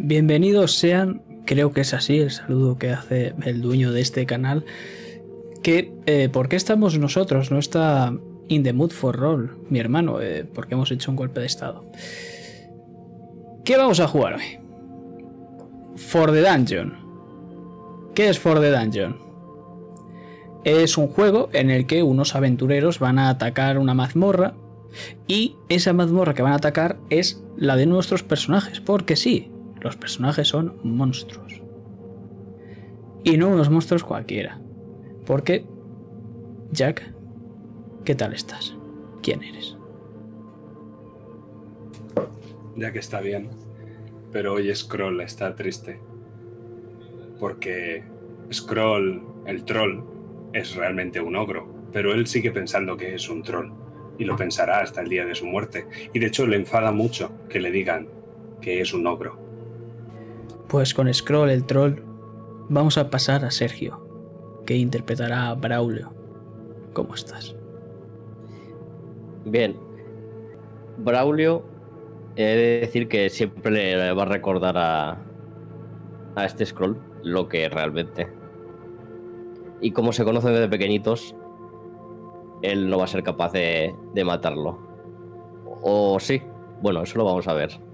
Bienvenidos sean, creo que es así el saludo que hace el dueño de este canal, que eh, ¿por qué estamos nosotros? No está in the mood for roll, mi hermano, eh, porque hemos hecho un golpe de estado. ¿Qué vamos a jugar hoy? For the Dungeon. ¿Qué es For the Dungeon? Es un juego en el que unos aventureros van a atacar una mazmorra y esa mazmorra que van a atacar es la de nuestros personajes, porque sí, los personajes son monstruos. Y no unos monstruos cualquiera. Porque, Jack, ¿qué tal estás? ¿Quién eres? Ya que está bien, pero hoy Scroll está triste. Porque Scroll, el troll, es realmente un ogro, pero él sigue pensando que es un troll y lo pensará hasta el día de su muerte. Y de hecho le enfada mucho que le digan que es un ogro. Pues con Scroll el troll vamos a pasar a Sergio, que interpretará a Braulio. ¿Cómo estás? Bien. Braulio, he de decir que siempre le va a recordar a, a este Scroll lo que realmente. Y como se conocen desde pequeñitos, él no va a ser capaz de, de matarlo. O sí, bueno, eso lo vamos a ver.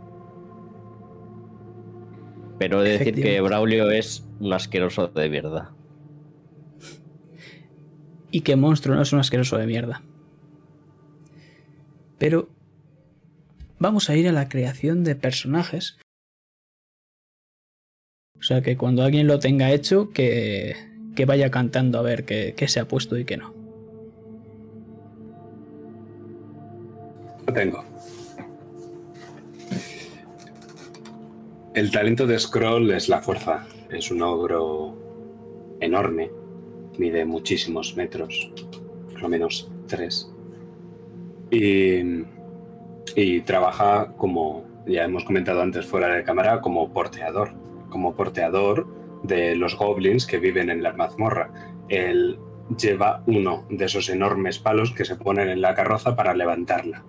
Pero he de decir que Braulio es un asqueroso de mierda. Y que monstruo no es un asqueroso de mierda. Pero vamos a ir a la creación de personajes. O sea que cuando alguien lo tenga hecho, que, que vaya cantando a ver qué, qué se ha puesto y qué no. Lo tengo. El talento de Scroll es la fuerza. Es un ogro enorme. Mide muchísimos metros. Por lo menos tres. Y, y trabaja como, ya hemos comentado antes fuera de cámara, como porteador. Como porteador de los goblins que viven en la mazmorra. Él lleva uno de esos enormes palos que se ponen en la carroza para levantarla.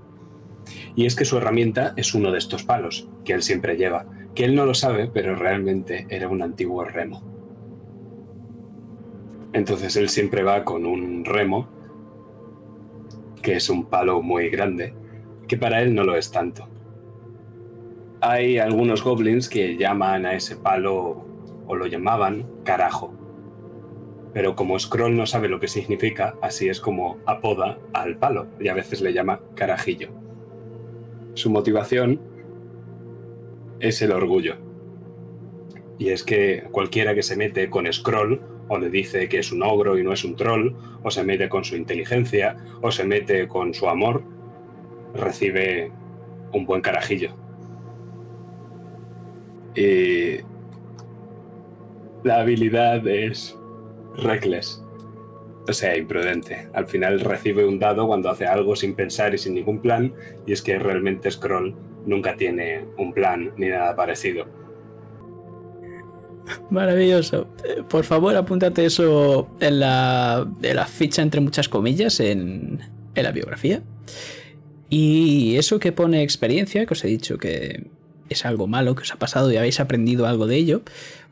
Y es que su herramienta es uno de estos palos que él siempre lleva que él no lo sabe, pero realmente era un antiguo remo. Entonces él siempre va con un remo, que es un palo muy grande, que para él no lo es tanto. Hay algunos goblins que llaman a ese palo, o lo llamaban, carajo. Pero como Scroll no sabe lo que significa, así es como apoda al palo, y a veces le llama carajillo. Su motivación es el orgullo. Y es que cualquiera que se mete con Scroll, o le dice que es un ogro y no es un troll, o se mete con su inteligencia, o se mete con su amor, recibe un buen carajillo. Y la habilidad es reckless, o sea, imprudente. Al final recibe un dado cuando hace algo sin pensar y sin ningún plan, y es que realmente Scroll nunca tiene un plan ni nada parecido. Maravilloso. Por favor, apúntate eso en la, la ficha entre muchas comillas en, en la biografía. Y eso que pone experiencia, que os he dicho que es algo malo que os ha pasado y habéis aprendido algo de ello,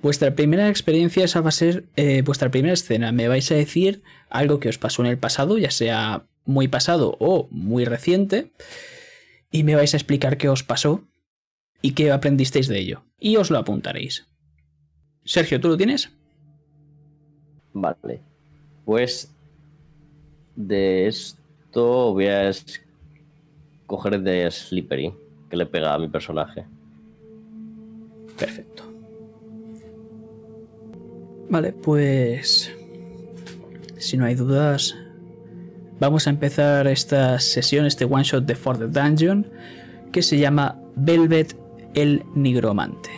vuestra primera experiencia esa va a ser eh, vuestra primera escena. Me vais a decir algo que os pasó en el pasado, ya sea muy pasado o muy reciente, y me vais a explicar qué os pasó y qué aprendisteis de ello. Y os lo apuntaréis. Sergio, ¿tú lo tienes? Vale. Pues de esto voy a coger de Slippery, que le pega a mi personaje. Perfecto. Vale, pues... Si no hay dudas, vamos a empezar esta sesión, este one shot de For the Dungeon, que se llama Velvet el Nigromante.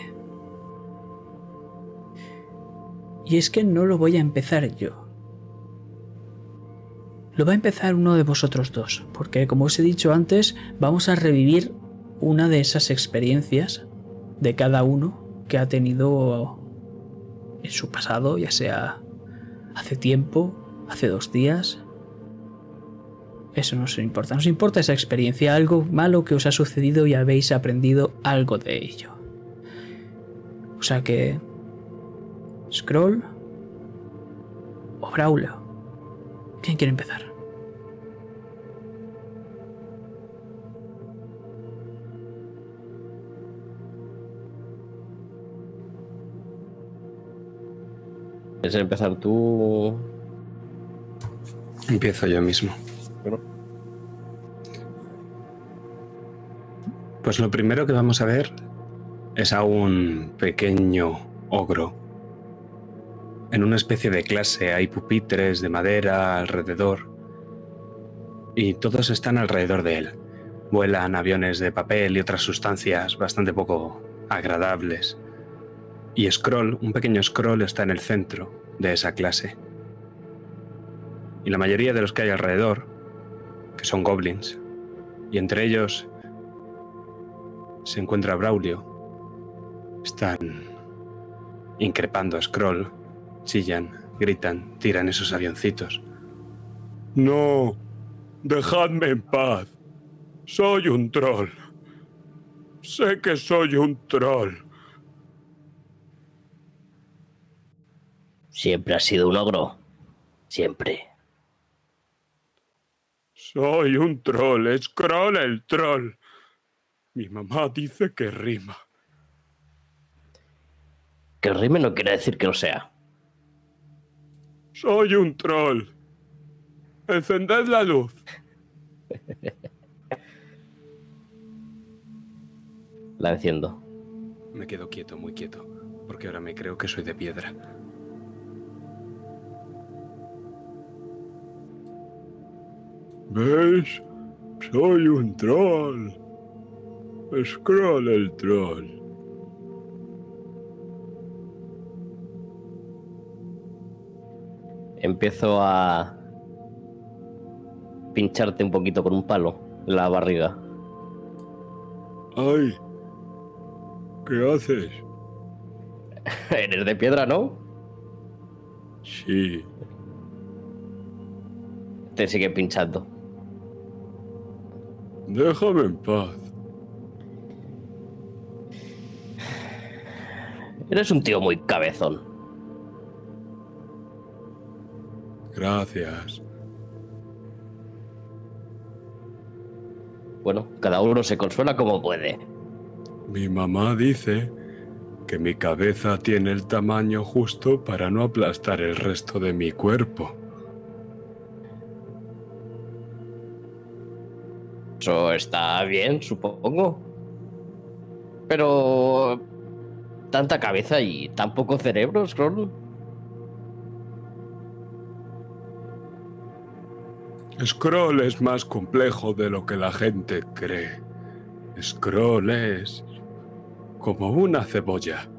Y es que no lo voy a empezar yo. Lo va a empezar uno de vosotros dos, porque como os he dicho antes, vamos a revivir una de esas experiencias de cada uno que ha tenido en su pasado, ya sea hace tiempo, hace dos días, eso no nos importa. Nos importa esa experiencia, algo malo que os ha sucedido y habéis aprendido algo de ello. sea que... Scroll o Braulio. ¿Quién quiere empezar? ¿Quieres empezar tú? Empiezo yo mismo. Pues lo primero que vamos a ver es a un pequeño ogro. En una especie de clase hay pupitres de madera alrededor y todos están alrededor de él. Vuelan aviones de papel y otras sustancias bastante poco agradables. Y Scroll, un pequeño Scroll, está en el centro de esa clase. Y la mayoría de los que hay alrededor, que son goblins, y entre ellos se encuentra Braulio, están increpando a Scroll, chillan, gritan, tiran esos avioncitos. No, dejadme en paz. Soy un troll. Sé que soy un troll. Siempre has sido un ogro. Siempre. Soy un troll, Scroll el troll. Mi mamá dice que rima. Que rime no quiere decir que lo sea. Soy un troll. Encended la luz. La enciendo. Me quedo quieto, muy quieto, porque ahora me creo que soy de piedra. ¿Ves? Soy un troll. Scroll el troll. Empiezo a pincharte un poquito con un palo en la barriga. Ay. ¿Qué haces? Eres de piedra, ¿no? Sí. Te sigue pinchando. Déjame en paz. Eres un tío muy cabezón. Gracias. Bueno, cada uno se consuela como puede. Mi mamá dice que mi cabeza tiene el tamaño justo para no aplastar el resto de mi cuerpo. Eso está bien, supongo. Pero... ¿Tanta cabeza y tan poco cerebro, Scroll? Scroll es más complejo de lo que la gente cree. Scroll es como una cebolla.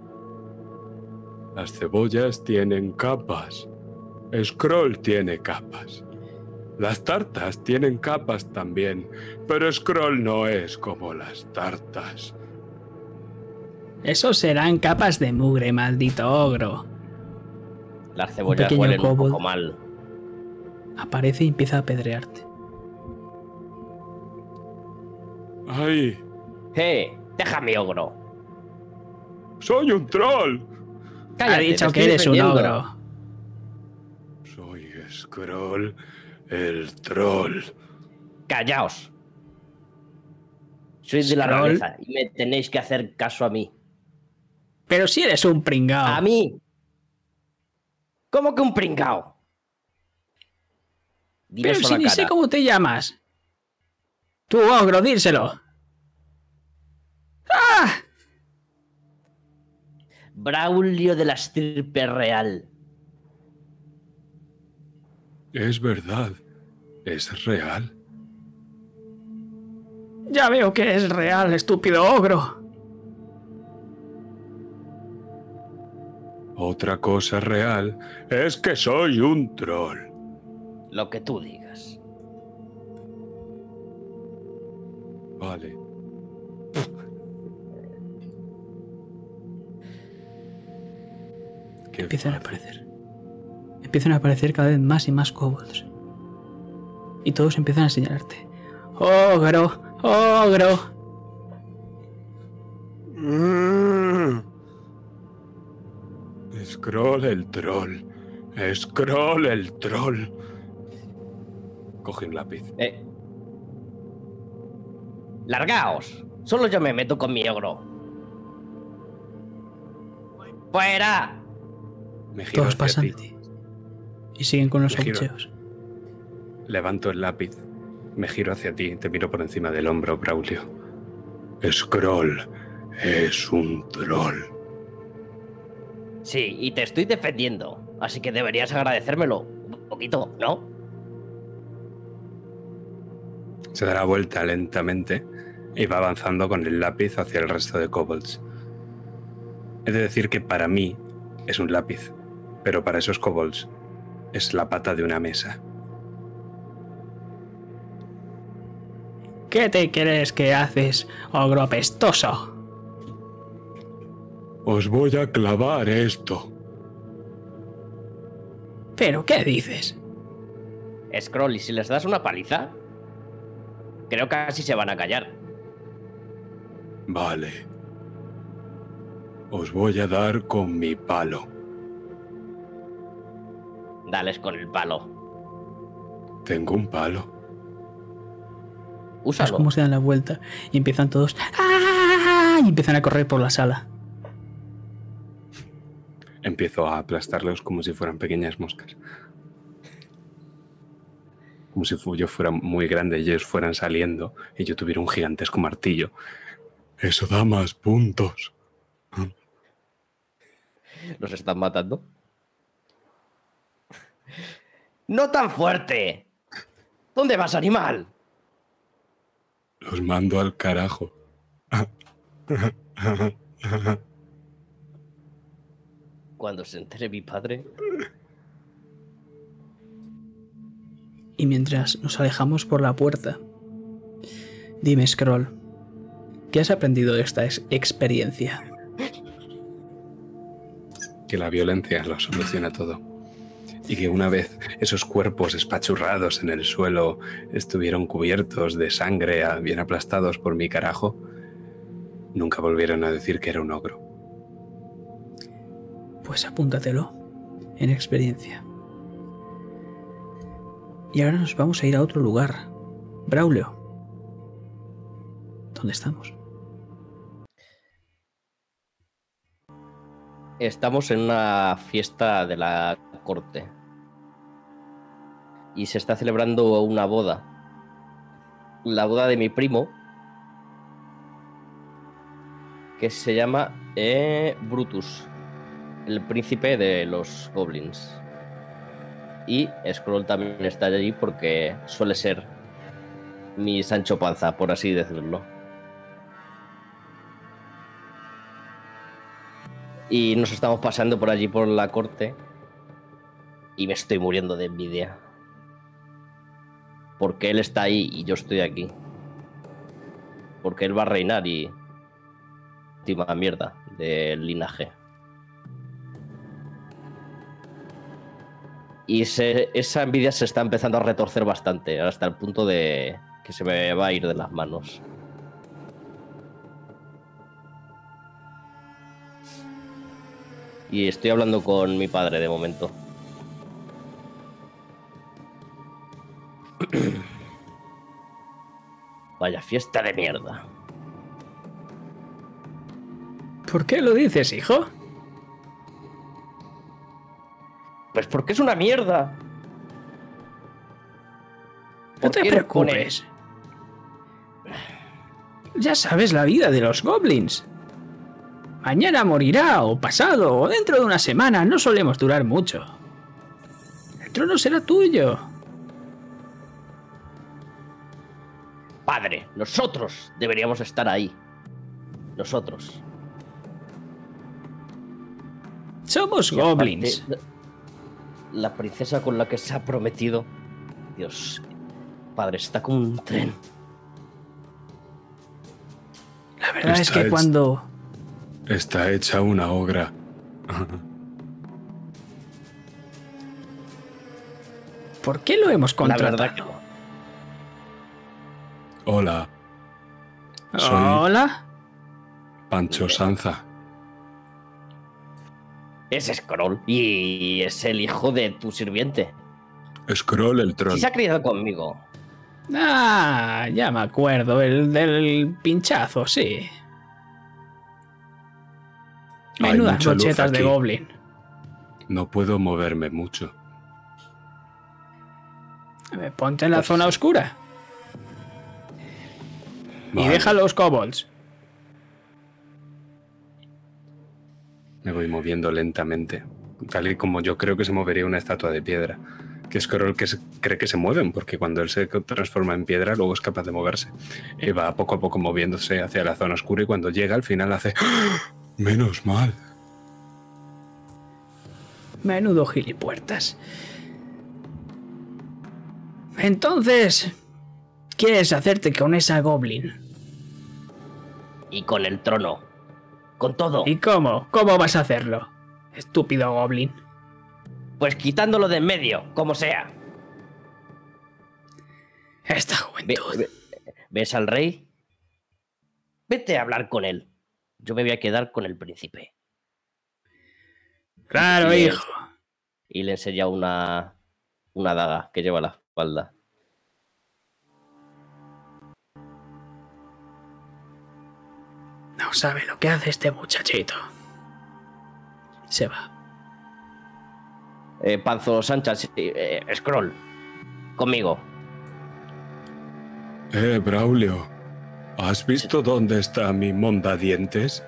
Las cebollas tienen capas. Scroll tiene capas. Las tartas tienen capas también, pero Scroll no es como las tartas. Eso serán capas de mugre, maldito ogro. Las cebollas huelen un kobold. poco mal. Aparece y empieza a apedrearte. ¡Ay! ¡Eh! ¡Déjame, ogro! ¡Soy un troll! ha Cállate, dicho te que eres un ogro. Soy Scroll el troll. ¡Callaos! Soy de la realeza y me tenéis que hacer caso a mí. Pero si eres un pringao. ¡A mí! ¿Cómo que un pringao? Dime Pero si ni sé cómo te llamas. Tú, ogro, dírselo. ¡Ah! Braulio de la estirpe real. Es verdad. Es real. Ya veo que es real, estúpido ogro. Otra cosa real es que soy un troll. Lo que tú digas. Vale. Qué Empiezan a aparecer. Empiezan a aparecer cada vez más y más kobolds. Y todos empiezan a señalarte. ¡Ogro! ¡Ogro! Mm. Scroll el troll. Scroll el troll. Coge un lápiz. Eh. ¡Largaos! Solo yo me meto con mi ogro. ¡Fuera! Me giro Todos pasan ti. Y siguen con los abucheos. Levanto el lápiz. Me giro hacia ti y te miro por encima del hombro, Braulio. Scroll es un troll. Sí, y te estoy defendiendo. Así que deberías agradecérmelo. Un poquito, ¿no? Se da la vuelta lentamente y va avanzando con el lápiz hacia el resto de kobolds. He de decir que para mí es un lápiz, pero para esos kobolds es la pata de una mesa. ¿Qué te crees que haces, ogro apestoso? Os voy a clavar esto. ¿Pero qué dices? Scroll, y si les das una paliza, creo que casi se van a callar. Vale. Os voy a dar con mi palo. Dales con el palo. Tengo un palo. Es Úsalo. como se dan la vuelta y empiezan todos ¡Ah! y empiezan a correr por la sala. Empiezo a aplastarlos como si fueran pequeñas moscas. Como si yo fuera muy grande y ellos fueran saliendo y yo tuviera un gigantesco martillo. Eso da más puntos. Los están matando. ¡No tan fuerte! ¿Dónde vas, animal? Los mando al carajo. Cuando se entere mi padre. Y mientras nos alejamos por la puerta, dime, Scroll, ¿qué has aprendido de esta ex- experiencia? que la violencia lo soluciona todo. Y que una vez esos cuerpos espachurrados en el suelo estuvieron cubiertos de sangre, a- bien aplastados por mi carajo, nunca volvieron a decir que era un ogro. Pues apúntatelo en experiencia. Y ahora nos vamos a ir a otro lugar. Braulio. ¿Dónde estamos? Estamos en una fiesta de la corte. Y se está celebrando una boda. La boda de mi primo. Que se llama eh, Brutus. El príncipe de los goblins. Y Scroll también está allí porque suele ser mi Sancho Panza, por así decirlo. Y nos estamos pasando por allí por la corte. Y me estoy muriendo de envidia. Porque él está ahí y yo estoy aquí. Porque él va a reinar y. Última mierda del linaje. Y esa envidia se está empezando a retorcer bastante, hasta el punto de que se me va a ir de las manos. Y estoy hablando con mi padre de momento. Vaya fiesta de mierda. ¿Por qué lo dices, hijo? Pues porque es una mierda. No ¿Por te preocupes. Ya sabes la vida de los goblins. Mañana morirá, o pasado, o dentro de una semana. No solemos durar mucho. El trono será tuyo. Nosotros deberíamos estar ahí. Nosotros. Somos Y goblins. la- La princesa con la que se ha prometido. Dios. Padre, está como un tren. La verdad es que cuando Está hecha una ogra. ¿Por qué lo hemos La contratado? verdad que no. Hola, soy- Hola. Pancho Sanza. Es Scroll y es el hijo de tu sirviente. Scroll el troll. Si se ha criado conmigo. Ah, ya me acuerdo, el del pinchazo, sí. Hay Menudas brochetas de. Goblin. No puedo moverme mucho. Eh, Ponte en la Pues zona sí. oscura y deja los kobolds. Me voy moviendo lentamente. Tal y como yo creo que se movería una estatua de piedra. Que Scroll que se- cree que se mueven, porque cuando él se transforma en piedra, luego es capaz de moverse. Y va poco a poco moviéndose hacia la zona oscura y cuando llega al final hace... ¡Ah! Menos mal. Menudo gilipuertas. Entonces, ¿quieres hacerte con esa Goblin? Y con el trono. Con todo. ¿Y cómo? ¿Cómo vas a hacerlo? Estúpido Goblin. Pues quitándolo de en medio, como sea. Esta Ve- juventud. ve- ¿Ves al rey? Vete a hablar con él. Yo me voy a quedar con el príncipe. Claro, y- hijo. Y le enseña una, una daga que lleva a la espalda. No sabe lo que hace este muchachito. Se va. Eh, Panzo Sánchez, eh, Scroll. Conmigo. Eh, Braulio. ¿Has visto dónde está mi monda dientes?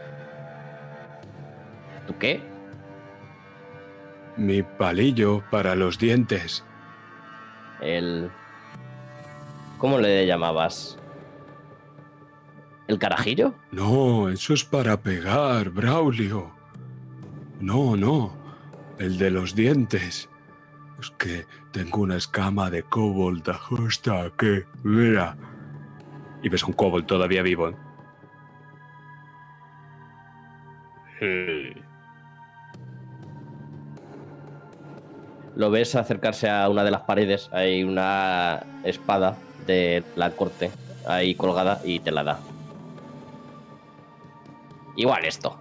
¿Tú qué? Mi palillo para los dientes. El. ¿Cómo le llamabas? ¿El carajillo? No, eso es para pegar, Braulio. No, no. El de los dientes. Es que tengo una escama de kobold justa aquí. Mira. Y ves un kobold todavía vivo. Hmm. Lo ves acercarse a una de las paredes. Hay una espada de la corte ahí colgada y te la da. Igual esto.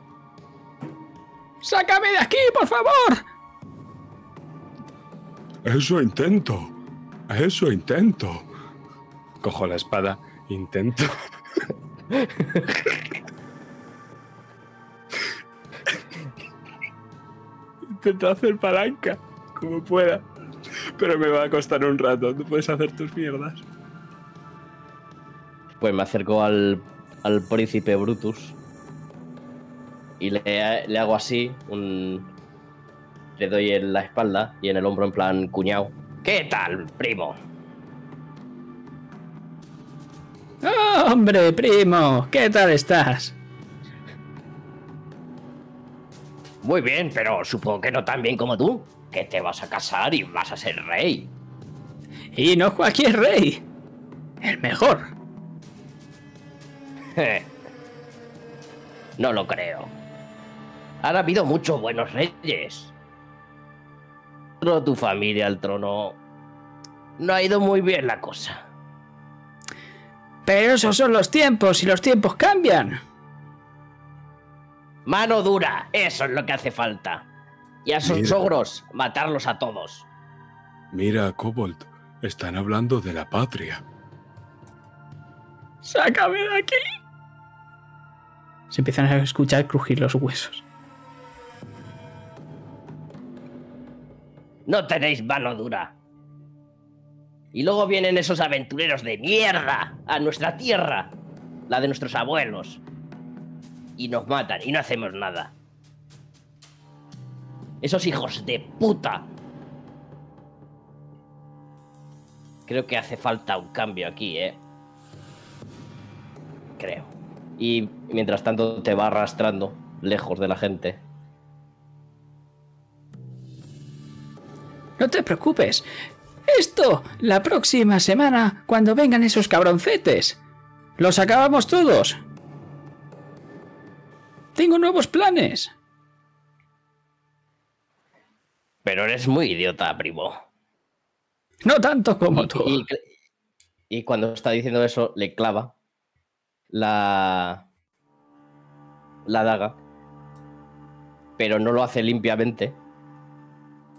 ¡Sácame de aquí, por favor! Eso intento. Eso intento. Cojo la espada. Intento. Intento hacer palanca, como pueda. Pero me va a costar un rato. Tú puedes hacer tus mierdas. Pues me acerco al, al príncipe Brutus. Y le, le hago así, un... Le doy en la espalda y en el hombro en plan cuñado. ¿Qué tal, primo? ¡Oh, hombre, primo! ¿Qué tal estás? Muy bien, pero supongo que no tan bien como tú. Que te vas a casar y vas a ser rey. Y no cualquier rey. El mejor. no lo creo. Han habido muchos buenos reyes. Pero tu familia al trono no ha ido muy bien la cosa. Pero esos son los tiempos y los tiempos cambian. Mano dura, eso es lo que hace falta. Y a esos Mira. ogros, matarlos a todos. Mira, Kobold. Están hablando de la patria. ¡Sácame de aquí! Se empiezan a escuchar crujir los huesos. No tenéis mano dura. Y luego vienen esos aventureros de mierda a nuestra tierra, la de nuestros abuelos. Y nos matan y no hacemos nada. Esos hijos de puta. Creo que hace falta un cambio aquí, ¿eh? Creo. Y mientras tanto te va arrastrando lejos de la gente. No te preocupes. Esto, la próxima semana, cuando vengan esos cabroncetes. Los acabamos todos. Tengo nuevos planes. Pero eres muy idiota, primo. No tanto como Y- tú. Y, y cuando está diciendo eso, le clava la, la daga pero no lo hace limpiamente.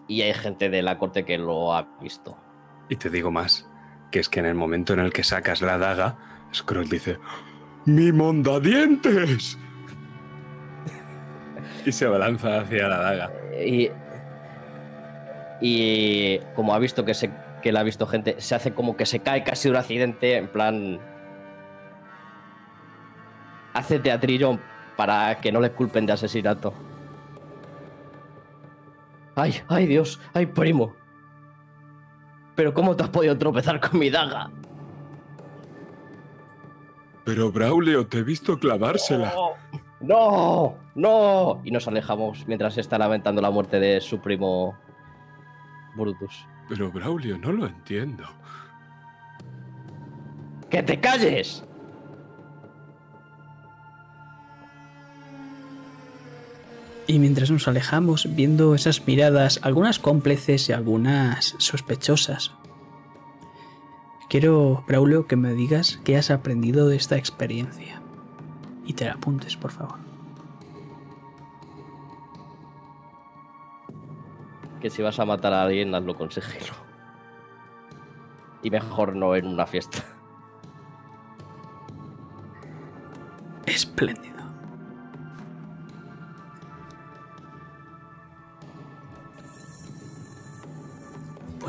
Y hay gente de la corte que lo ha visto. Y te digo más, que es que en el momento en el que sacas la daga, Scroll dice, ¡Mi mondadientes! y se abalanza hacia la daga. Y, y como ha visto que, se, que la ha visto gente, se hace como que se cae casi un accidente, en plan... Hace teatrillo para que no le culpen de asesinato. ¡Ay, ay Dios! ¡Ay, primo! ¿Pero cómo te has podido tropezar con mi daga? Pero Braulio, te he visto clavársela. ¡No! ¡No! Y nos alejamos mientras está lamentando la muerte de su primo Brutus. Pero Braulio, no lo entiendo. ¡Que te calles! Y mientras nos alejamos, viendo esas miradas, algunas cómplices y algunas sospechosas, quiero, Braulio, que me digas qué has aprendido de esta experiencia. Y te la apuntes, por favor. Que si vas a matar a alguien, hazlo con sigilo. Y mejor no en una fiesta. Espléndido.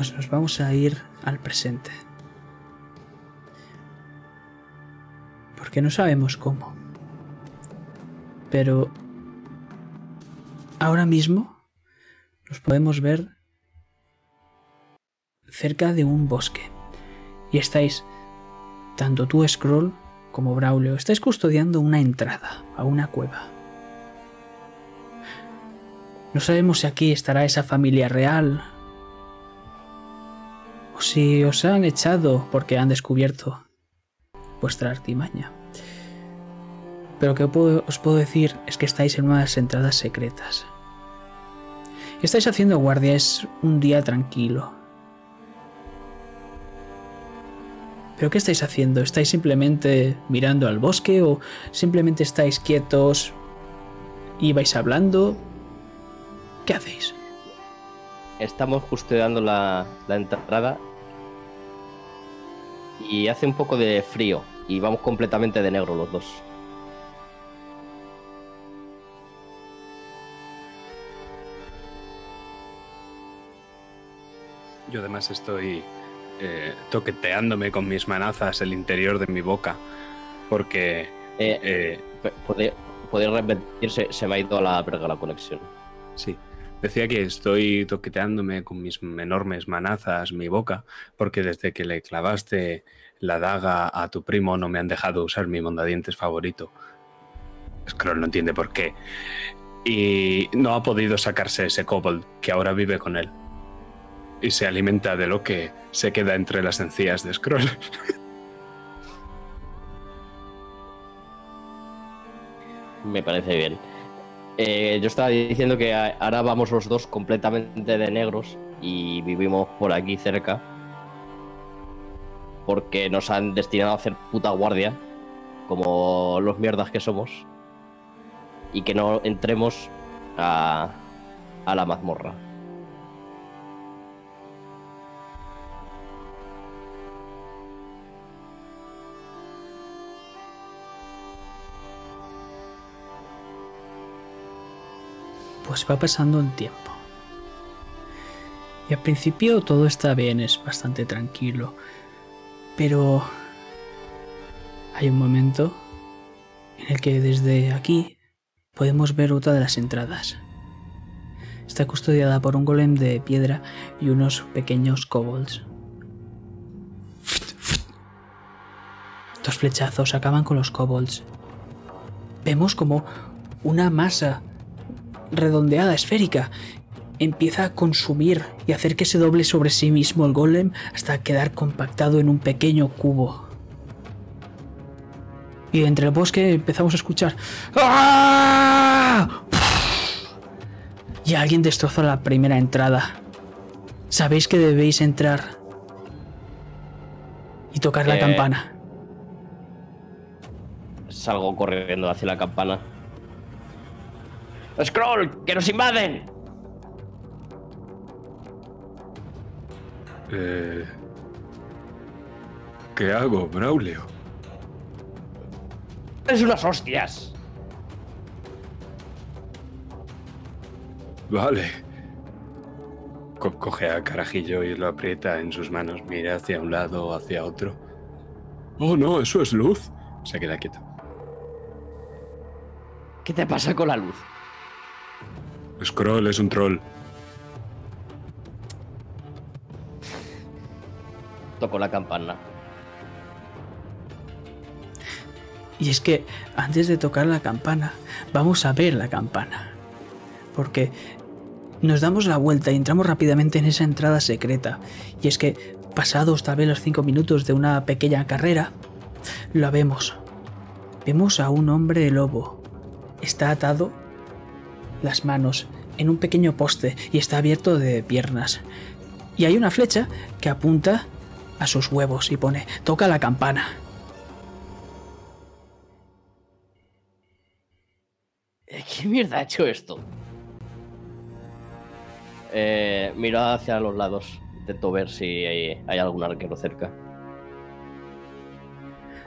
Pues nos vamos a ir al presente. Porque no sabemos cómo. Pero ahora mismo nos podemos ver cerca de un bosque. Y estáis, tanto tú Scroll como Braulio, estáis custodiando una entrada a una cueva. No sabemos si aquí estará esa familia real si os han echado porque han descubierto vuestra artimaña. Pero lo que os puedo decir es que estáis en unas entradas secretas. Estáis haciendo guardia, es un día tranquilo. ¿Pero qué estáis haciendo? ¿Estáis simplemente mirando al bosque o simplemente estáis quietos y vais hablando? ¿Qué hacéis? Estamos custodiando la, la entrada y hace un poco de frío y vamos completamente de negro los dos. Yo además estoy eh, toqueteándome con mis manazas el interior de mi boca. Porque Eh, eh, repetirse, se me ha ido a la verga la conexión. Sí. Decía que estoy toqueteándome con mis enormes manazas mi boca, porque desde que le clavaste la daga a tu primo no me han dejado usar mi mondadientes favorito. Scroll no entiende por qué. Y no ha podido sacarse ese kobold que ahora vive con él. Y se alimenta de lo que se queda entre las encías de Scroll. Me parece bien. Eh, yo estaba diciendo que ahora vamos los dos completamente de negros y vivimos por aquí cerca. Porque nos han destinado a hacer puta guardia, como los mierdas que somos. Y que no entremos a, a la mazmorra. Pues va pasando el tiempo. Y al principio todo está bien, es bastante tranquilo. Pero hay un momento en el que desde aquí podemos ver otra de las entradas. Está custodiada por un golem de piedra y unos pequeños kobolds. Dos flechazos acaban con los kobolds. Vemos como una masa redondeada, esférica, empieza a consumir y hacer que se doble sobre sí mismo el golem hasta quedar compactado en un pequeño cubo. Y entre el bosque empezamos a escuchar. ¡Ah! Y alguien destrozó la primera entrada. Sabéis que debéis entrar y tocar la Eh, campana. Salgo corriendo hacia la campana. ¡Scroll! ¡Que nos invaden! Eh, ¿Qué hago, Braulio? ¡Es unas hostias! Vale. Co- coge a Carajillo y lo aprieta en sus manos. Mira hacia un lado o hacia otro. Oh, no, eso es luz. Se queda quieto. ¿Qué te pasa con la luz? Scroll es un troll. Toco la campana. Y es que antes de tocar la campana, vamos a ver la campana. Porque nos damos la vuelta y entramos rápidamente en esa entrada secreta. Y es que, pasados tal vez los cinco minutos de una pequeña carrera, lo vemos. Vemos a un hombre lobo. Está atado las manos en un pequeño poste y está abierto de piernas. Y hay una flecha que apunta a sus huevos y pone, toca la campana. Eh, ¿Qué mierda ha hecho esto? Eh, miro hacia los lados. Intento ver si hay, hay algún arquero cerca.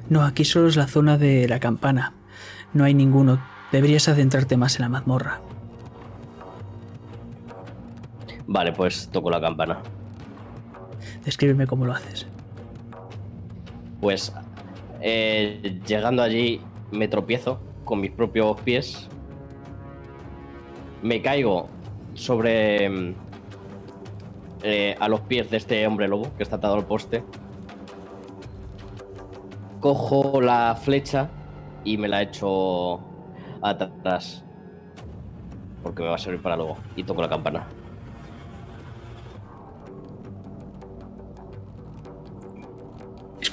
No, aquí solo es la zona de la campana. No hay ninguno. Deberías adentrarte más en la mazmorra. Vale, pues toco la campana. Descríbeme cómo lo haces. Pues eh, llegando allí me tropiezo con mis propios pies. Me caigo sobre eh, a los pies de este hombre lobo que está atado al poste. Cojo la flecha y me la echo atrás. Porque me va a servir para luego. Y toco la campana.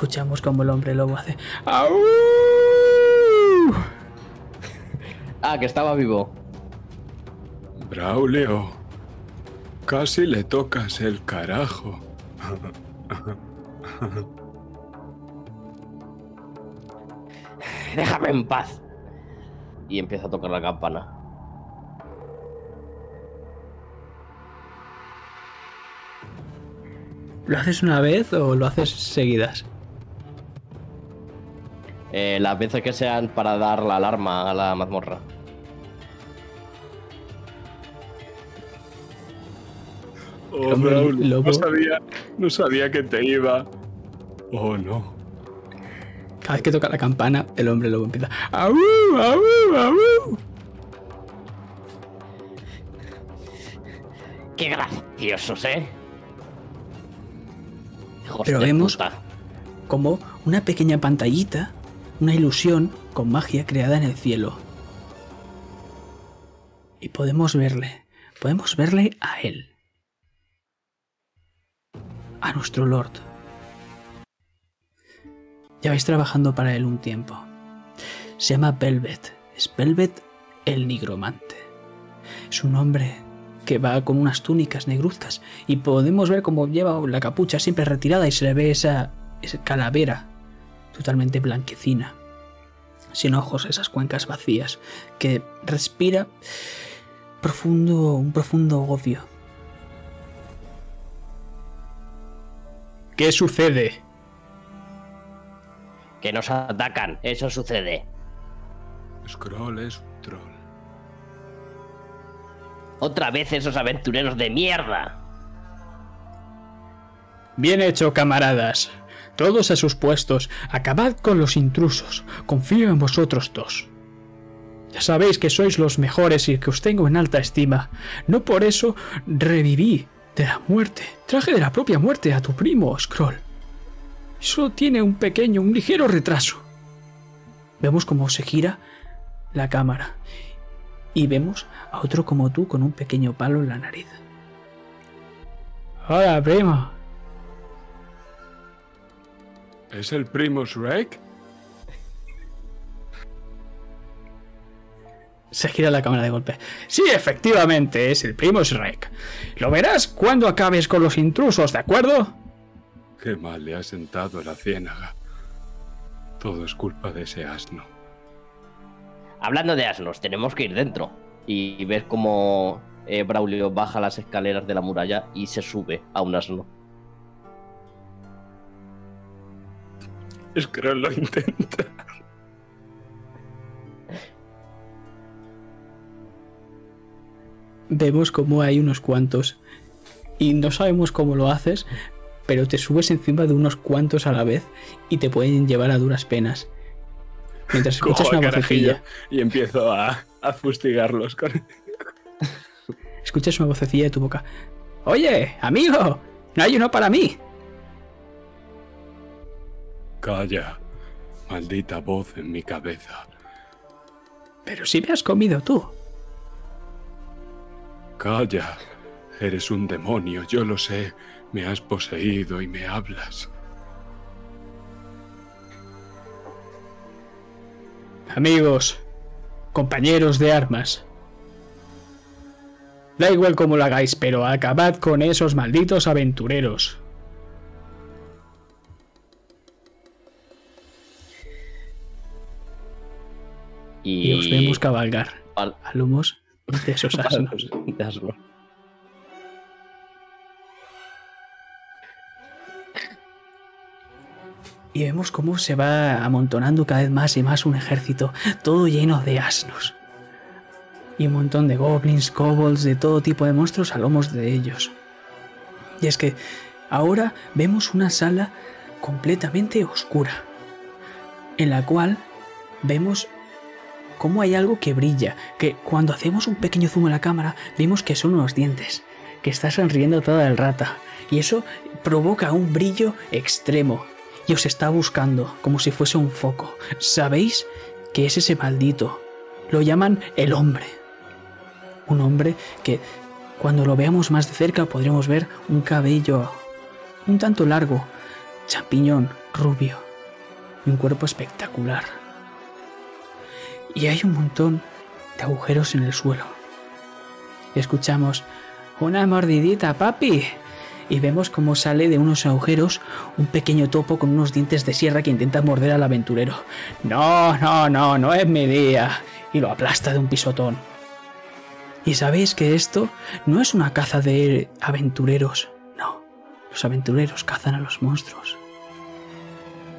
Escuchamos como el hombre lobo hace. ¡Au! Ah, que estaba vivo. Braulio. Casi le tocas el carajo. Déjame en paz. Y empiezo a tocar la campana. ¿Lo haces una vez o lo haces seguidas? Eh, las veces que sean para dar la alarma a la mazmorra. Oh, lobo. no sabía, no sabía que te iba. Oh, no. Cada vez que toca la campana, el hombre lobo empieza. ¡Au! ¡Au! ¡Au! ¡Qué graciosos, eh! Hijos Pero vemos- puta. Como una pequeña pantallita, una ilusión con magia creada en el cielo. Y podemos verle, podemos verle a él. A nuestro Lord. Lleváis trabajando para él un tiempo. Se llama Velvet. Es Velvet el nigromante. Es un hombre que va con unas túnicas negruzcas y podemos ver cómo lleva la capucha siempre retirada y se le ve esa, esa calavera totalmente blanquecina, sin ojos, esas cuencas vacías, que respira profundo, un profundo odio. ¿Qué sucede? Que nos atacan, eso sucede. Scroll es un troll. Otra vez esos aventureros de mierda. Bien hecho, camaradas. Todos a sus puestos. Acabad con los intrusos. Confío en vosotros dos. Ya sabéis que sois los mejores y que os tengo en alta estima. No por eso reviví de la muerte. Traje de la propia muerte a tu primo, Scroll. Solo tiene un pequeño, un ligero retraso. Vemos cómo se gira la cámara. Y vemos a otro como tú con un pequeño palo en la nariz. Hola, primo. ¿Es el primo Shrek? Se gira la cámara de golpe. Sí, efectivamente, es el primo Shrek. Lo verás cuando acabes con los intrusos, ¿de acuerdo? Qué mal le ha sentado la ciénaga. Todo es culpa de ese asno. Hablando de asnos, tenemos que ir dentro. y ves como eh, Braulio baja las escaleras de la muralla y se sube a un asno. Scroll lo intenta. Vemos como hay unos cuantos y no sabemos cómo lo haces, pero te subes encima de unos cuantos a la vez y te pueden llevar a duras penas. Mientras escuchas Cojo una vocecilla, y empiezo a, a fustigarlos con... escuchas una vocecilla de tu boca. Oye, amigo, no hay uno para mí. Calla, maldita voz en mi cabeza. Pero si me has comido tú. Calla, eres un demonio, yo lo sé. Me has poseído y me hablas. Amigos, compañeros de armas. Da igual cómo lo hagáis, pero acabad con esos malditos aventureros. Y, Y os vemos cabalgar Al- a lomos de esos asnos. de asno. Y vemos cómo se va amontonando cada vez más y más un ejército, todo lleno de asnos. Y un montón de goblins, kobolds, de todo tipo de monstruos a lomos de ellos. Y es que ahora vemos una sala completamente oscura, en la cual vemos cómo hay algo que brilla, que cuando hacemos un pequeño zoom en la cámara vemos que son unos dientes, que está sonriendo toda el rata, y eso provoca un brillo extremo, y os está buscando como si fuese un foco. ¿Sabéis que es ese maldito? Lo llaman el hombre. Un hombre que cuando lo veamos más de cerca podremos ver un cabello un tanto largo, champiñón, rubio, y un cuerpo espectacular. Y hay un montón de agujeros en el suelo. Escuchamos, una mordidita, papi. Y vemos cómo sale de unos agujeros un pequeño topo con unos dientes de sierra que intenta morder al aventurero. No, no, no, no es mi día. Y lo aplasta de un pisotón. Y sabéis que esto no es una caza de aventureros. No, los aventureros cazan a los monstruos.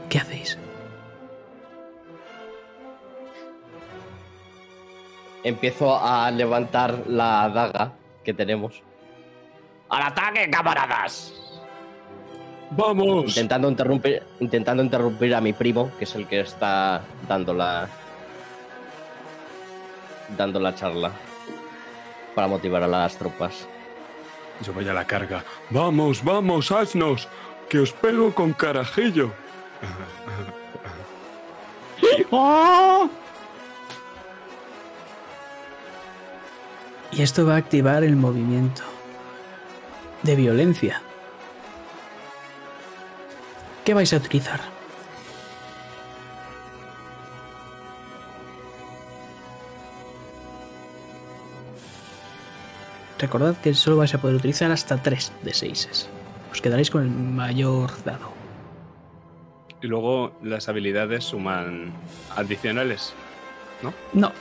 ¿Qué hacéis? Empiezo a levantar la daga que tenemos. ¡Al ataque, camaradas! ¡Vamos! Intentando interrumpir, intentando interrumpir a mi primo, que es el que está dando la. dando la charla. Para motivar a las tropas. Yo voy a la carga. ¡Vamos, vamos, asnos! ¡Que os pego con carajillo! Y esto va a activar el movimiento de violencia. ¿Qué vais a utilizar? Recordad que solo vais a poder utilizar hasta 3 de 6. Os quedaréis con el mayor dado. Y luego las habilidades suman adicionales, No,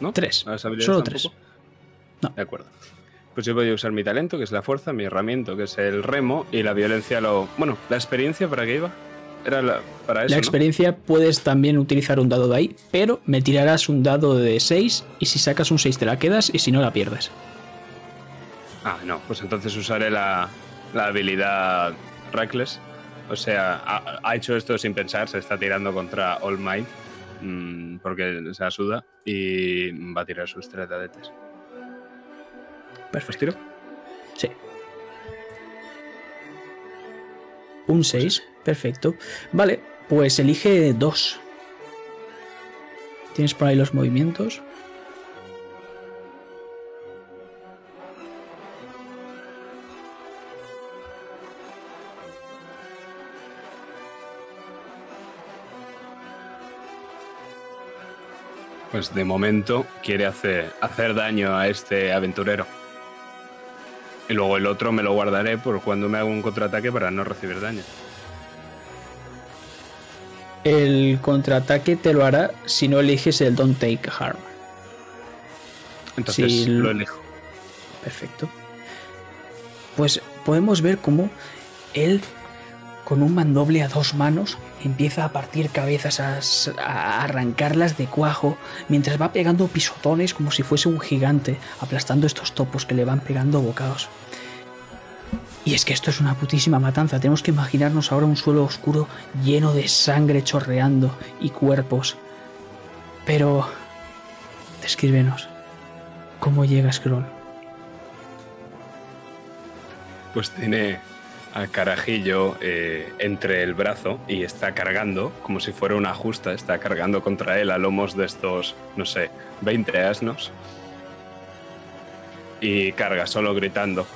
¿no? 3. ¿Las habilidades Solo tampoco? 3. No. De acuerdo. Pues yo voy a usar mi talento, que es la fuerza, mi herramienta, que es el remo, y la violencia lo... Bueno, ¿la experiencia para qué iba? Era la- para eso, La ¿no? experiencia puedes también utilizar un dado de ahí, pero me tirarás un dado de 6 y si sacas un 6 te la quedas y si no la pierdes. Ah, no, pues entonces usaré la, la habilidad Reckless. O sea, ha, ha hecho esto sin pensar, se está tirando contra All Might, mm, porque se la suda, y va a tirar sus tres dadetes. ¿Pues Perfecto. tiro? Sí. Un 6, perfecto. Vale, pues elige dos. ¿Tienes por ahí los movimientos? Pues de momento quiere hacer, hacer daño a este aventurero. Y luego el otro me lo guardaré por cuando me haga un contraataque para no recibir daño. El contraataque te lo hará si no eliges el Don't Take Harm. Entonces lo- elijo. Perfecto. Pues podemos ver cómo él, con un mandoble a dos manos, empieza a partir cabezas, a, arrancarlas de cuajo, mientras va pegando pisotones como si fuese un gigante, aplastando estos topos que le van pegando bocados. Y es que esto es una putísima matanza. Tenemos que imaginarnos ahora un suelo oscuro lleno de sangre chorreando y cuerpos. Pero... Descríbenos. ¿Cómo llega Scroll? Pues tiene al carajillo eh, entre el brazo y está cargando, como si fuera una justa, está cargando contra él a lomos de estos, no sé, 20 asnos. Y carga solo gritando.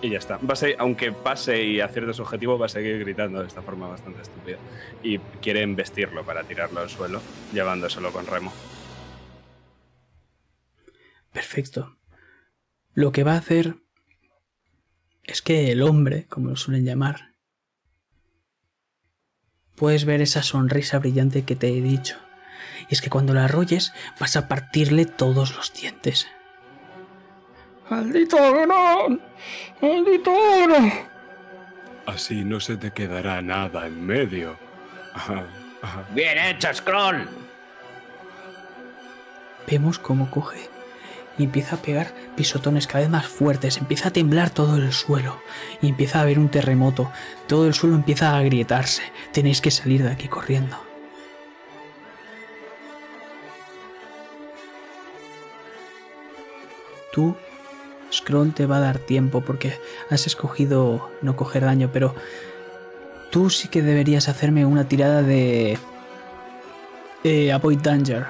Y ya está. Aunque pase y acierte su objetivo, va a seguir gritando de esta forma bastante estúpida. Y quiere embestirlo para tirarlo al suelo, llevándoselo con remo. Perfecto. Lo que va a hacer es que el hombre, como lo suelen llamar, puedes ver esa sonrisa brillante que te he dicho. Y es que cuando la arrolles vas a partirle todos los dientes. ¡Maldito no! ¡Maldito no! Así no se te quedará nada en medio. Ajá, ajá. Bien hecho, Scroll. Vemos cómo coge y empieza a pegar pisotones cada vez más fuertes, empieza a temblar todo el suelo y empieza a haber un terremoto, todo el suelo empieza a agrietarse, tenéis que salir de aquí corriendo. Tú, Scron te va a dar tiempo porque has escogido no coger daño, pero tú sí que deberías hacerme una tirada de... Eh, avoid danger.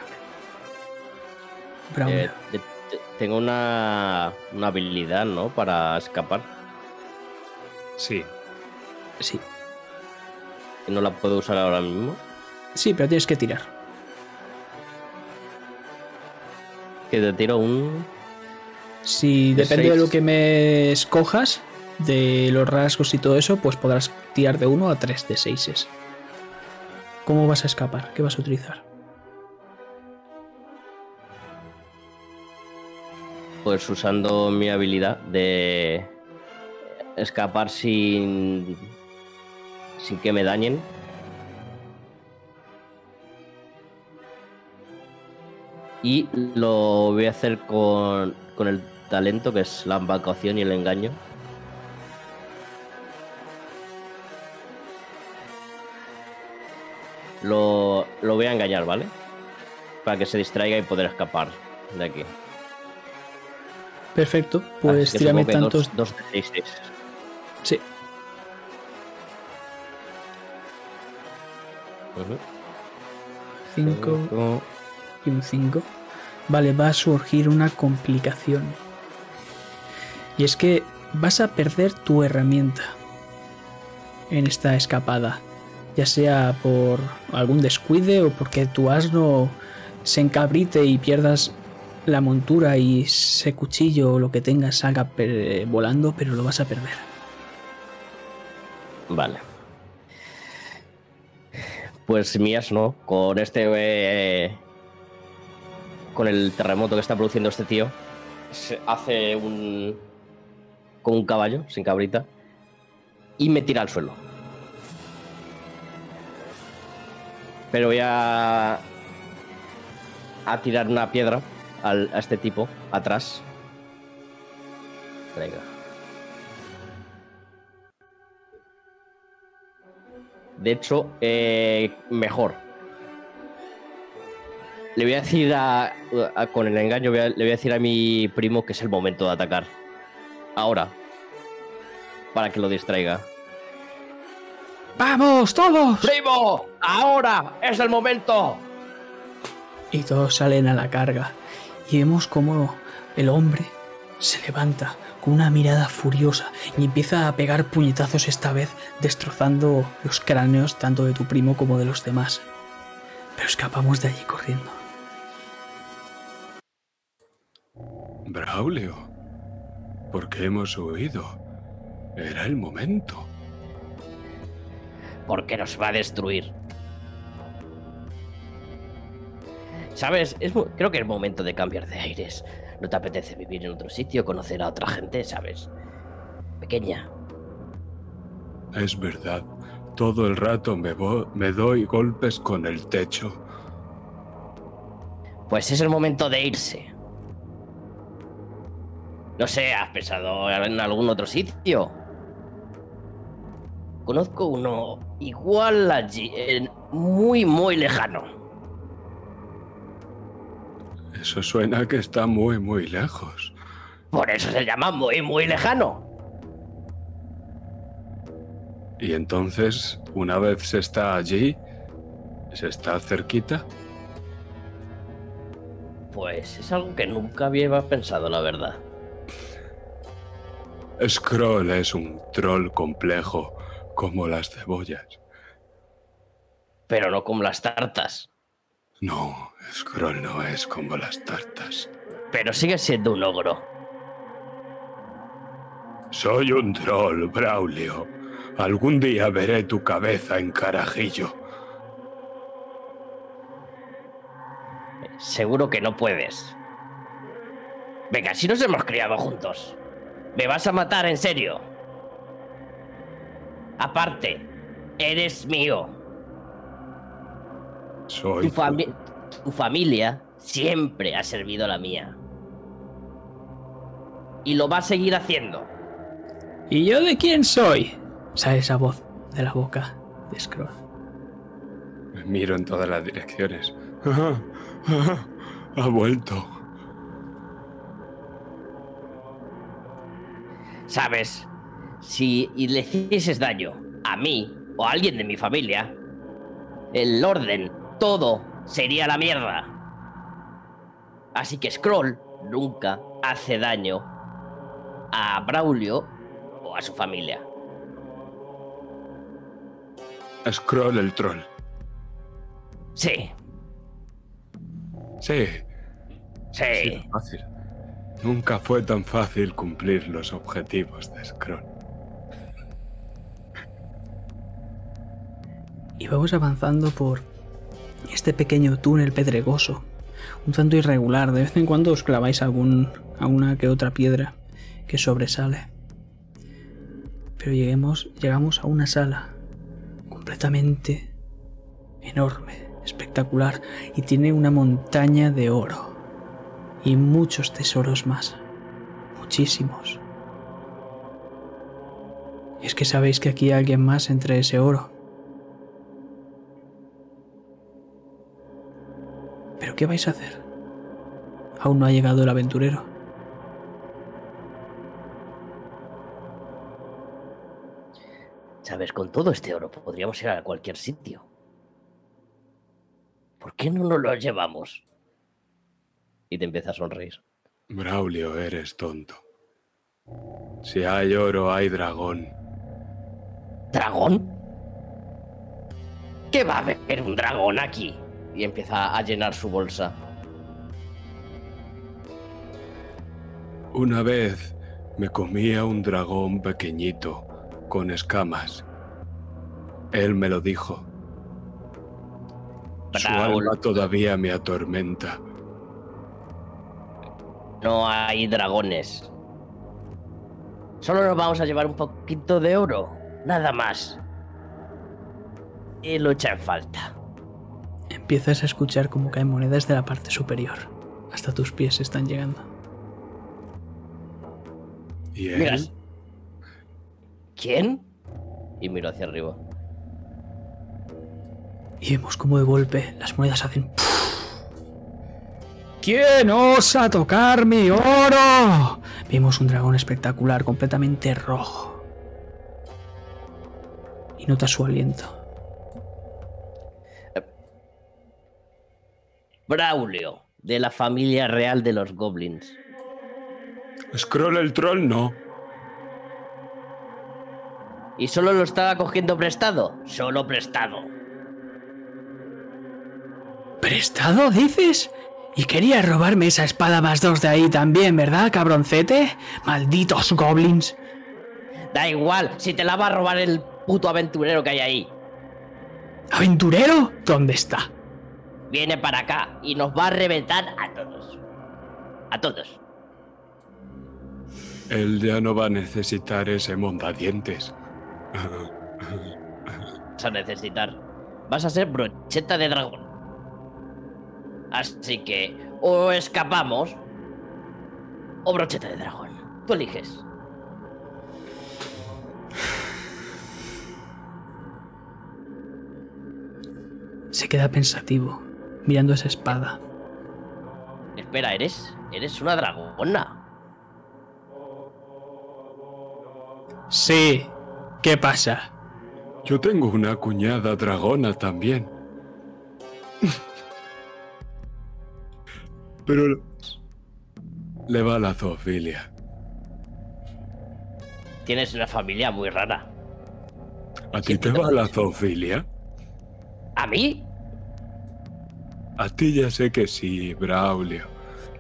Braulio. Eh, tengo una, una habilidad, ¿no? Para escapar. Sí, Sí, Y no la puedo usar ahora mismo. sí, pero tienes que tirar. Que te tiro un. Si De depende de lo que me escojas, de los rasgos y todo eso, pues podrás tirar de 1 a 3 de 6. ¿Cómo vas a escapar? ¿Qué vas a utilizar? Pues usando mi habilidad de escapar sin. sin que me dañen. Y lo voy a hacer con, con el talento que es la vacación y el engaño. Lo, lo voy a engañar, ¿vale? Para que se distraiga y poder escapar de aquí. Perfecto, pues tírame tantos. Dos, dos de seis, seis. Sí, Ujú. 5 Cinco. y un 5. Vale, va a surgir una complicación. Y es que vas a perder tu herramienta en esta escapada. Ya sea por algún descuide o porque tu asno se encabrite y pierdas la montura y ese cuchillo o lo que tengas salga volando, pero lo vas a perder. Vale. Pues mías no. Con este. eh, con el terremoto que está produciendo este tío. Se hace un. Con un caballo, sin cabrita. Y me tira al suelo. Pero voy a. A tirar una piedra al- a este tipo atrás. Venga. De hecho, eh, mejor. Le voy a decir a, a- con el engaño, voy a- le voy a decir a mi primo que es el momento de atacar. Ahora. Para que lo distraiga. ¡Vamos, todos! ¡Primo! ¡Ahora! ¡Es el momento! Y todos salen a la carga. Y vemos como el hombre se levanta con una mirada furiosa y empieza a pegar puñetazos esta vez, destrozando los cráneos tanto de tu primo como de los demás. Pero escapamos de allí corriendo. Braulio, ¿por qué hemos huido? Era el momento. Porque nos va a destruir. ¿Sabes? Es, creo que es momento de cambiar de aires. ¿No te apetece vivir en otro sitio, conocer a otra gente, sabes? Pequeña. Es verdad. Todo el rato me, me doy golpes con el techo. Pues es el momento de irse. No sé, ¿has pensado en algún otro sitio? Conozco uno igual allí, muy, muy lejano. Eso suena que está muy, muy lejos. Por eso se llama muy, muy lejano. Y entonces, una vez se está allí, se está cerquita. Pues es algo que nunca había pensado, la verdad. Scroll es un troll complejo, como las cebollas. Pero no como las tartas. No, Scroll no es como las tartas. Pero sigue siendo un ogro. Soy un troll, Braulio. Algún día veré tu cabeza en carajillo. Seguro que no puedes. Venga, si nos hemos criado juntos. ¿Me vas a matar en serio? Aparte, eres mío. Soy Tu, fami- tu familia siempre ha servido a la mía. Y lo va a seguir haciendo. ¿Y yo de quién soy? Sale esa voz de la boca de Scroll. Me miro en todas las direcciones. ha vuelto. ¿Sabes? Si le hicieses daño a mí o a alguien de mi familia, el orden, todo, sería la mierda. Así que Scroll nunca hace daño a Braulio o a su familia. Scroll el troll. Sí, Sí, sí. sí, fácil. Nunca fue tan fácil cumplir los objetivos de Scroll. Y vamos avanzando por este pequeño túnel pedregoso, un tanto irregular. De vez en cuando os claváis algún, alguna que otra piedra que sobresale. Pero lleguemos, llegamos a una sala completamente enorme, espectacular, y tiene una montaña de oro y muchos tesoros más, muchísimos. Es que sabéis que aquí hay alguien más entre ese oro. Qué vais a hacer? Aún no ha llegado el aventurero. Sabes, con todo este oro podríamos ir a cualquier sitio. ¿Por qué no nos lo llevamos? Y te empieza a sonreír. Braulio, eres tonto. Si hay oro, hay dragón. ¿Dragón? ¿Qué va a haber un dragón aquí? Y empieza a llenar su bolsa. Una vez me comía un dragón pequeñito con escamas. Él me lo dijo. Su alma todavía me atormenta. No hay dragones. Solo nos vamos a llevar un poquito de oro. Nada más. Y lo echa en falta. Empiezas a escuchar cómo caen monedas de la parte superior. Hasta tus pies están llegando. ¿Y él? Mira. ¿Quién? Y miro hacia arriba. Y vemos como de golpe las monedas hacen... ¿Quién osa tocar mi oro? Vemos un dragón espectacular, completamente rojo. Y notas su aliento. Braulio, de la familia real de los goblins. Scroll el troll no. ¿Y solo lo estaba cogiendo prestado? Solo prestado. ¿Prestado, dices? Y querías robarme esa espada más dos de ahí también, ¿verdad, cabroncete? Malditos goblins. Da igual, si te la va a robar el puto aventurero que hay ahí. ¿Aventurero? ¿Dónde está? Viene para acá y nos va a reventar a todos. A todos. Él ya no va a necesitar ese mondadientes. Vas a necesitar. Vas a ser brocheta de dragón. Así que o escapamos o brocheta de dragón. Tú eliges. Se queda pensativo, mirando esa espada. Espera, eres. Eres una dragona. Sí. ¿Qué pasa? Yo tengo una cuñada dragona también. Pero le va la zoofilia. Tienes una familia muy rara. ¿A ti te va la zoofilia? ¿A mí? A ti ya sé que sí, Braulio.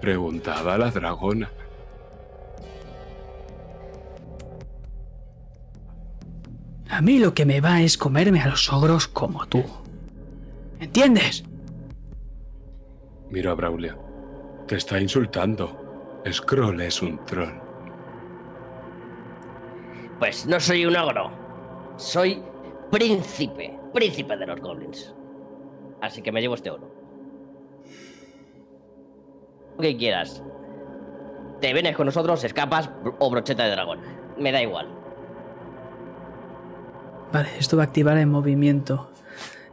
Preguntaba a la dragona. A mí lo que me va es comerme a los ogros como tú. ¿Entiendes? Mira, Braulio. Te está insultando. Scroll es un troll. Pues no soy un ogro. Soy príncipe. Príncipe de los goblins. Así que me llevo este oro. Que quieras. Te vienes con nosotros, escapas o brocheta de dragón. Me da igual. Vale, esto va a activar el movimiento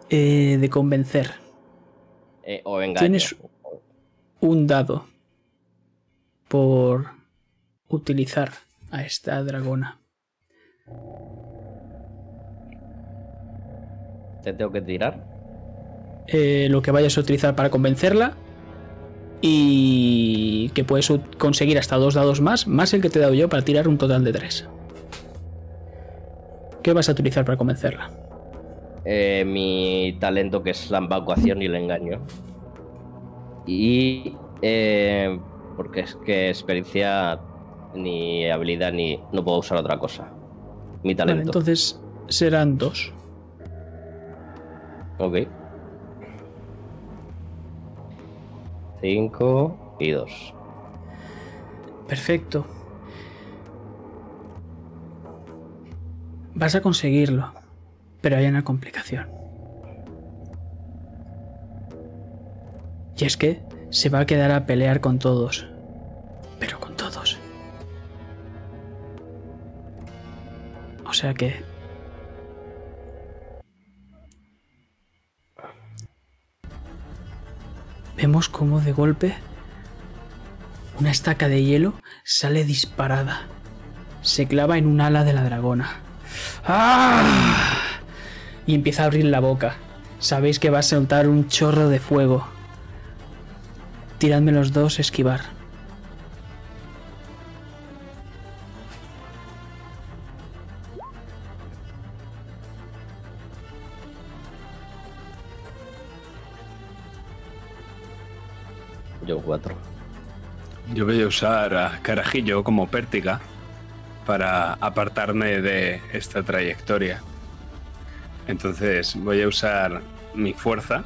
eh, de convencer. Eh, o engaño. Tienes un dado por utilizar a esta dragona. Te tengo que tirar. Eh, lo que vayas a utilizar para convencerla y que puedes conseguir hasta dos dados más, más el que te he dado yo para tirar un total de tres. ¿Qué vas a utilizar para convencerla? Eh, mi talento que es la evacuación y el engaño. Y eh, porque es que experiencia ni habilidad ni no puedo usar otra cosa. Mi Vale, talento. entonces serán dos. Ok. 5 y 2. Perfecto. Vas a conseguirlo, pero hay una complicación. Y es que se va a quedar a pelear con todos. Pero con todos. O sea que... Vemos cómo de golpe una estaca de hielo sale disparada. Se clava en un ala de la dragona. ¡Ah! Y empieza a abrir la boca. Sabéis que va a soltar un chorro de fuego. Tiradme los dos, esquivar. Yo voy a usar a Carajillo como pértiga para apartarme de esta trayectoria. Entonces voy a usar mi fuerza,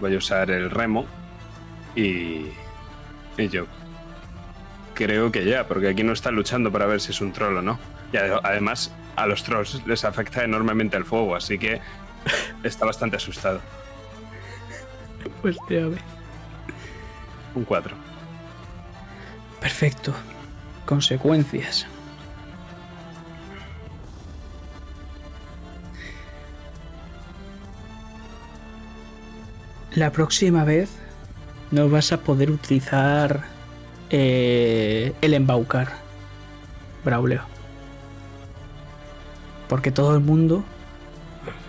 voy a usar el remo y, y yo creo que ya, porque aquí no está luchando para ver si es un troll o no. Y ade- además a los trolls les afecta enormemente el fuego, así que está bastante asustado. Pues te Un 4. Perfecto. Consecuencias. La próxima vez no vas a poder utilizar eh, el embaucar, Braulio. Porque todo el mundo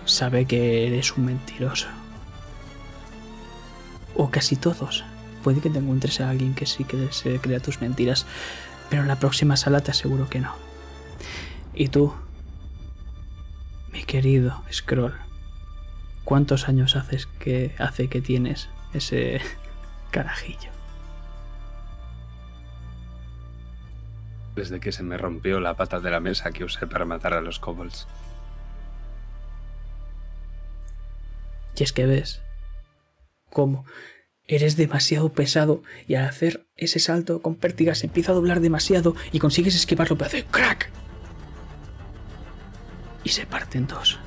sabe que eres un mentiroso. O casi todos. Puede que te encuentres a alguien que sí que se crea tus mentiras, pero en la próxima sala te aseguro que no. Y tú, mi querido Scroll, ¿cuántos años haces que hace que tienes ese carajillo? Desde que se me rompió la pata de la mesa que usé para matar a los kobolds. Y es que ves, cómo. Eres demasiado pesado y al hacer ese salto con pértiga se empieza a doblar demasiado y consigues esquivarlo, pero hace crack. Y se parte en dos.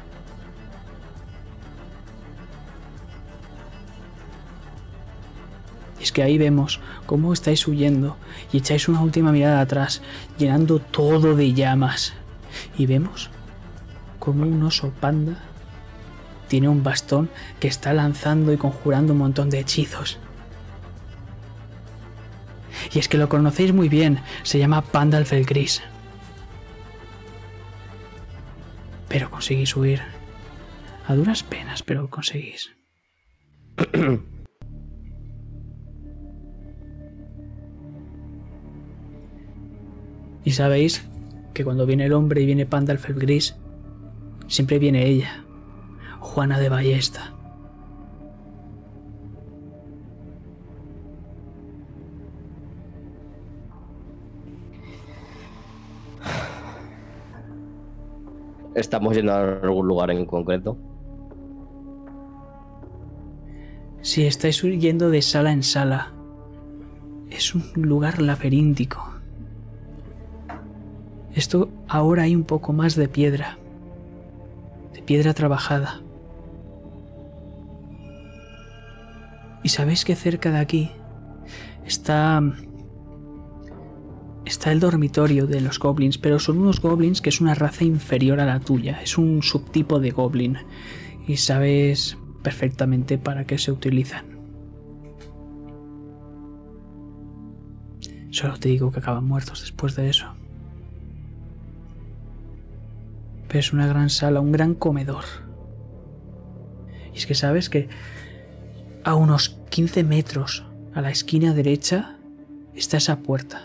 Y es que ahí vemos cómo estáis huyendo y echáis una última mirada atrás, llenando todo de llamas. Y vemos como un oso panda tiene un bastón que está lanzando y conjurando un montón de hechizos. Y es que lo conocéis muy bien, se llama Pandalfel Gris. Pero conseguís huir. A duras penas, pero conseguís. y sabéis que cuando viene el hombre y viene Pandalfel Gris, siempre viene ella, Juana de Ballesta. ¿Estamos yendo a algún lugar en concreto? Si estáis yendo de sala en sala. Es un lugar laberíntico. Esto ahora hay un poco más de piedra. De piedra trabajada. Y sabéis que cerca de aquí está está el dormitorio de los goblins, pero son unos goblins que es una raza inferior a la tuya, es un subtipo de goblin y sabes perfectamente para qué se utilizan. Solo te digo que acaban muertos después de eso. Pero es una gran sala, un gran comedor. Y es que sabes que a unos 15 metros a la esquina derecha está esa puerta.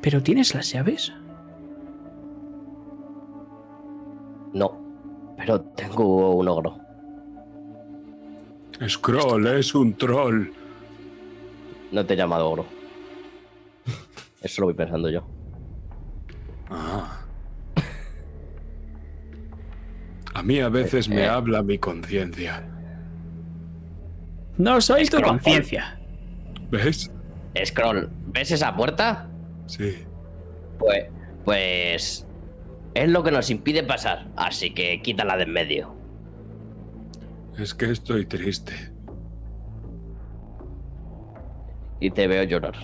¿Pero tienes las llaves? No, pero tengo un ogro. Scroll es un troll. No te he llamado ogro. Eso lo voy pensando yo. Ah. A mí a veces me Eh. habla mi conciencia. No soy tu Scroll. conciencia. ¿Ves? Scroll, ¿ves esa puerta? Sí. Pues, pues es lo que nos impide pasar, así que quítala de en medio. Es que estoy triste. Y te veo llorar.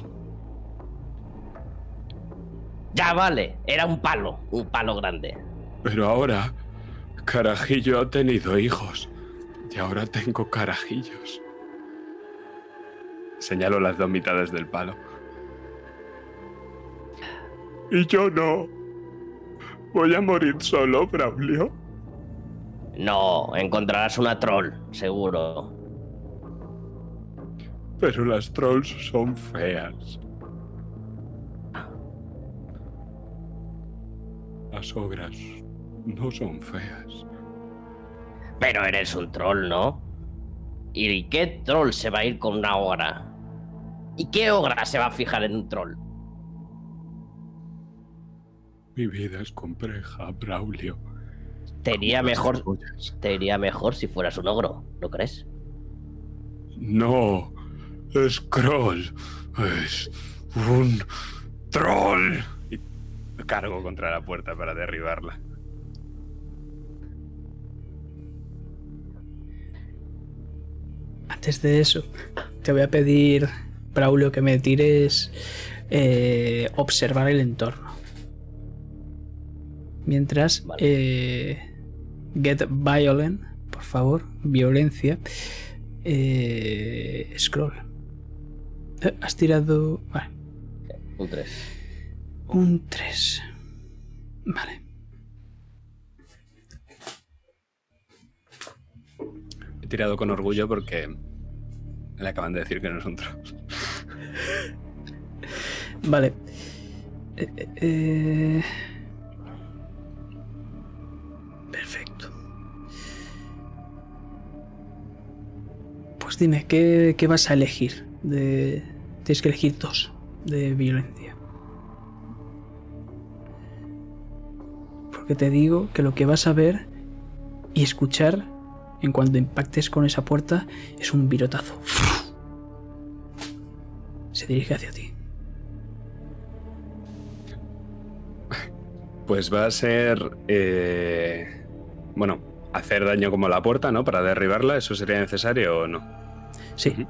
Ya vale, era un palo, un palo grande. Pero ahora, Carajillo ha tenido hijos. Y ahora tengo carajillos. Señalo las dos mitades del palo. Y yo no. Voy a morir solo, Braulio. No, encontrarás una troll, seguro. Pero las trolls son feas. Las ogras no son feas. Pero eres un troll, ¿no? ¿Y qué troll se va a ir con una ogra? ¿Y qué ogra se va a fijar en un troll? Mi vida es compleja, Braulio. Te iría mejor, cebollas. te iría mejor si fueras un ogro, ¿no crees? No, Scroll es un troll. Y me cargo contra la puerta para derribarla. Antes de eso, te voy a pedir, Braulio, que me tires eh, observar el entorno. Mientras, Vale. eh, get violent, por favor, violencia. Eh, scroll. Eh, has tirado. Vale, Un 3. un 3. Vale. He tirado con orgullo porque le acaban de decir que no es un. Vale. Eh, eh, eh. Perfecto. Pues dime, ¿qué, qué vas a elegir? De... Tienes que elegir dos de violencia. Porque te digo que lo que vas a ver y escuchar En cuanto impactes con esa puerta, es un virotazo. Se dirige hacia ti. Pues va a ser. eh, bueno, hacer daño como la puerta, ¿no? Para derribarla, ¿eso sería necesario o no? Sí.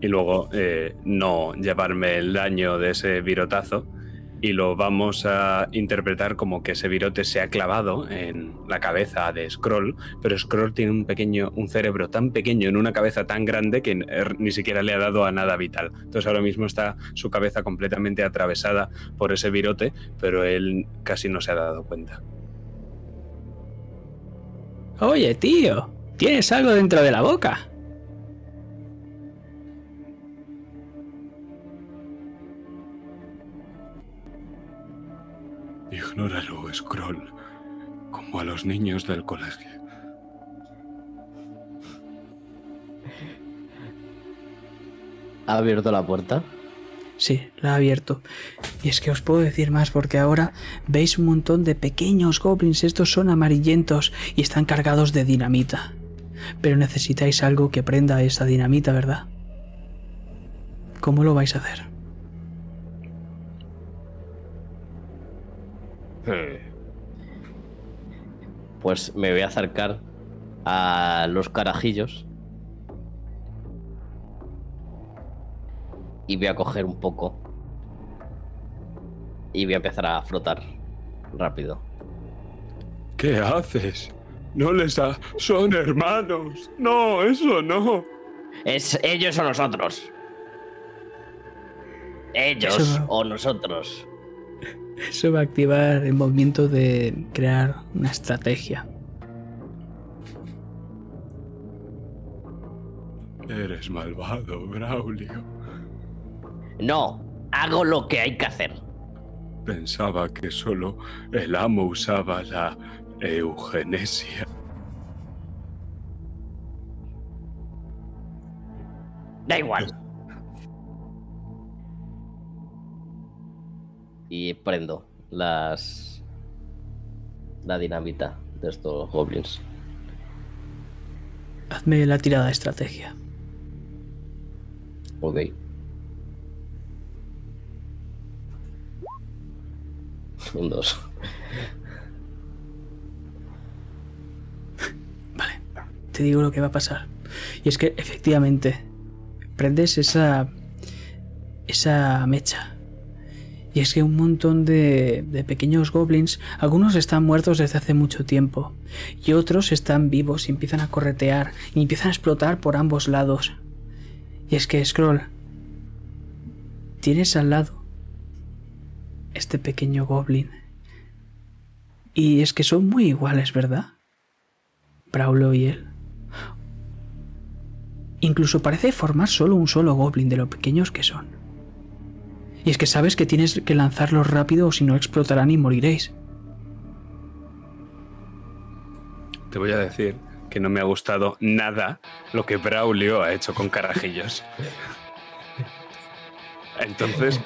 Y luego eh, no llevarme el daño de ese virotazo. Y lo vamos a interpretar como que ese virote se ha clavado en la cabeza de Scroll, pero Scroll tiene un pequeño, un cerebro tan pequeño en una cabeza tan grande que eh, ni siquiera le ha dado a nada vital. Entonces ahora mismo está su cabeza completamente atravesada por ese virote, pero él casi no se ha dado cuenta. Oye, tío, tienes algo dentro de la boca. Ignóralo, Scroll, como a los niños del colegio. ¿Ha abierto la puerta? Sí, la ha abierto. Y es que os puedo decir más porque ahora veis un montón de pequeños goblins. Estos son amarillentos y están cargados de dinamita. Pero necesitáis algo que prenda esa dinamita, ¿verdad? ¿Cómo lo vais a hacer? Pues me voy a acercar a los carajillos. Y voy a coger un poco. Y voy a empezar a frotar rápido. ¿Qué haces? No les ha... Son hermanos. No, eso no. Es ellos o nosotros. Ellos Eso- o nosotros. Eso va a activar el movimiento de crear una estrategia. Eres malvado, Braulio. No, hago lo que hay que hacer. Pensaba que solo el amo usaba la eugenesia. Da igual. Y prendo las. La dinamita de estos goblins. Hazme la tirada de estrategia. Ok. Un dos. Vale, te digo lo que va a pasar. Y es que efectivamente prendes esa esa mecha. Y es que un montón de, de pequeños goblins, algunos están muertos desde hace mucho tiempo, y otros están vivos y empiezan a corretear y empiezan a explotar por ambos lados. Y es que, Scroll, tienes al lado este pequeño goblin. Y es que son muy iguales, ¿verdad? Braulio y él. Incluso parece formar solo un solo goblin de lo pequeños que son. Y es que sabes que tienes que lanzarlos rápido o si no explotarán y moriréis. Te voy a decir que no me ha gustado nada lo que Braulio ha hecho con carajillos. Entonces,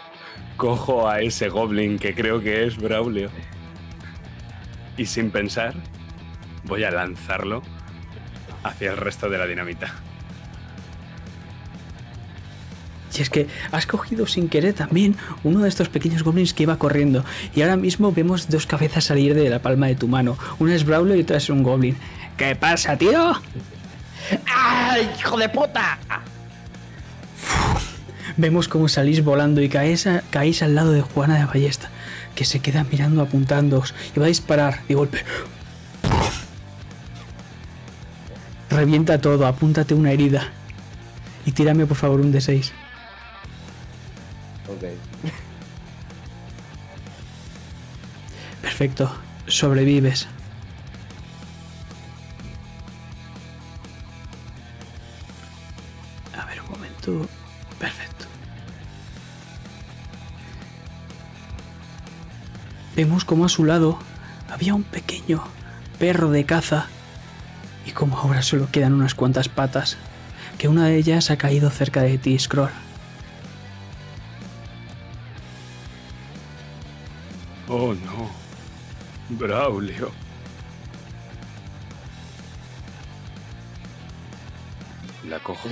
cojo a ese goblin que creo que es Braulio y sin pensar voy a lanzarlo hacia el resto de la dinamita. Y es que has cogido sin querer también uno de estos pequeños goblins que iba corriendo. Y ahora mismo vemos dos cabezas salir de la palma de tu mano. Una es Braulio y otra es un goblin. ¿Qué pasa, tío? ¡Ay, hijo de puta! Vemos cómo salís volando y caéis, a- caéis al lado de Juana de Ballesta, que se queda mirando apuntándoos y va a disparar de golpe. Revienta todo, apúntate una herida. Y tírame por favor un D6. Perfecto, sobrevives. A ver, un momento. Perfecto. Vemos como a su lado había un pequeño perro de caza y como ahora solo quedan unas cuantas patas, que una de ellas ha caído cerca de ti, Scroll. Oh no. Braulio. La cojo.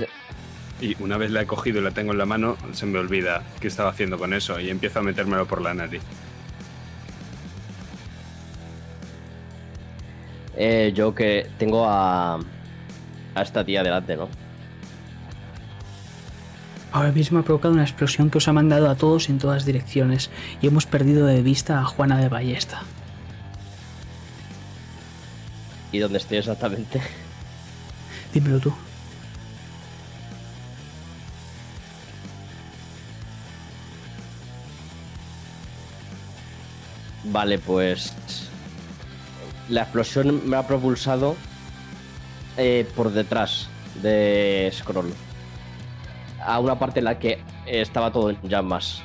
Y una vez la he cogido y la tengo en la mano, se me olvida qué estaba haciendo con eso y empiezo a metérmelo por la nariz. Eh, yo que tengo a, a esta tía delante, ¿no? Ahora mismo ha provocado una explosión que os ha mandado a todos en todas direcciones y hemos perdido de vista a Juana de Ballesta. ¿Y dónde estoy exactamente? Dímelo tú. Vale, pues. La explosión me ha propulsado eh, por detrás de Scroll. A una parte en la que estaba todo en llamas.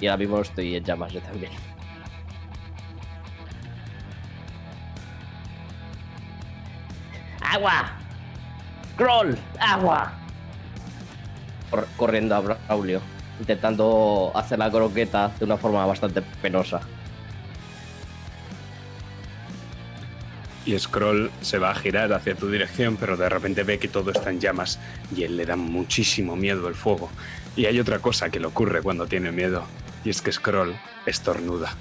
Y ahora mismo estoy en llamas yo también. ¡Agua! ¡Scroll! ¡Agua! Cor- corriendo a Braulio, intentando hacer la croqueta de una forma bastante penosa. Y Scroll se va a girar hacia tu dirección, pero de repente ve que todo está en llamas y él le da muchísimo miedo el fuego. Y hay otra cosa que le ocurre cuando tiene miedo, y es que Scroll estornuda.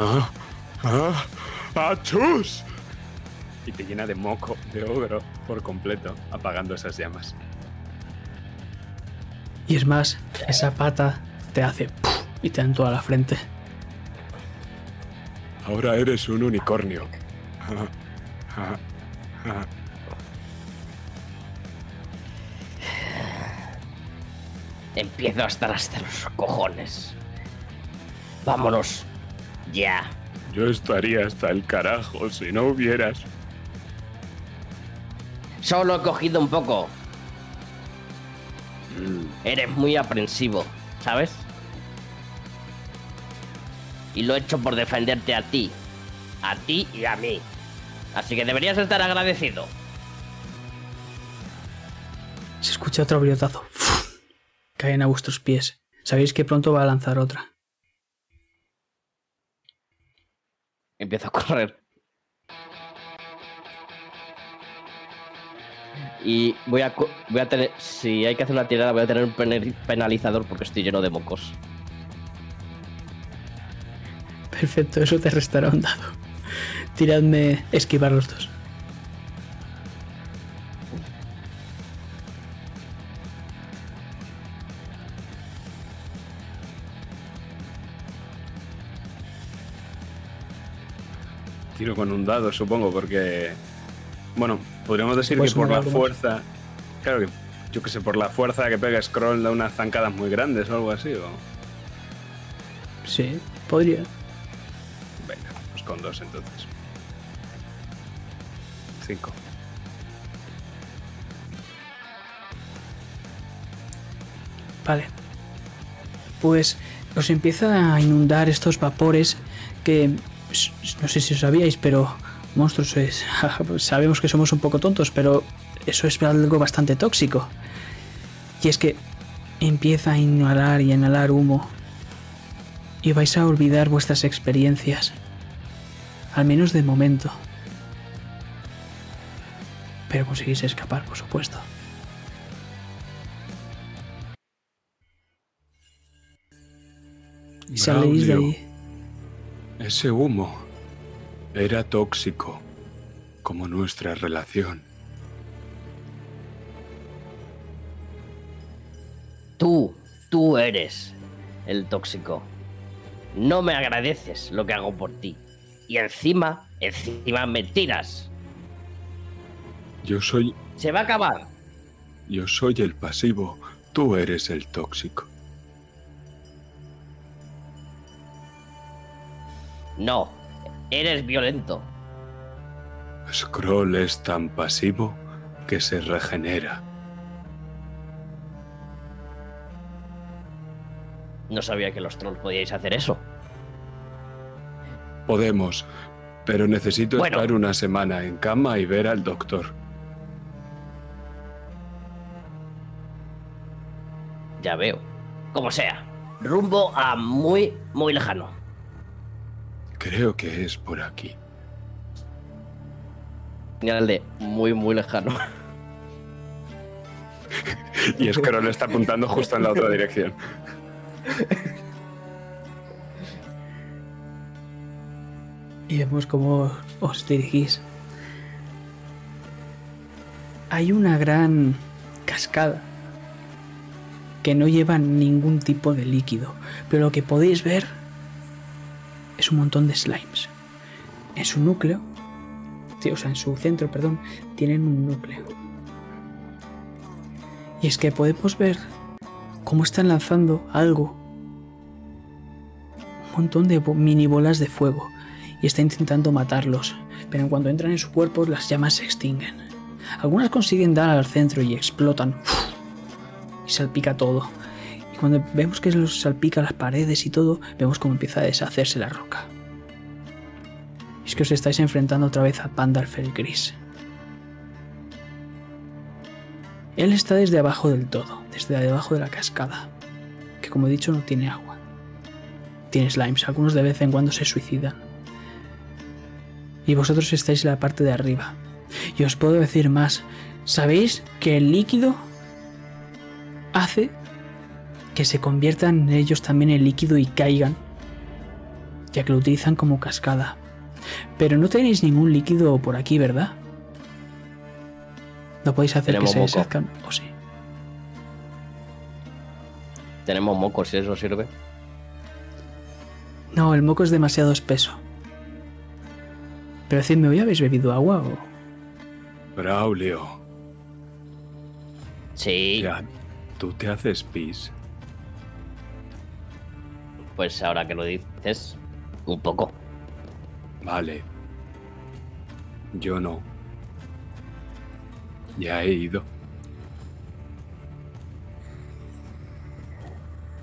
¡Ah! ¡Ah! ¡Achus! Y te llena de moco de ogro por completo, apagando esas llamas. Y es más, esa pata te hace ¡puf! y te da en toda la frente. Ahora eres un unicornio. Ah, ah, ah. Empiezo a estar hasta los cojones. Vámonos. Ya. Yo estaría hasta el carajo si no hubieras. Solo he cogido un poco. Eres muy aprensivo, ¿sabes? Y lo he hecho por defenderte a ti. A ti y a mí. Así que deberías estar agradecido. Se escucha otro briotazo. Caen a vuestros pies. Sabéis que pronto va a lanzar otra. Empiezo a correr. Y voy a, co- voy a tener. Si hay que hacer una tirada, voy a tener un penal- penalizador porque estoy lleno de mocos. Perfecto, eso te restará un dado. Tiradme esquivar los dos. Tiro con un dado, supongo, porque. Bueno, podríamos decir que por la más. fuerza. Claro que. Yo que sé, por la fuerza que pega Scroll da unas zancadas muy grandes o algo así. O... Sí, podría. Venga, pues con dos entonces. Cinco. Vale. Pues os empieza a inundar estos vapores que no sé si os sabíais, pero monstruos es, sabemos que somos un poco tontos, pero eso es algo bastante tóxico. Y es que empieza a inhalar y a inhalar humo y vais a olvidar vuestras experiencias, al menos de momento. Pero conseguís escapar, por supuesto. Y saléis de Braulio, ahí. Ese humo era tóxico, como nuestra relación. Tú, tú eres el tóxico. No me agradeces lo que hago por ti. Y encima, encima me tiras. Yo soy, Se va a acabar. yo soy el pasivo, tú eres el tóxico. No, eres violento. Scroll es tan pasivo que se regenera. No sabía que los trolls podíais hacer eso. Podemos, pero necesito Bueno. estar una semana en cama y ver al doctor. Ya veo. Como sea. Rumbo a muy, muy lejano. Creo que es por aquí. señal de muy, muy lejano. Y Scroll está apuntando justo en la otra dirección. Y vemos cómo os dirigís. Hay una gran cascada que no lleva ningún tipo de líquido, pero lo que podéis ver es un montón de slimes. En su núcleo, o sea, en su centro, perdón, tienen un núcleo. Y es que podemos ver cómo están lanzando algo. Un montón de mini bolas de fuego. Y está intentando matarlos. Pero en cuanto entran en su cuerpo, las llamas se extinguen. Algunas consiguen dar al centro y explotan. Y salpica todo. Cuando vemos que los salpica las paredes y todo, vemos cómo empieza a deshacerse la roca. Es que os estáis enfrentando otra vez a Pandalf el Gris. Él está desde abajo del todo, desde debajo de la cascada, que como he dicho no tiene agua. Tiene slimes, algunos de vez en cuando se suicidan. Y vosotros estáis en la parte de arriba. Y os puedo decir más, ¿sabéis que el líquido hace que se conviertan ellos también en líquido y caigan? Ya que lo utilizan como cascada. Pero no tenéis ningún líquido por aquí, ¿verdad? No podéis hacer Tenemos que se deshazcan. ¿O sí? Tenemos mocos, si eso sirve. No, el moco es demasiado espeso. Pero decidme, ¿hoy habéis bebido agua o...? Braulio, Sí, ya, ¿tú te haces pis? Pues ahora que lo dices, un poco. Vale. Yo no. Ya he ido.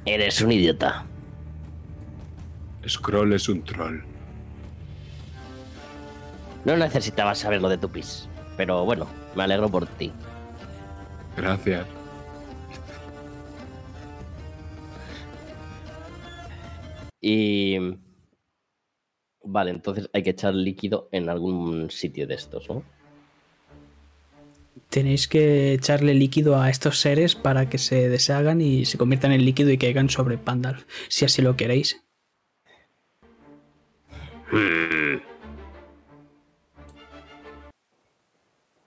Eres un idiota. Scroll es un troll. No necesitabas saber lo de tu pis. Pero bueno, me alegro por ti. Gracias. Y. Vale, entonces hay que echar líquido en algún sitio de estos, ¿no? Tenéis que echarle líquido a estos seres para que se deshagan y se conviertan en líquido y caigan sobre Pandalf, si así lo queréis.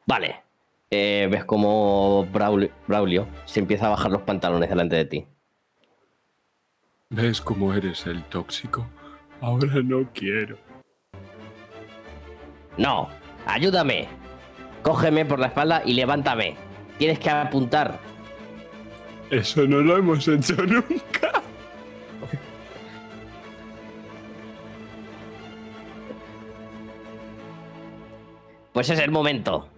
Vale. Eh, ves como Braulio, Braulio se empieza a bajar los pantalones delante de ti. ¿Ves cómo eres el tóxico? Ahora no quiero. No, ayúdame. Cógeme por la espalda y levántame. Tienes que apuntar. Eso no lo hemos hecho nunca. Pues es el momento.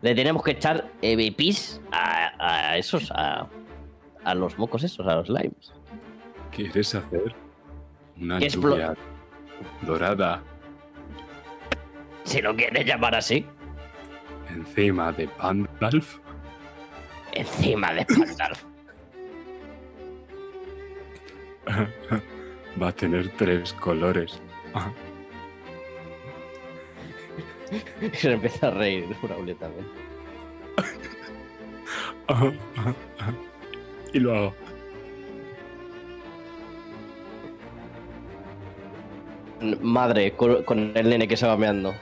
Le tenemos que echar eh, pis a, a esos, a, a los mocos esos, a los limes. ¿Quieres hacer una lluvia dorada Si lo quieres llamar así, encima de Pandalf? encima de Pandalf. Va a tener tres colores. Se empieza a reír Braulio también. Y lo hago. Madre, con, con el nene que se va meando.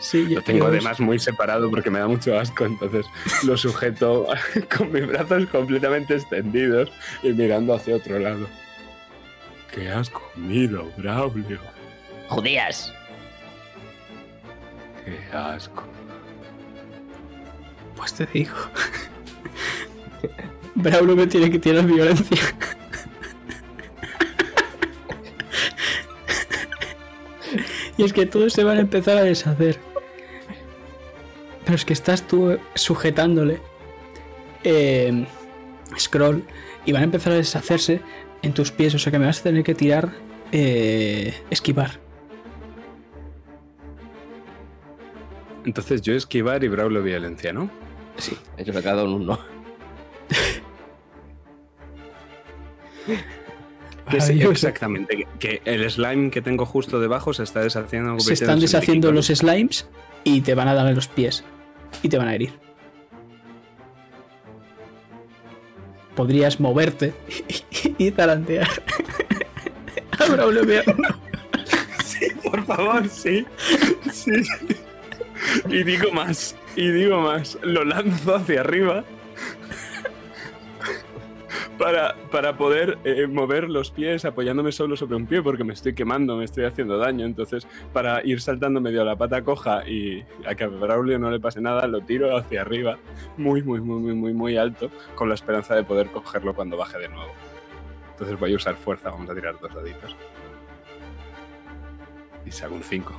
Sí, Lo tengo además muy separado porque me da mucho asco, entonces lo sujeto con mis brazos completamente extendidos y mirando hacia otro lado. ¿Qué has comido, Braulio? ¡Judías! Qué asco. Pues te digo. Braulio me tiene que tirar violencia. Y es que todos se van a empezar a deshacer. Pero es que estás tú sujetándole. eh, scroll. Y van a empezar a deshacerse en tus pies. O sea que me vas a tener que tirar. eh, esquivar. Entonces yo esquivar y Braulio violencia, ¿no? Sí, ellos a cada uno. Que sí, exactamente. Que, que el slime que tengo justo debajo se está deshaciendo. Se están deshaciendo los slimes y te van a dar en los pies. Y te van a herir. Podrías moverte y zarandear. a Braulio mirando. Sí, por favor, sí. Sí. Y digo más, y digo más. Lo lanzo hacia arriba. Para, poder eh, mover los pies apoyándome solo sobre un pie porque me estoy quemando, me estoy haciendo daño. Entonces, para ir saltando medio a la pata coja y a que a Braulio no le pase nada, lo tiro hacia arriba, muy, muy, muy, muy, muy, muy alto, con la esperanza de poder cogerlo cuando baje de nuevo. Entonces voy a usar fuerza, vamos a tirar dos daditos. Y saco un 5.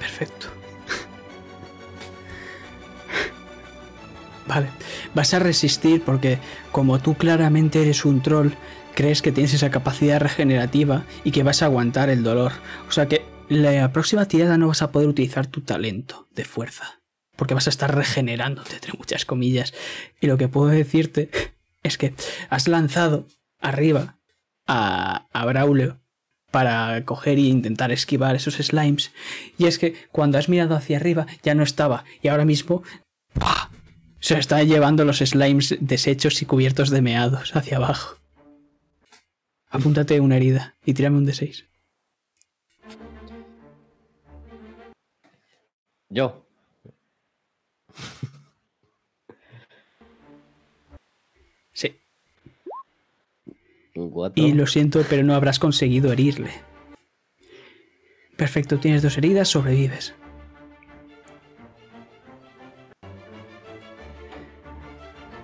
Perfecto. Vale, vas a resistir porque como tú claramente eres un troll, crees que tienes esa capacidad regenerativa y que vas a aguantar el dolor. O sea que la próxima tirada no vas a poder utilizar tu talento de fuerza. Porque vas a estar regenerándote, entre muchas comillas. Y lo que puedo decirte es que has lanzado arriba a, a Braulio para coger e intentar esquivar esos slimes. Y es que cuando has mirado hacia arriba ya no estaba. Y ahora mismo. Se está llevando los slimes deshechos y cubiertos de meados hacia abajo. Apúntate una herida y tírame un D6. Yo. Sí. Cuatro. Y lo siento, pero no habrás conseguido herirle. Perfecto, tienes dos heridas, sobrevives.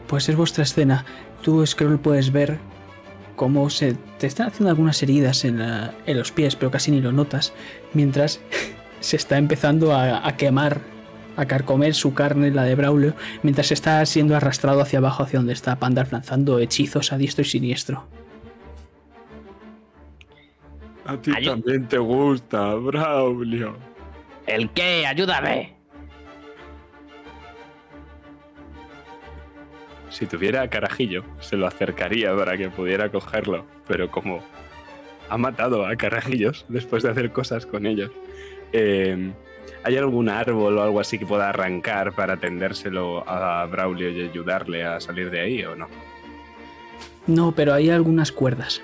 Pues es vuestra escena. Tú, Scroll, puedes ver cómo se te están haciendo algunas heridas en, la- en los pies, pero casi ni lo notas, mientras se está empezando a, a quemar, a carcomer su carne, la de Braulio, mientras está siendo arrastrado hacia abajo, hacia donde está Pandalf, lanzando hechizos a diestro y siniestro. A ti Ay- también te gusta, Braulio. ¿El qué? ¡Ayúdame! Si tuviera a Carajillo, se lo acercaría para que pudiera cogerlo, pero como ha matado a Carajillos después de hacer cosas con ellos, eh, ¿hay algún árbol o algo así que pueda arrancar para tendérselo a Braulio y ayudarle a salir de ahí o no? No, pero hay algunas cuerdas.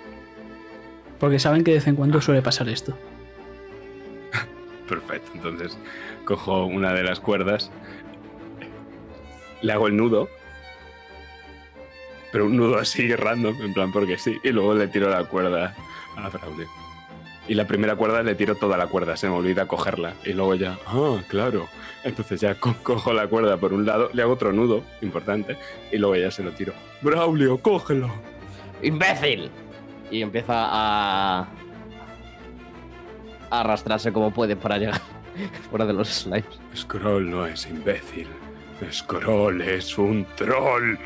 Porque saben que de vez en cuando suele pasar esto. Perfecto, entonces cojo una de las cuerdas, le hago el nudo, pero un nudo así random, en plan porque sí, y luego le tiro la cuerda a Braulio. Y la primera cuerda le tiro toda la cuerda, se me olvida cogerla, y luego ya, ah, claro. Entonces ya co- cojo la cuerda por un lado, le hago otro nudo, importante, y luego ya se lo tiro. Braulio, cógelo. ¡Imbécil! Y empieza a... a arrastrarse como puede para llegar fuera de los slimes. Scroll no es imbécil. Scroll es un troll.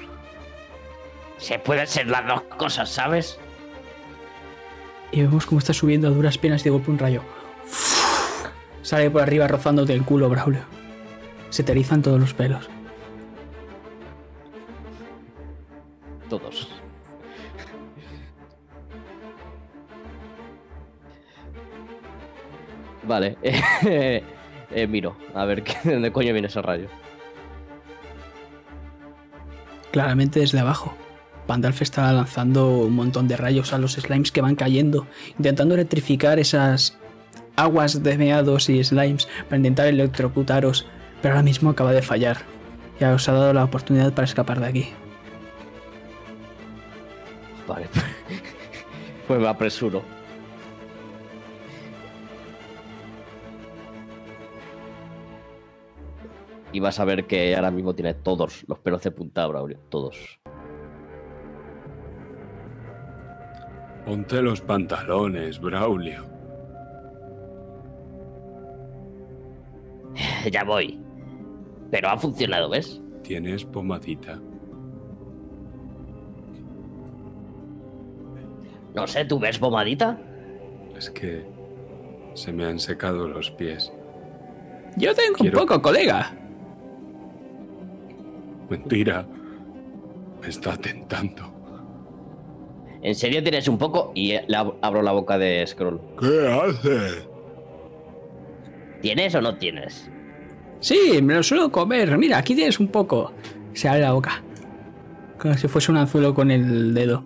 Se pueden ser las dos cosas, ¿sabes? Y vemos cómo está subiendo a duras penas y de golpe un rayo. Sale por arriba rozándote el culo, Braulio. Se te erizan todos los pelos. Todos. Vale. eh, eh, miro, a ver ¿qué- de dónde coño viene ese rayo. Claramente desde abajo. Pandalf está lanzando un montón de rayos a los slimes que van cayendo, intentando electrificar esas aguas de meados y slimes para intentar electrocutaros, pero ahora mismo acaba de fallar. Ya os ha dado la oportunidad para escapar de aquí. Vale. pues me apresuro. Y vas a ver que ahora mismo tiene todos los pelos de punta, Braulio. Todos. Ponte los pantalones, Braulio. Ya voy. Pero ha funcionado, ¿ves? Tienes pomadita. No sé, ¿tú ves pomadita? Es que se me han secado los pies. Yo tengo Quiero- un poco, colega. Mentira. Me está tentando. ¿En serio tienes un poco? Y le ab- abro la boca de Scroll. ¿Qué hace? ¿Tienes o no tienes? Sí, me lo suelo comer. Mira, aquí tienes un poco. Se abre la boca. Como si fuese un anzuelo con el dedo.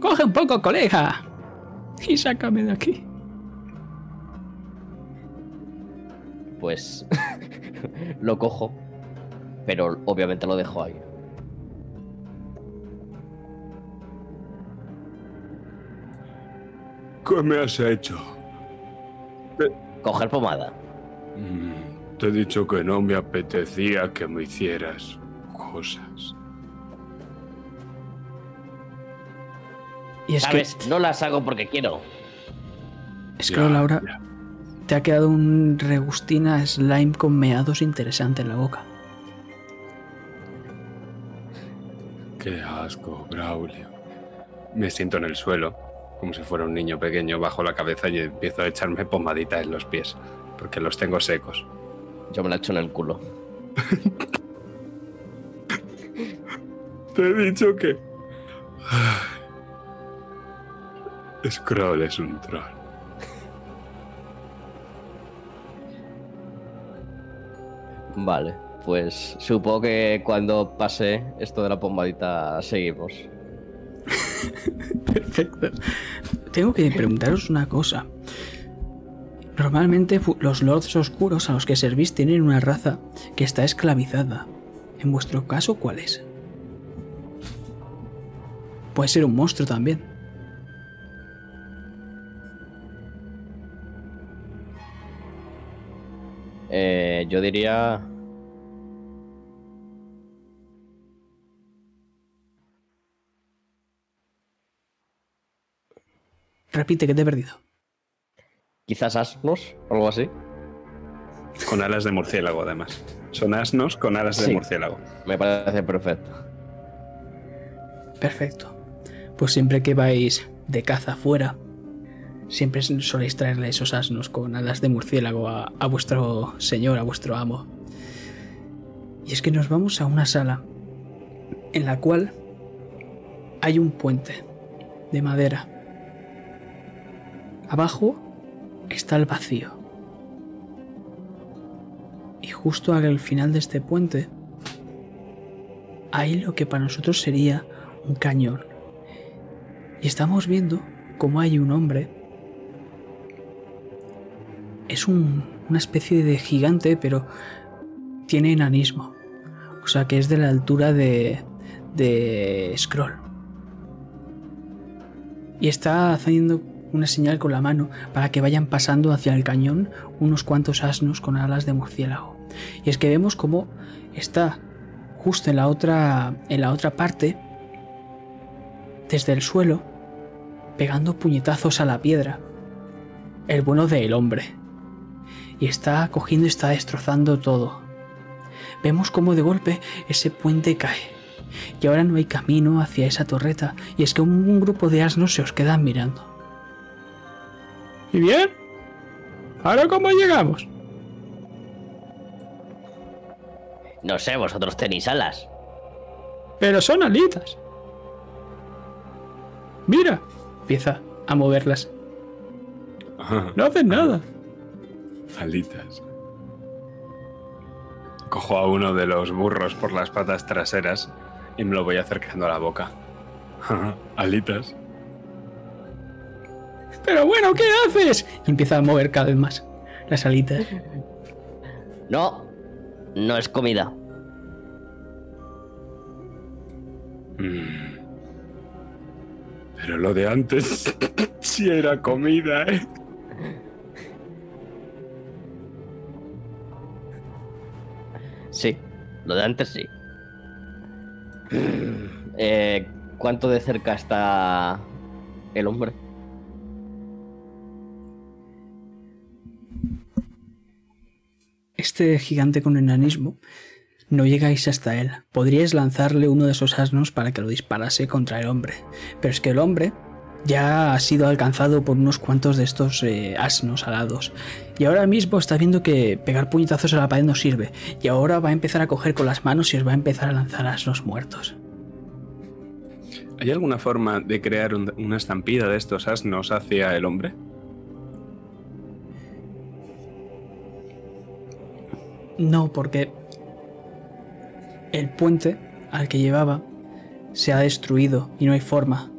Coge un poco, colega. Y sácame de aquí. Pues lo cojo. Pero obviamente lo dejo ahí. ¿Qué me has hecho? Coger pomada. Mm, Te he dicho que no me apetecía que me hicieras cosas. Y es ¿Sabes? No las hago porque quiero. que, es que Ya, Laura, ya. te ha quedado un regustina slime con meados interesante en la boca. Qué asco, Braulio. Me siento en el suelo, como si fuera un niño pequeño, bajo la cabeza y empiezo a echarme pomadita en los pies, porque los tengo secos. Yo me la echo en el culo. Te he dicho que... Scroll es un troll. Vale. Pues supongo que cuando pase esto de la pomadita seguimos. Perfecto. Tengo que preguntaros una cosa. Normalmente los lords oscuros a los que servís tienen una raza que está esclavizada. En vuestro caso, ¿cuál es? Puede ser un monstruo también. Eh, yo diría. Repite que te he perdido. Quizás asnos o algo así. Con alas de murciélago, además. Son asnos con alas de Sí. murciélago. Me parece perfecto. Perfecto. Pues siempre que vais de caza afuera, siempre soléis traerle esos asnos con alas de murciélago a, a vuestro señor, a vuestro amo. Y es que nos vamos a una sala en la cual hay un puente de madera. Abajo está el vacío. Y justo al final de este puente hay lo que para nosotros sería un cañón. Y estamos viendo cómo hay un hombre. Es un- una especie de gigante, pero tiene enanismo. O sea que es de la altura de, de Scroll. Y está haciendo una señal con la mano para que vayan pasando hacia el cañón unos cuantos asnos con alas de murciélago. Y es que vemos cómo está justo en la otra, en la otra parte desde el suelo, pegando puñetazos a la piedra. El bueno del hombre. Y está cogiendo y está destrozando todo. Vemos cómo de golpe ese puente cae. Y ahora no hay camino hacia esa torreta. Y es que un, un grupo de asnos se os quedan mirando. ¿Y bien? ¿Ahora cómo llegamos? No sé, vosotros tenéis alas. Pero son alitas. Mira. Empieza a moverlas. No hacen nada. alitas. Cojo a uno de los burros por las patas traseras y me lo voy acercando a la boca. Alitas. Pero bueno, ¿qué haces? Y empieza a mover cada vez más las alitas. No, no es comida. Mm. Pero lo de antes sí era comida, ¿eh? Sí, lo de antes sí. Eh, ¿Cuánto de cerca está el hombre? Este gigante con enanismo no llegáis hasta él. Podríais lanzarle uno de esos asnos para que lo disparase contra el hombre. Pero es que el hombre ya ha sido alcanzado por unos cuantos de estos eh, asnos alados. Y ahora mismo está viendo que pegar puñetazos a la pared no sirve. Y ahora va a empezar a coger con las manos y os va a empezar a lanzar asnos muertos. ¿Hay alguna forma de crear un- una estampida de estos asnos hacia el hombre? No, porque el puente al que llevaba se ha destruido y no hay forma.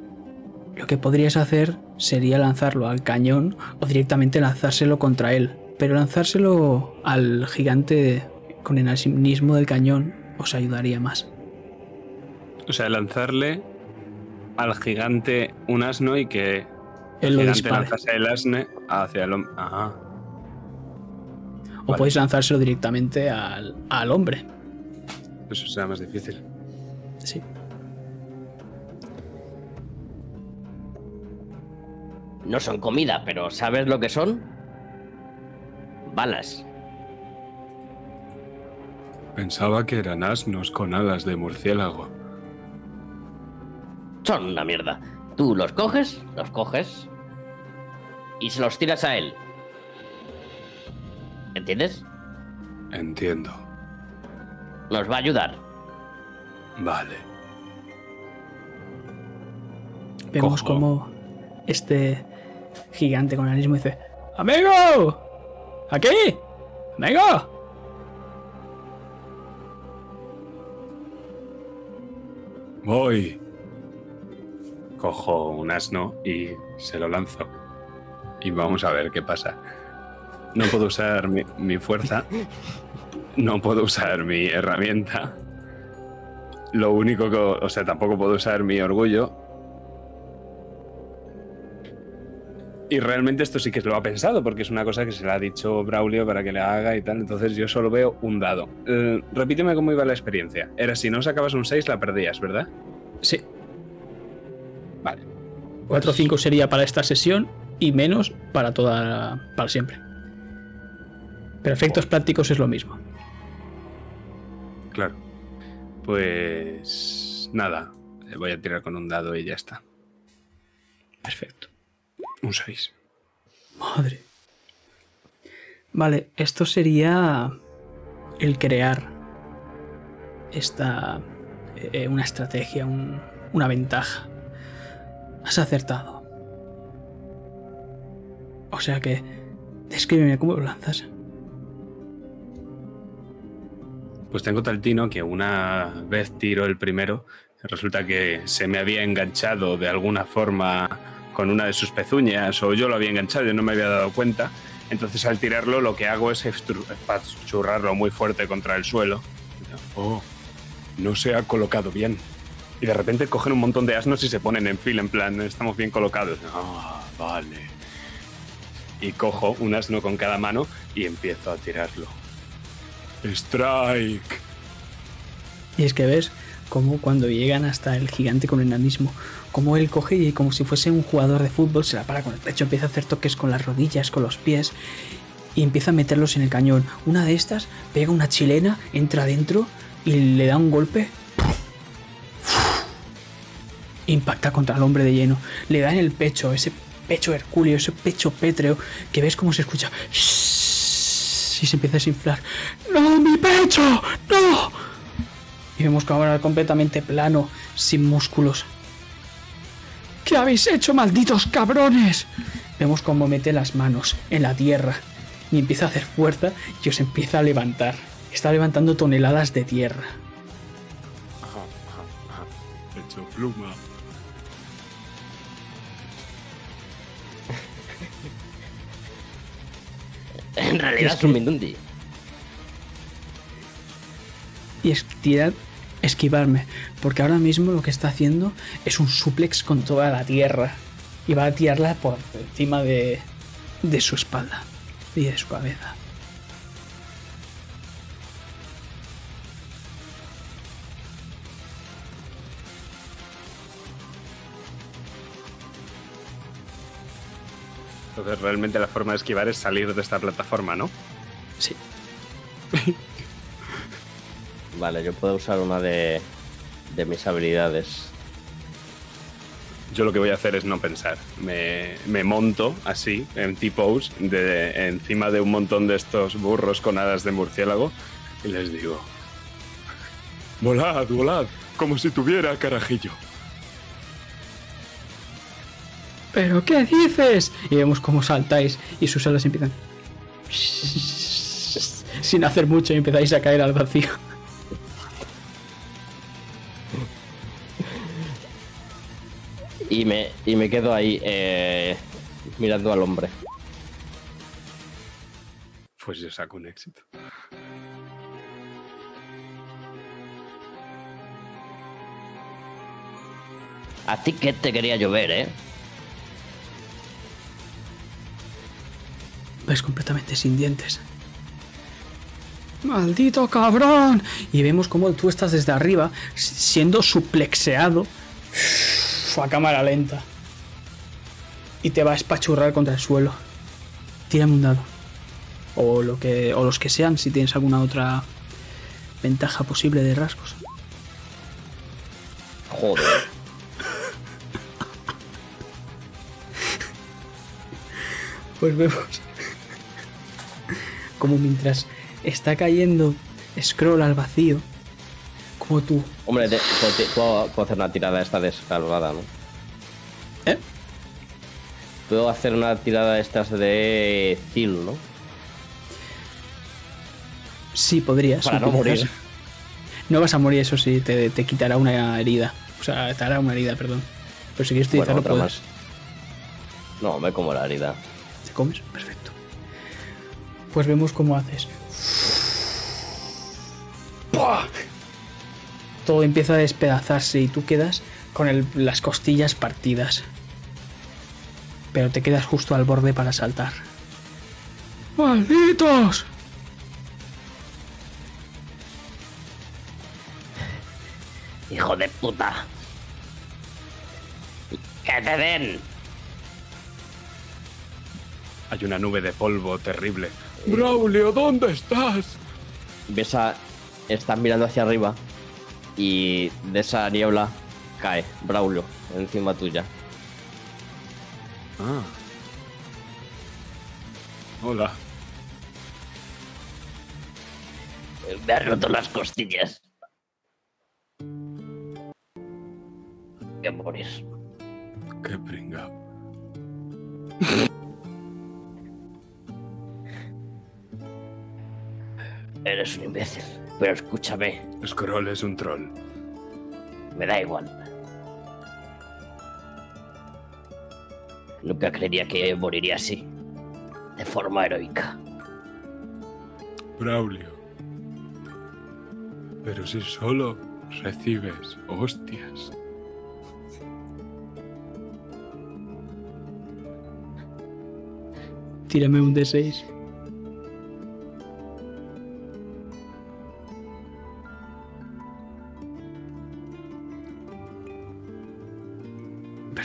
Lo que podrías hacer sería lanzarlo al cañón o directamente lanzárselo contra él. Pero lanzárselo al gigante con el asimismo del cañón os ayudaría más. O sea, lanzarle al gigante un asno y que Él el lo gigante dispare. lanzase el asno hacia el hombre. Ajá. O Vale. podéis lanzárselo directamente al, al hombre. Eso será más difícil. Sí. No son comida, pero ¿sabes lo que son? Balas. Pensaba que eran asnos con alas de murciélago. Son una mierda. Tú los coges, los coges y se los tiras a él. ¿Entiendes? Entiendo. Nos va a ayudar. Vale. Vemos Cojo. como este gigante con anismo dice: ¡Amigo! ¡Aquí! ¡Amigo! Voy. Cojo un asno y se lo lanzo. Y vamos a ver qué pasa. No puedo usar mi, mi fuerza. No puedo usar mi herramienta. Lo único que... O sea, tampoco puedo usar mi orgullo. Y realmente esto sí que lo ha pensado, porque es una cosa que se le ha dicho Braulio para que le haga y tal. Entonces yo solo veo un dado. Eh, repíteme cómo iba la experiencia. Era si no sacabas un 6 la perdías, ¿verdad? Sí, Vale. 4 o 5 sería para esta sesión y menos para toda. para siempre. Pero efectos prácticos es lo mismo. Claro. Pues nada, voy a tirar con un dado y ya está. Perfecto. Un 6. Madre. Vale, esto sería el crear esta eh, una estrategia, un- una ventaja. Has acertado. O sea que descríbeme cómo lo lanzas. Pues tengo tal tino que una vez tiro el primero, resulta que se me había enganchado de alguna forma con una de sus pezuñas o yo lo había enganchado, yo no me había dado cuenta. Entonces al tirarlo lo que hago es espachurrarlo muy fuerte contra el suelo. Oh, no se ha colocado bien. Y de repente cogen un montón de asnos y se ponen en fila, en plan, estamos bien colocados. Ah, vale. Y cojo un asno con cada mano y empiezo a tirarlo. Strike. Y es que ves como cuando llegan hasta el gigante con enanismo, como él coge y como si fuese un jugador de fútbol, se la para con el pecho, empieza a hacer toques con las rodillas, con los pies y empieza a meterlos en el cañón. Una de estas pega una chilena, entra dentro y le da un golpe. Impacta contra el hombre de lleno, le da en el pecho, ese pecho hercúleo, ese pecho pétreo, que ves cómo se escucha. Y se empieza a desinflar. ¡No, mi pecho! ¡No! Y vemos que ahora completamente plano, sin músculos. ¿Qué habéis hecho, malditos cabrones? Vemos cómo mete las manos en la tierra y empieza a hacer fuerza y os empieza a levantar. Está levantando toneladas de tierra. Hecho pluma. En realidad Es un Mindundi. Y es tirad, esquivarme, porque ahora mismo lo que está haciendo es un suplex con toda la tierra y va a tirarla por encima de, de su espalda y de su cabeza. Entonces realmente la forma de esquivar es salir de esta plataforma, ¿no? Sí. Vale, yo puedo usar una de, de mis habilidades. yo lo que voy a hacer es no pensar. Me, me monto así, en T-pose, de, encima de un montón de estos burros con alas de murciélago y les digo: Volad, volad, como si tuviera carajillo. ¿Pero qué dices? Y vemos cómo saltáis y sus alas empiezan. Sin hacer mucho y empezáis a caer al vacío. Y me, y me quedo ahí eh, mirando al hombre. Pues yo saco un éxito. A ti que te quería llover, ¿eh? Ves completamente sin dientes. ¡Maldito cabrón! Y vemos cómo tú estás desde arriba, siendo suplexeado a cámara lenta. Y te va a espachurrar contra el suelo. Tírame un dado. O, lo que, o los que sean, si tienes alguna otra ventaja posible de rasgos. Joder. Pues vemos como mientras está cayendo Scroll al vacío, como tú. Hombre, te- puedo, puedo- puedo hacer una tirada esta de escalada, ¿no? ¿Eh? Puedo hacer una tirada de estas de Zil, ¿no? Sí, podrías. Para no morir. No vas a morir, eso sí, te, te quitará una herida. O sea, te hará una herida, perdón. Pero si quieres Bueno, utilizarlo, otra puedes. más. No, me como la herida. ¿Te comes? Perfecto. Pues vemos cómo haces. ¡Pua! Todo empieza a despedazarse y tú quedas con el- las costillas partidas. Pero te quedas justo al borde para saltar. ¡Malditos! ¡Hijo de puta! ¡Que te den! Hay una nube de polvo terrible. Braulio, ¿dónde estás? Ves a. Están mirando hacia arriba y de esa niebla cae Braulio encima tuya. Ah. Hola. Me ha roto las costillas. A morir. Qué pringao. Eres un imbécil. Pero escúchame, Scroll es un troll. me da igual. Nunca creería que moriría así. De forma heroica. Braulio. Pero si solo recibes hostias. Tírame un D6.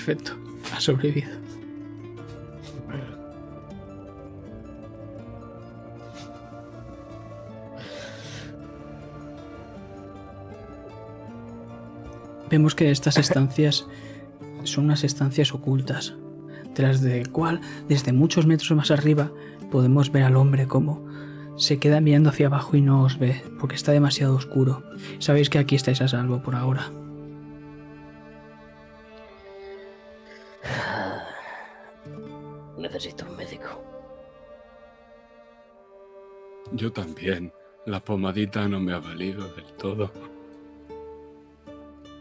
Perfecto, ha sobrevivido. Vemos que estas estancias son unas estancias ocultas, tras de cual, desde muchos metros más arriba, podemos ver al hombre como se queda mirando hacia abajo y no os ve, porque está demasiado oscuro. Sabéis que aquí estáis a salvo por ahora. Necesito un médico. Yo también. La pomadita no me ha valido del todo.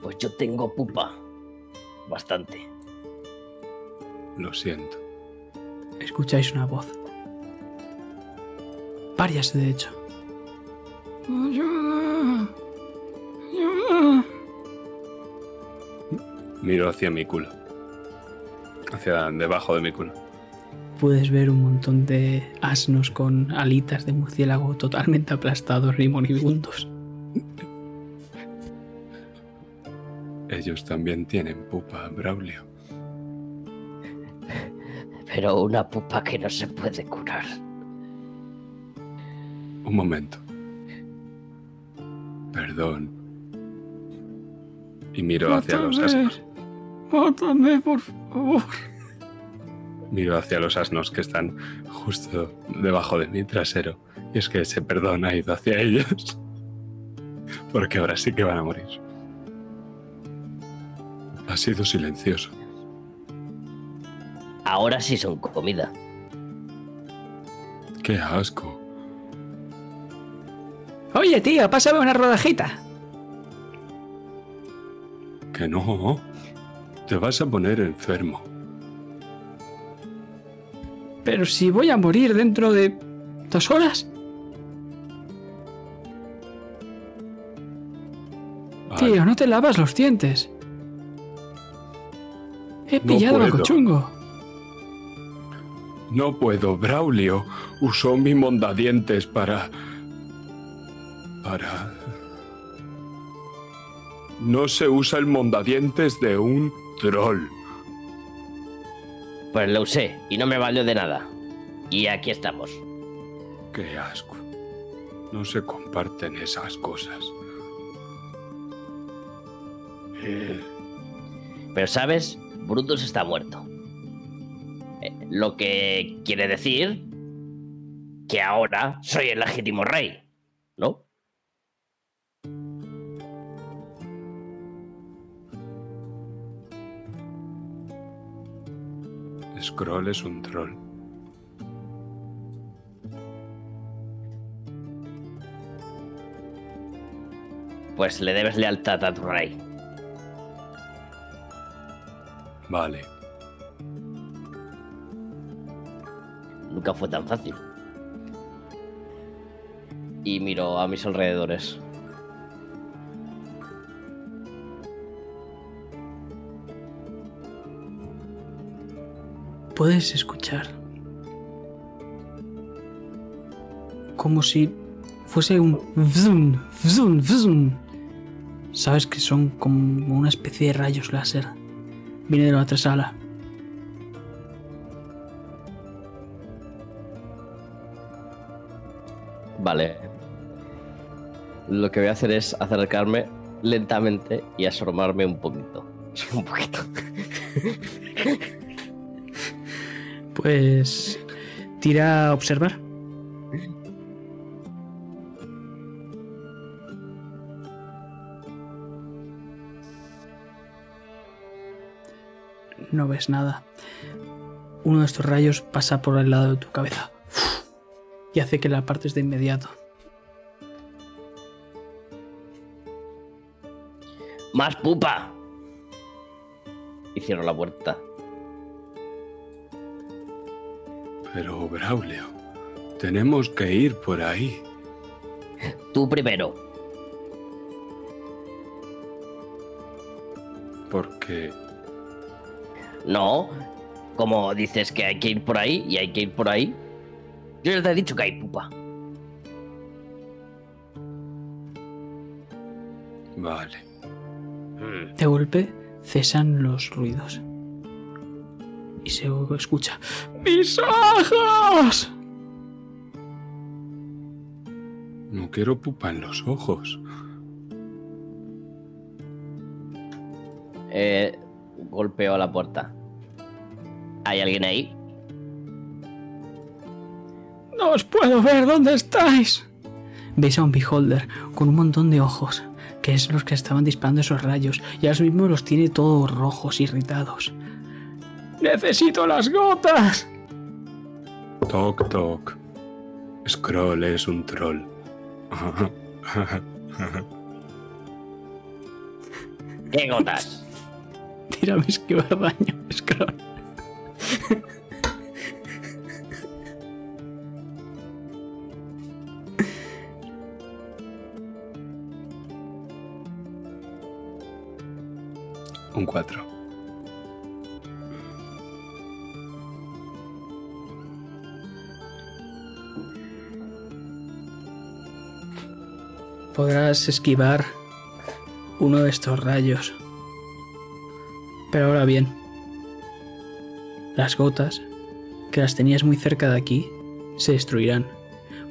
Pues yo tengo pupa. Bastante. Lo siento. Escucháis una voz. Varias, de hecho. ¡Ayuda! ¡Ayuda! Miro hacia mi culo. Hacia debajo de mi culo. Puedes ver un montón de asnos con alitas de murciélago totalmente aplastados y moribundos. Ellos también tienen pupa, Braulio. Pero una pupa que no se puede curar. Un momento. Perdón. Y miro hacia los asnos. Mátame, por favor. Miro hacia los asnos que están justo debajo de mi trasero. Y es que ese perdón ha ido hacia ellos. Porque ahora sí que van a morir. Ha sido silencioso. Ahora sí son comida. Qué asco. Oye, tío, pásame una rodajita. Que no. Te vas a poner enfermo. Pero si voy a morir dentro de dos horas. Vale, Tío, no te lavas los dientes. He No pillado al puedo. cochungo. No puedo. Braulio usó mi mondadientes para... Para... No se usa el mondadientes de un troll. Pues lo usé y no me valió de nada. Y aquí estamos. Qué asco. No se comparten esas cosas. Pero sabes, Brutus está muerto. Eh, lo que quiere decir que ahora soy el legítimo rey, ¿no? Scroll es un troll. Pues le debes lealtad a tu rey. Vale. Nunca fue tan fácil. Y miro a mis alrededores. Puedes escuchar. Como si fuese un vzum, vzum, vzum. Sabes que son como una especie de rayos láser. Viene de la otra sala. Vale. Lo que voy a hacer es acercarme lentamente y asomarme un poquito. Un poquito. Pues tira a observar. No ves nada. Uno de estos rayos pasa por el lado de tu cabeza y hace que la partes de inmediato. ¡Más pupa! Y cierro la puerta. Pero, Braulio, tenemos que ir por ahí. Tú primero. Porque No. Como dices que hay que ir por ahí y hay que ir por ahí. Yo ya te he dicho que hay pupa. Vale. De golpe cesan los ruidos. Y se escucha. ¡Mis ojos! No quiero pupa en los ojos. Eh, golpeo a la puerta. ¿Hay alguien ahí? ¡No os puedo ver! ¿Dónde estáis? Veis a un beholder con un montón de ojos, que es los que estaban disparando esos rayos, y ahora mismo los tiene todos rojos, irritados. ¡Necesito las gotas! Toc, toc. Scroll es un troll. ¿Qué gotas? Tírame esquivar daño, Scroll. un 4. podrás esquivar uno de estos rayos. Pero ahora bien, las gotas, que las tenías muy cerca de aquí, se destruirán.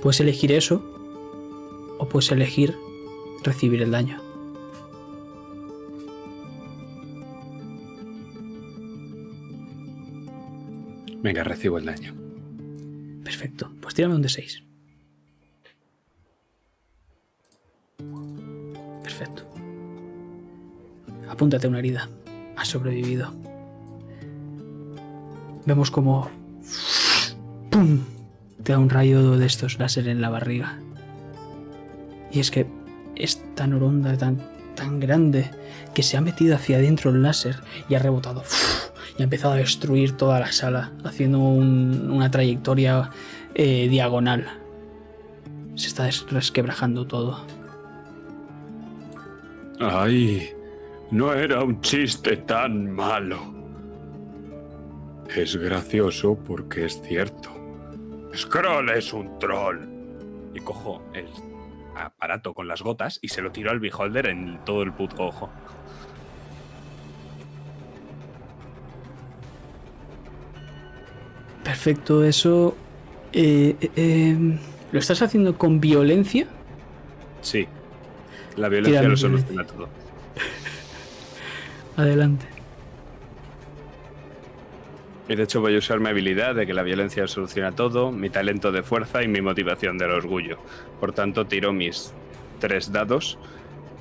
Puedes elegir eso o puedes elegir recibir el daño. Venga, recibo el daño. Perfecto. Pues tírame un de 6. Apúntate una herida. Has sobrevivido. Vemos como... ¡Pum! Te da un rayo de estos láser en la barriga. Y es que es tan oronda, tan, tan grande, que se ha metido hacia adentro el láser y ha rebotado. Y ha empezado a destruir toda la sala, haciendo un- una trayectoria eh, diagonal. Se está resquebrajando todo. Ay, no era un chiste tan malo. Es gracioso porque es cierto. Scroll es un troll. Y cojo el aparato con las gotas y se lo tiro al beholder en todo el puto ojo. Perfecto, eso... eh, eh, eh, ¿Lo estás haciendo con violencia? Sí. La violencia lo soluciona todo. Adelante. Y de hecho voy a usar mi habilidad de que la violencia soluciona todo, mi talento de fuerza y mi motivación del orgullo. Por tanto, tiro mis tres dados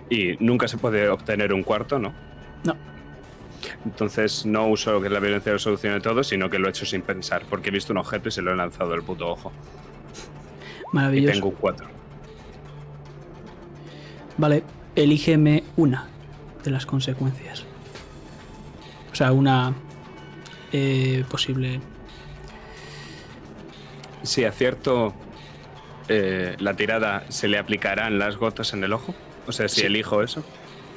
y nunca se puede obtener un cuarto, ¿no? No. Entonces no uso que la violencia lo solucione todo, sino que lo he hecho sin pensar, porque he visto un objeto y se lo he lanzado al puto ojo. Y Maravilloso. tengo un 4. Vale, elígeme una de las consecuencias. Sea, una eh, posible... Si acierto eh, la tirada, ¿se le aplicarán las gotas en el ojo? O sea, si Sí. elijo eso,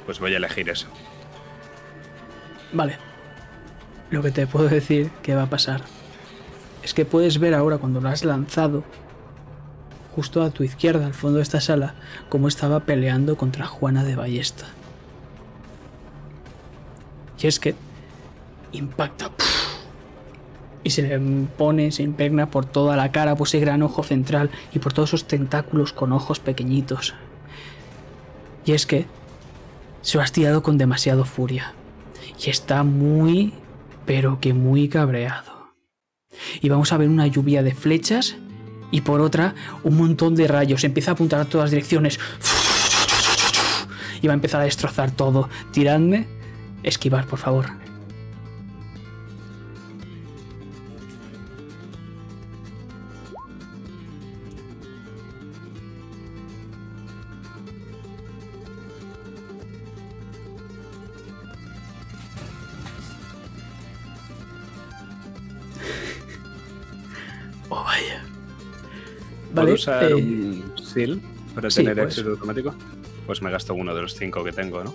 pues voy a elegir eso. Vale. Lo que te puedo decir que va a pasar es que puedes ver ahora cuando lo has lanzado, justo a tu izquierda, al fondo de esta sala, cómo estaba peleando contra Juana de Ballesta. Y es que impacta y se le pone, se impregna por toda la cara, por ese gran ojo central y por todos esos tentáculos con ojos pequeñitos. Y es que se lo has tirado con demasiado furia y está muy, pero que muy cabreado. Y vamos a ver una lluvia de flechas y por otra un montón de rayos. Empieza a apuntar a todas direcciones y va a empezar a destrozar todo. Tiradme, esquivar, por favor. ¿Puedo usar eh, un seal para sí, tener puedes. éxito automático? Pues me gasto uno de los cinco que tengo, ¿no?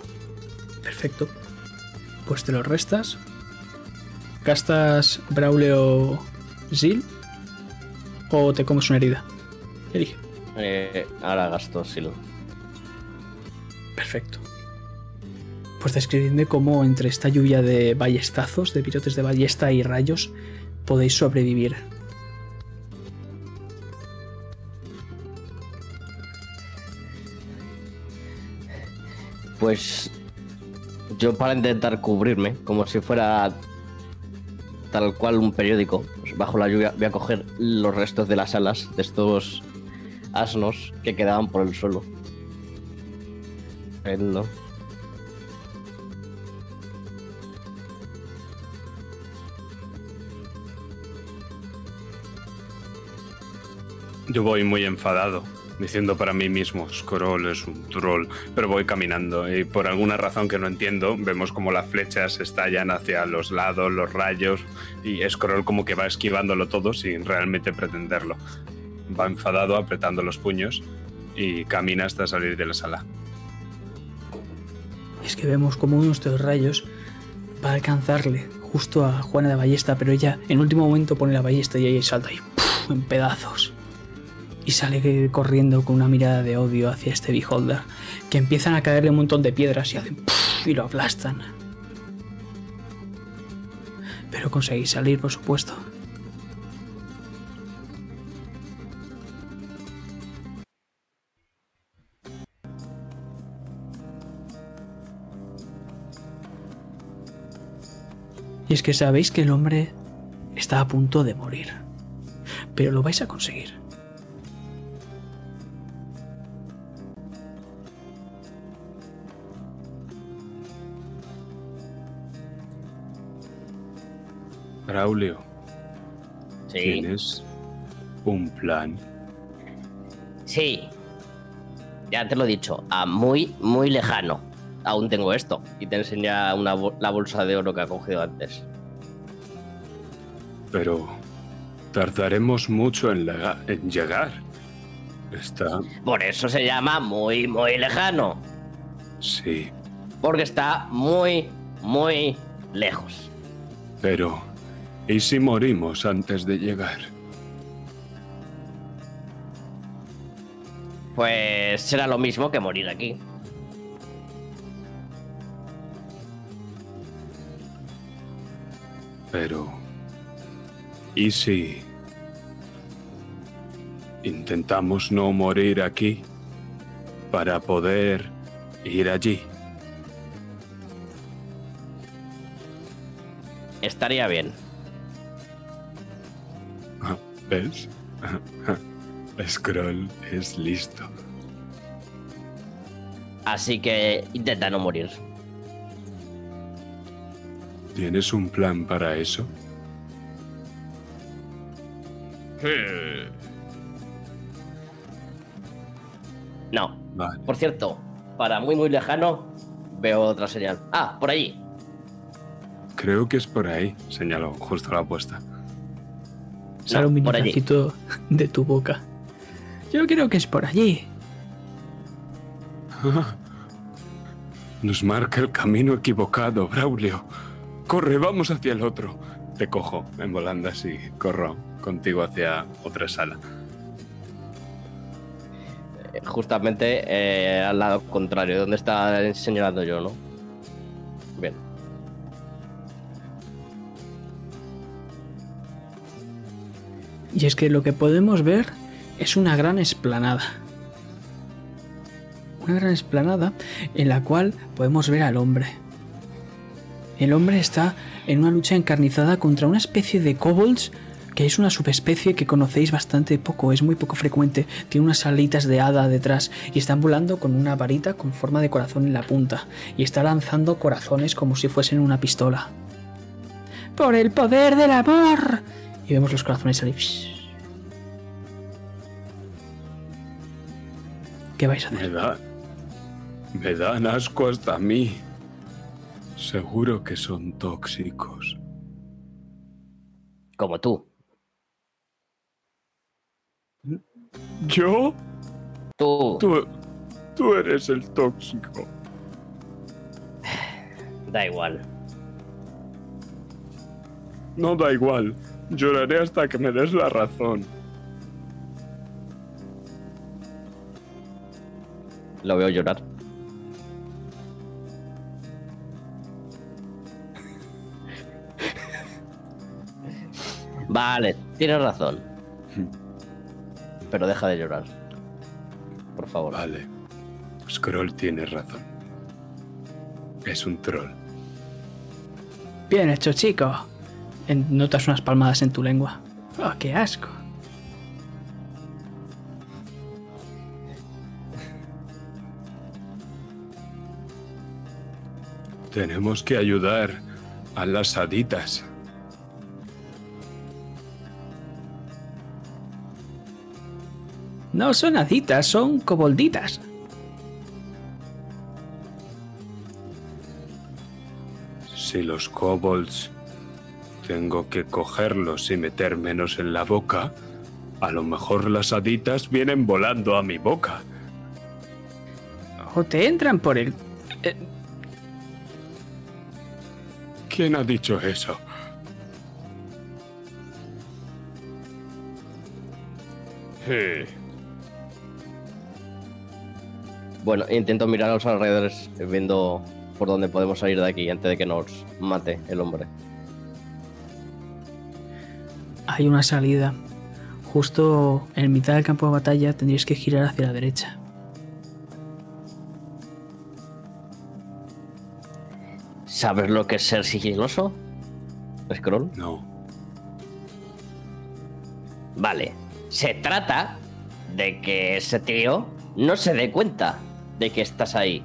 Perfecto. Pues te lo restas. ¿Gastas Braulio Zil? ¿O te comes una herida? Elige. Eh, ahora gasto Sil. Perfecto. Pues describidme cómo entre esta lluvia de ballestazos, de pirotes de ballesta y rayos, podéis sobrevivir. Pues yo para intentar cubrirme, como si fuera tal cual un periódico, pues bajo la lluvia voy a coger los restos de las alas de estos asnos que quedaban por el suelo. No. Yo voy muy enfadado, diciendo para mí mismo, Scroll es un troll, pero voy caminando y por alguna razón que no entiendo, vemos como las flechas estallan hacia los lados, los rayos, y Scroll como que va esquivándolo todo sin realmente pretenderlo. Va enfadado, apretando los puños y camina hasta salir de la sala. Es que vemos como uno de estos rayos va a alcanzarle justo a Juana de Ballesta, pero ella en último momento pone la ballesta y ella salta y ¡puf! en pedazos. Y sale corriendo con una mirada de odio hacia este beholder, que empiezan a caerle un montón de piedras y hacen y lo aplastan. Pero conseguís salir, por supuesto. Y es que sabéis que el hombre está a punto de morir. Pero lo vais a conseguir. Braulio, Sí, ¿tienes un plan? sí. Ya te lo he dicho, a muy, muy lejano. Aún tengo esto. Y te enseña una, la bolsa de oro que ha cogido antes. Pero tardaremos mucho en, en llegar. Está... Por eso se llama muy, muy lejano. Sí, Porque está muy, muy lejos. pero... ¿Y si morimos antes de llegar? Pues será lo mismo que morir aquí. Pero... ¿Y si... Intentamos no morir aquí para poder ir allí? Estaría bien. ¿Ves? Scroll es listo. Así que intenta no morir. ¿Tienes un plan para eso? Hmm. No. Vale. Por cierto, para muy muy lejano, veo otra señal. Ah, por allí. Creo que es por ahí, señaló justo la apuesta. Sale No, un minutacito de tu boca. Yo creo que es por allí. Nos marca el camino equivocado, Braulio. Corre, vamos hacia el otro. Te cojo en volandas y corro contigo hacia otra sala. Eh, Justamente eh, al lado contrario, donde está señalando yo, ¿no? Y es que lo que podemos ver es una gran esplanada. Una gran esplanada en la cual podemos ver al hombre. El hombre está en una lucha encarnizada contra una especie de kobolds que es una subespecie que conocéis bastante poco, es muy poco frecuente. Tiene unas alitas de hada detrás y están volando con una varita con forma de corazón en la punta y está lanzando corazones como si fuesen una pistola. ¡Por el poder del amor! Y vemos los corazones salir. ¿Qué vais a Me hacer? da. Me dan asco hasta a mí. Seguro que son tóxicos. Como tú. ¿Yo? Tú. Tú. Tú eres el tóxico. Da igual. No da igual. Lloraré hasta que me des la razón. Lo veo llorar. Vale, tienes razón. Pero deja de llorar. Por favor. Vale. Scroll tiene razón. Es un troll. Bien hecho, chico. Notas unas palmadas en tu lengua. ¡Oh, qué asco! Tenemos que ayudar a las haditas. No son haditas, son cobolditas. Si los kobolds tengo que cogerlos y metérmelos en la boca, a lo mejor las haditas vienen volando a mi boca. O te entran por el... eh, ¿Quién ha dicho eso? Bueno, intento mirar a los alrededores viendo por dónde podemos salir de aquí antes de que nos mate el hombre. Hay una salida. Justo en mitad del campo de batalla tendríais que girar hacia la derecha. ¿Sabes lo que es ser sigiloso? Scroll. No. Vale. Se trata de que ese tío no se dé cuenta de que estás ahí.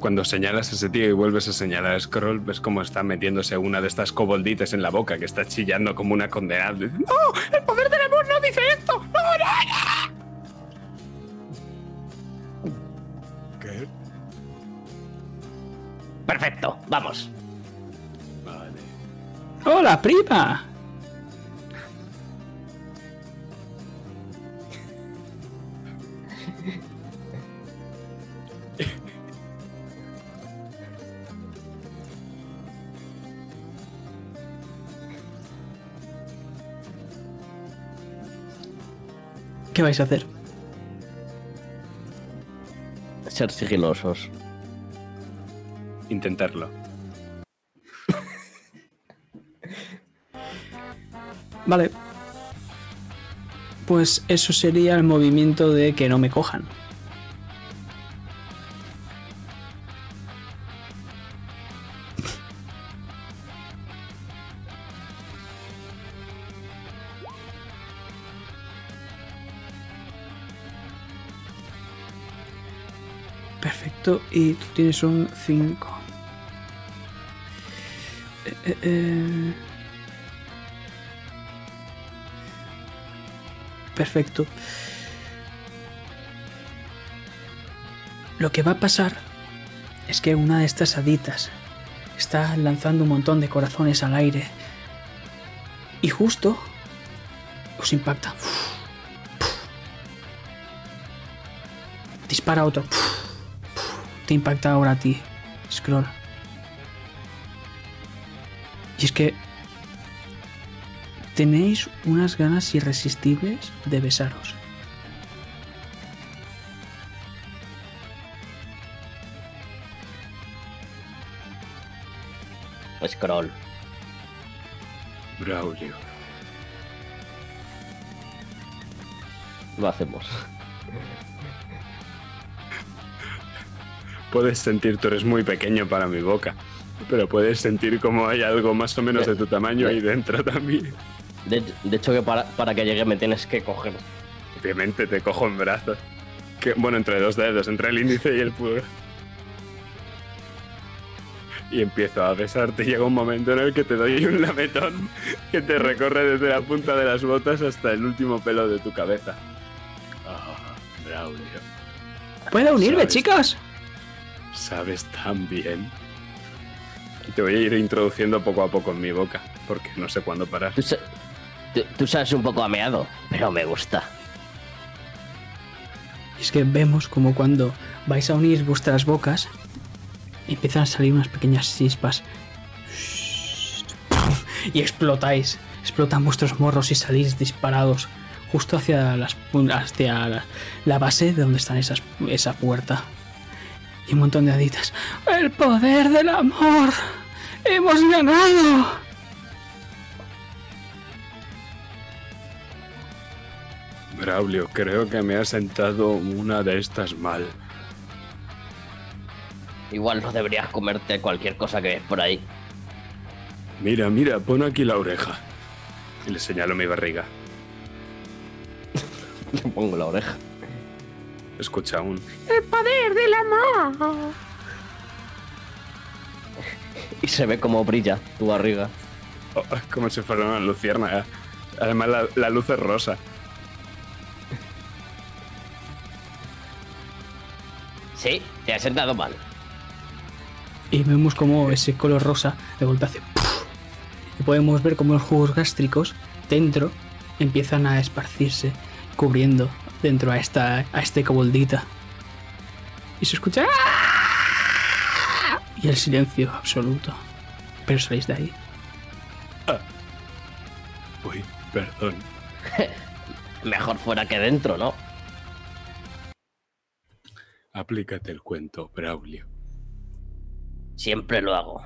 Cuando señalas a ese tío y vuelves a señalar a Scroll, ves cómo está metiéndose una de estas cobolditas en la boca, que está chillando como una condenada. ¡No! ¡El poder del amor no dice esto! ¡No, no, no! ¿Qué? Perfecto, vamos. Vale. ¡Hola, prima! ¿Qué vais a hacer? Ser sigilosos. Intentarlo. Vale. Pues eso sería el movimiento de que no me cojan. Y tú tienes un 5. Eh, eh, eh. Perfecto. Lo que va a pasar es que una de estas haditas está lanzando un montón de corazones al aire y justo os impacta. Dispara otro. Te impacta ahora a ti, Scroll. Y es que tenéis unas ganas irresistibles de besaros. Scroll. Braulio. Lo hacemos. Puedes sentir, tú eres muy pequeño para mi boca, pero puedes sentir como hay algo más o menos de tu tamaño ahí dentro también. De, de hecho, que para, para que llegue me tienes que coger. Obviamente te cojo en brazos. Que, bueno, entre dos dedos, entre el índice y el pulgar. Y empiezo a besarte. Llega un momento en el que te doy un lametón que te recorre desde la punta de las botas hasta el último pelo de tu cabeza. Ah, Braulio. ¿Puedo unirme, ¿Sabes? chicos? Sabes tan bien. Y te voy a ir introduciendo poco a poco en mi boca, porque no sé cuándo parar. Tú, sa- tú- tú sabes un poco ameado, pero me gusta. Y es que vemos como cuando vais a unir vuestras bocas empiezan a salir unas pequeñas chispas y explotáis. Explotan vuestros morros y salís disparados justo hacia, las, hacia la, la base de donde está esas, esa puerta. Y un montón de haditas. ¡El poder del amor! ¡Hemos ganado! Braulio, creo que me ha sentado una de estas mal. Igual no deberías comerte cualquier cosa que ves por ahí. Mira, mira, pon aquí la oreja. Y le señalo mi barriga. Le pongo la oreja. Escucha aún. Y se ve como brilla tu barriga. Oh, como si fuera una luciérnaga. Además, la, la luz es rosa. Sí, te has sentado mal. Y vemos como ese color rosa de golpe hace. ¡puf! Y podemos ver como los jugos gástricos dentro empiezan a esparcirse, cubriendo dentro a esta a este coboldita. Y se escucha. ¡ah! Y el silencio absoluto. Pero salís de ahí. Uy, perdón. Mejor fuera que dentro, ¿no? Aplícate el cuento, Braulio. Siempre lo hago.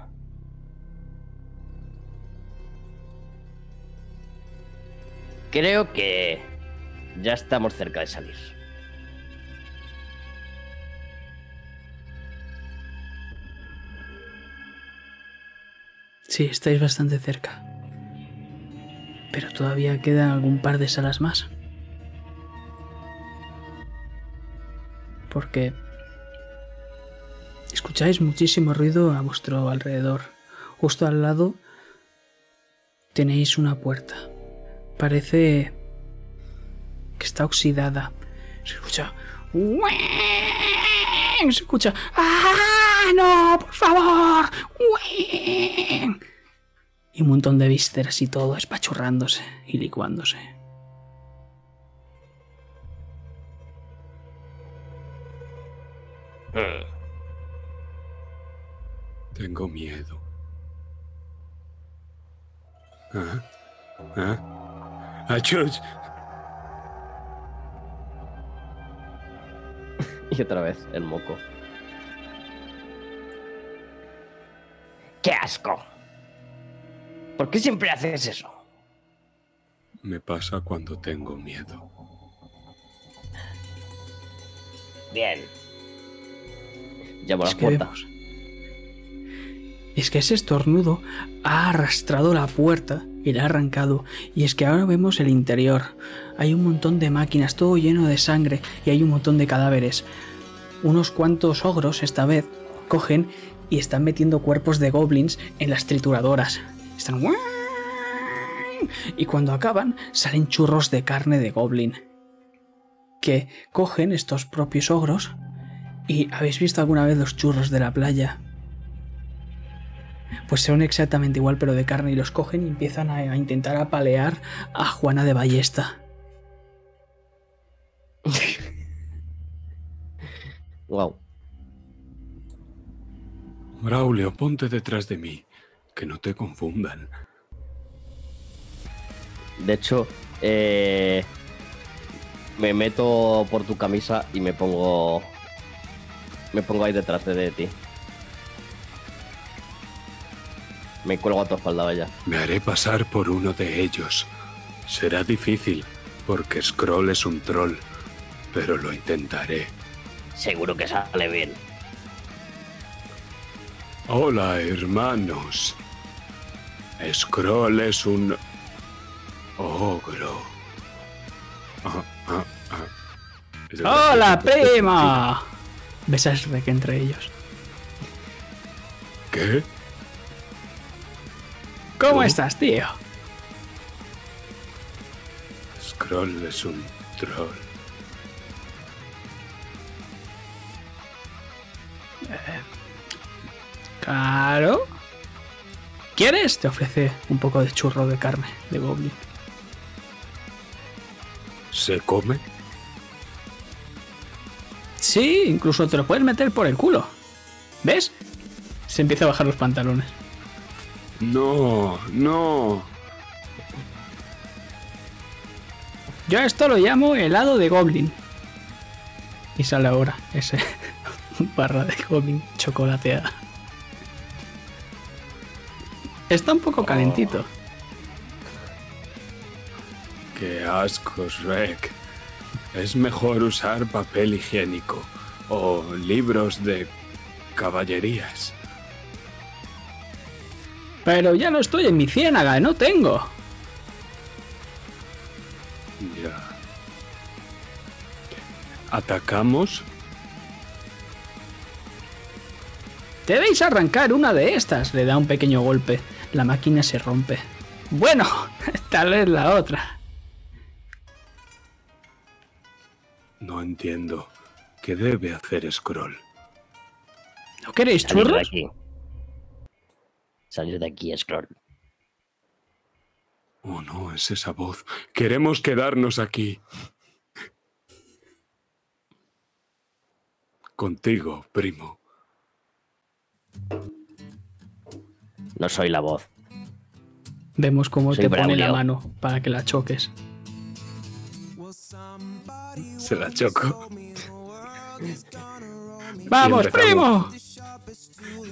Creo que ya estamos cerca de salir. Sí, estáis bastante cerca. Pero todavía quedan algún par de salas más. Porque escucháis muchísimo ruido a vuestro alrededor. Justo al lado tenéis una puerta. Parece que está oxidada. Se escucha. Se escucha. ¡Ah! ¡No! ¡Por favor! Y un montón de vísceras y todo espachurrándose y licuándose. Tengo miedo. ¿Ah? ¿Ah? Y otra vez el moco. ¡Qué asco! ¿Por qué siempre haces eso? Me pasa cuando tengo miedo. Bien. Llamo a Es la que puerta. vemos. Es que ese estornudo ha arrastrado la puerta y la ha arrancado. Y es que ahora vemos el interior. Hay un montón de máquinas, todo lleno de sangre y hay un montón de cadáveres. Unos cuantos ogros, esta vez, cogen y están metiendo cuerpos de goblins en las trituradoras. Están... Y cuando acaban, salen churros de carne de goblin. Que cogen estos propios ogros ¿Y habéis visto alguna vez los churros de la playa? Pues son exactamente igual, pero de carne, y los cogen y empiezan a, a intentar apalear a Juana de Ballesta. Wow. Braulio, ponte detrás de mí. Que no te confundan. De hecho, eh, me meto por tu camisa y me pongo. Me pongo ahí detrás de ti. Me cuelgo a tu espalda, vaya. Me haré pasar por uno de ellos. Será difícil, porque Scroll es un troll, pero lo intentaré. Seguro que sale bien. Hola, hermanos. Scroll es un ogro. Ah, ah, ah. ¡Hola, prima! Ves a Shrek entre ellos. ¿Qué? ¿Cómo estás, tío? Scroll es un troll. Claro. ¿Quieres? Te ofrece un poco de churro de carne de goblin. ¿Se come? Sí, incluso te lo puedes meter por el culo. ¿Ves? Se empieza a bajar los pantalones. No, no. Yo a esto lo llamo helado de goblin. Y sale ahora ese barra de goblin chocolateada. Está un poco calentito. Qué asco, Shrek. Es mejor usar papel higiénico o libros de caballerías. Pero ya no estoy en mi ciénaga, no tengo. Ya. ¿Atacamos? Debéis arrancar una de estas. Le da un pequeño golpe. La máquina se rompe. Bueno, tal vez la otra. No entiendo. ¿Qué debe hacer Scroll? ¿No queréis churros? aquí. Salir de aquí, Scroll. Oh, no, es esa voz. Queremos quedarnos aquí. Contigo, primo. No soy la voz. Vemos cómo Soy te pone la mano para que la choques. Se la choco. ¡Vamos, primo!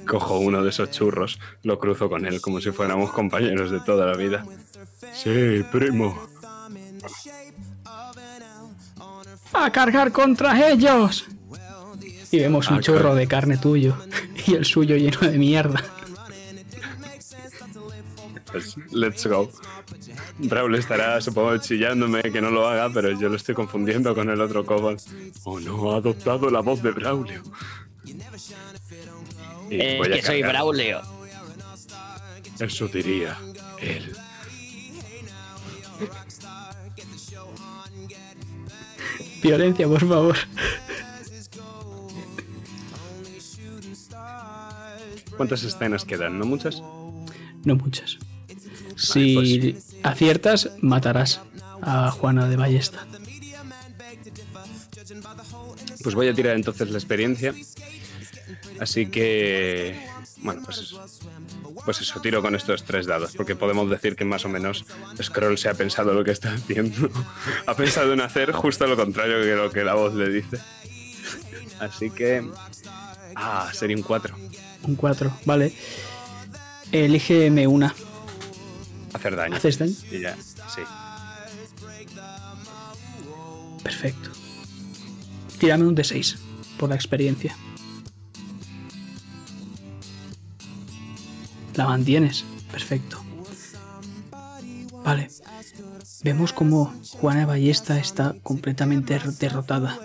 Cojo uno de esos churros, lo cruzo con él como si fuéramos compañeros de toda la vida. Sí, primo. ¡A cargar contra ellos! Y vemos un churro claro. de carne tuyo y el suyo lleno de mierda. Pues let's go. Brawl estará, supongo, chillándome que no lo haga, pero yo lo estoy confundiendo con el otro Kobold. Oh no, ha adoptado la voz de Braulio. Y Eh, voy a que soy. Braulio. Eso diría él. Violencia, por favor. ¿Cuántas escenas quedan? ¿No muchas? No muchas. Si aciertas, matarás a Juana de Ballesta. Pues voy a tirar entonces la experiencia. Así que. Bueno, pues eso. Pues eso, tiro con estos tres dados, porque podemos decir que más o menos Scroll se ha pensado lo que está haciendo. ha pensado en hacer justo lo contrario que lo que la voz le dice. Así que. Ah, sería un 4. Un 4, vale. Elígeme una. Hacer daño. ¿Haces daño? Y ya, sí. Perfecto. Tírame un D6 por la experiencia. La mantienes. Perfecto. Vale. Vemos como Juana Ballesta está completamente derrotada.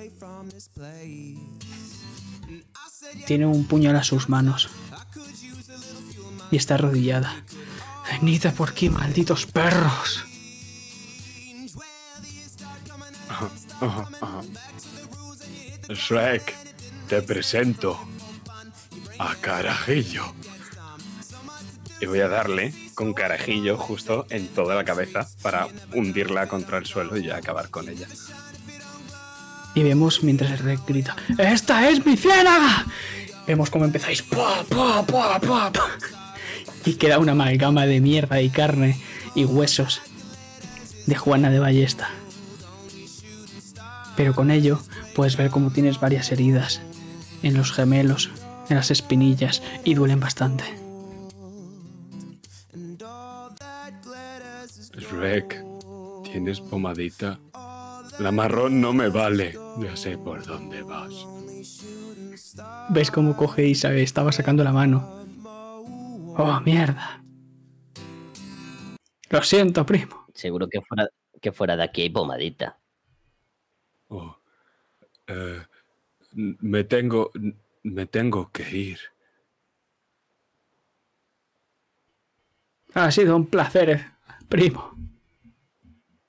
Tiene un puñal a sus manos. Y está arrodillada. Venid por aquí, malditos perros. Shrek, te presento a Carajillo. Y voy a darle con carajillo justo en toda la cabeza para hundirla contra el suelo y ya acabar con ella. Y vemos mientras el rey grita: ¡Esta es mi ciénaga! Vemos cómo empezáis. ¡pua, pua, pua, pua! Y queda una amalgama de mierda y carne y huesos de Juana de Ballesta. Pero con ello puedes ver cómo tienes varias heridas en los gemelos, en las espinillas y duelen bastante. Shrek, ¿tienes pomadita? La marrón no me vale. Ya sé por dónde vas. ¿Ves cómo coge y sabe, estaba sacando la mano? ¡Oh, mierda! Lo siento, primo. Seguro que fuera, que fuera de aquí hay pomadita. Oh, eh, me tengo, me tengo que ir. Ha sido un placer, primo.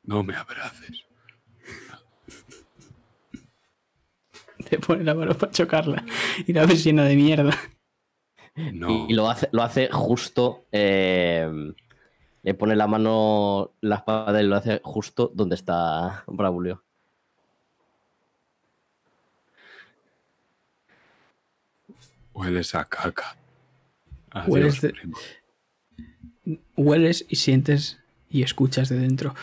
No me abraces. Te pone la mano para chocarla y la ves llena de mierda. No. Y, y lo hace, lo hace justo. eh, le pone la mano, la espada y lo hace justo donde está Braulio. Hueles a caca. Adiós, Hueles de- primo. Hueles y sientes y escuchas de dentro.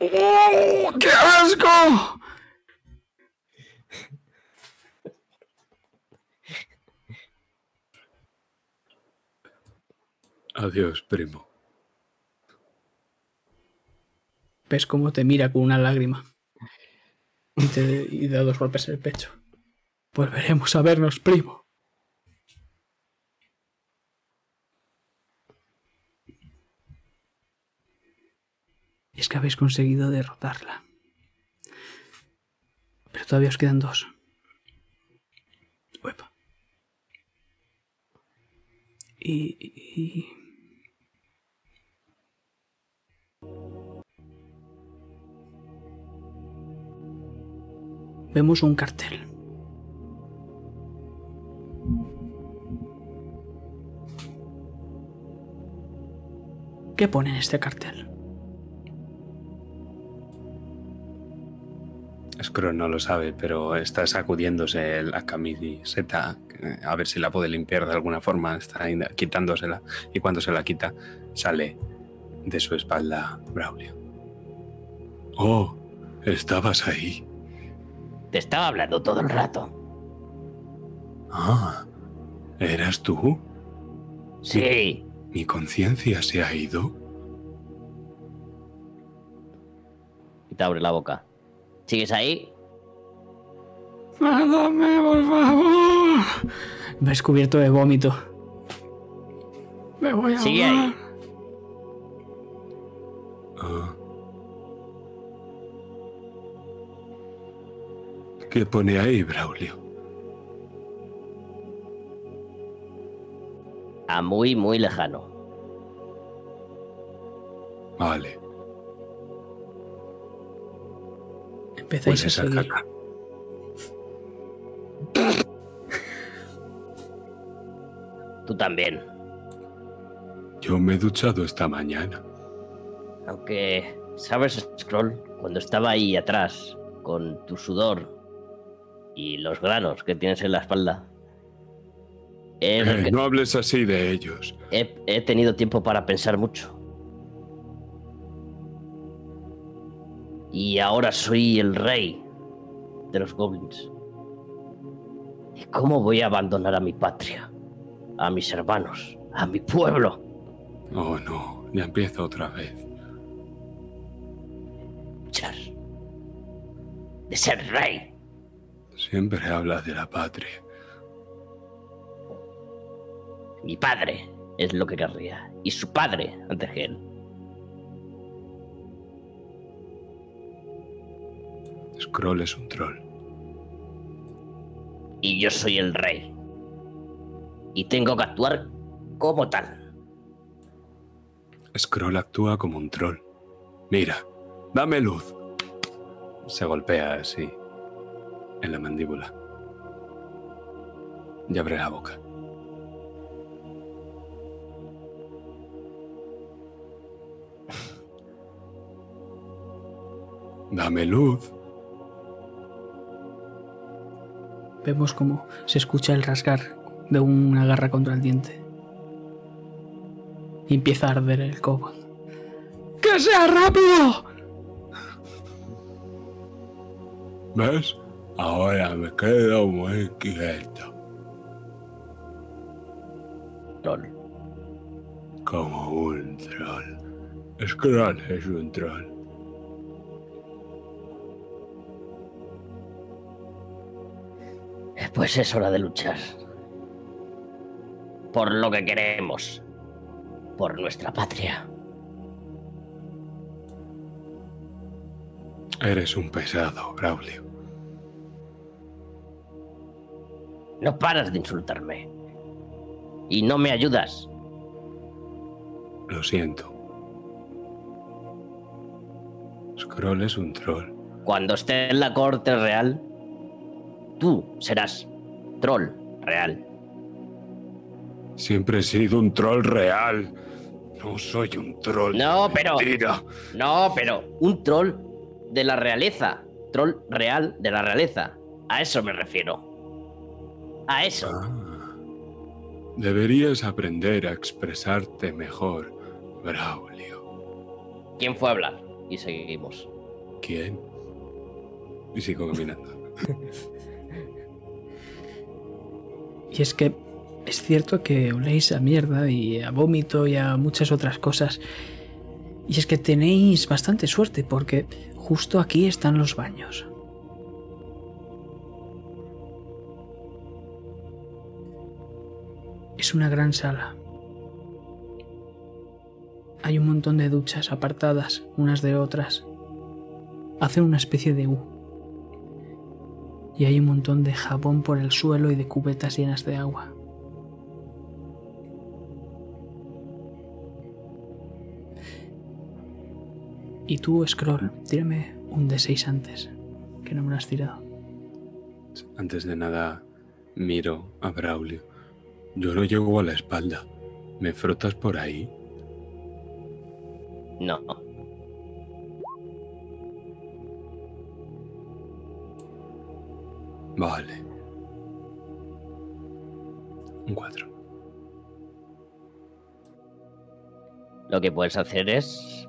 ¡Oh, qué asco! Adiós, primo. Ves cómo te mira con una lágrima y te y da dos golpes en el pecho. Volveremos a vernos, primo. Es que habéis conseguido derrotarla. Pero todavía os quedan dos. Uepa. Y, Vemos un cartel. ¿Qué pone en este cartel? Scroll no lo sabe, pero está sacudiéndose la camiseta a ver si la puede limpiar de alguna forma. Está quitándosela y cuando se la quita sale de su espalda Braulio. Oh, estabas ahí. Te estaba hablando todo el rato. Ah, ¿eras tú? Sí. ¿Mi conciencia se ha ido? Y te abre la boca. ¿Sigues ahí? ¡Mátame, por favor! Me he cubierto de vómito. Me voy a Sigue ahí. Ah. ¿Qué pone ahí, Braulio? A muy, muy lejano. Vale. Empezáis Pues a seguir. caca. Tú también. Yo me he duchado esta mañana. Aunque, ¿sabes, Scroll? Cuando estaba ahí atrás, con tu sudor y los granos que tienes en la espalda, Eh, no hables así de ellos. he- he tenido tiempo para pensar mucho. Y ahora soy el rey de los goblins. ¿Y cómo voy a abandonar a mi patria? A mis hermanos, a mi pueblo. Oh, no. Ya empieza otra vez. Char. De ser rey. Siempre hablas de la patria. Mi padre es lo que querría. Y su padre antes que él. Scroll es un troll. Y yo soy el rey. Y tengo que actuar como tal. Scroll actúa como un troll. Mira, dame luz. Se golpea así en la mandíbula. Y abre la boca. Dame luz. Vemos como se escucha el rasgar de una garra contra el diente. Y empieza a arder el kobold. ¡Que sea rápido! ¿Ves? Ahora me quedo muy quieto. Troll. Como un troll. Scroll es un troll. Pues es hora de luchar. Por lo que queremos. Por nuestra patria. Eres un pesado, Braulio. No paras de insultarme. Y no me ayudas. Lo siento. Scroll es un troll. Cuando esté en la corte real, tú serás troll real. Siempre he sido un troll real. No soy un troll. No, de pero- mentira. No, pero un troll de la realeza. Troll real de la realeza. A eso me refiero. A eso. Ah. Deberías aprender a expresarte mejor, Braulio. ¿Quién fue a hablar? Y seguimos. ¿Quién? Y sigo caminando. Y es que es cierto que oléis a mierda y a vómito y a muchas otras cosas. Y es que tenéis bastante suerte porque justo aquí están los baños. Es una gran sala. Hay un montón de duchas apartadas unas de otras. Hacen una especie de U y hay un montón de jabón por el suelo y de cubetas llenas de agua. Y tú, Scroll, tírame un D6 antes, que no me lo has tirado. Antes de nada, miro a Braulio. Yo no llego a la espalda. ¿Me frotas por ahí? No. Vale. Un 4. Lo que puedes hacer es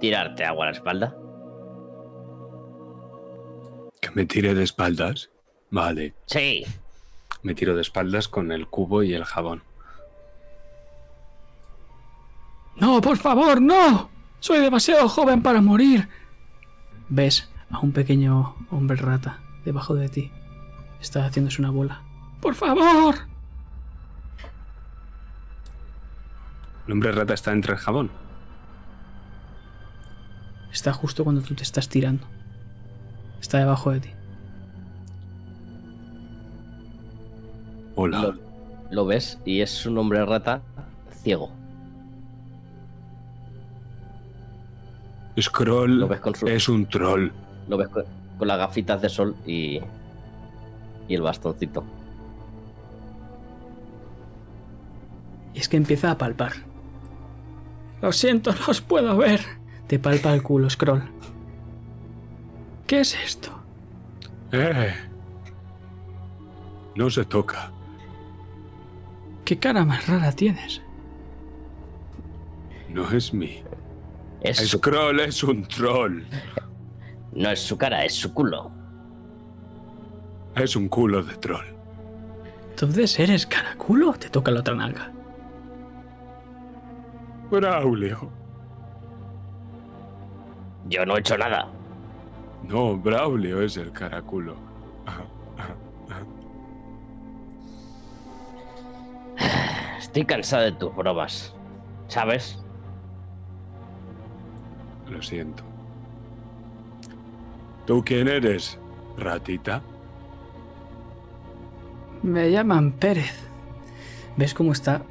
tirarte agua a la espalda. ¿Que me tire de espaldas? Vale. Sí. Me tiro de espaldas con el cubo y el jabón. ¡No, por favor, no! Soy demasiado joven para morir. Ves a un pequeño hombre rata debajo de ti. Está haciéndose una bola. ¡Por favor! El hombre rata está entre el jabón. Está justo cuando tú te estás tirando. Está debajo de ti. Hola. Lo, lo ves y es un hombre rata ciego. Scroll Lo ves con su- es un troll. Lo ves con, con las gafitas de sol y, y el bastoncito. Y es que empieza a palpar. Lo siento, no os puedo ver. Te palpa el culo, Scroll. ¿Qué es esto? Eh. No se toca. ¿Qué cara más rara tienes? No es mí. Es su- Scroll es un troll. No es su cara, es su culo. Es un culo de troll. Entonces eres caraculo. Te toca la otra nalga. Braulio. Yo no he hecho nada. No, Braulio es el caraculo. Estoy cansado de tus bromas. ¿Sabes? Lo siento. ¿Tú quién eres, ratita? Me llaman Pérez. ¿Ves cómo está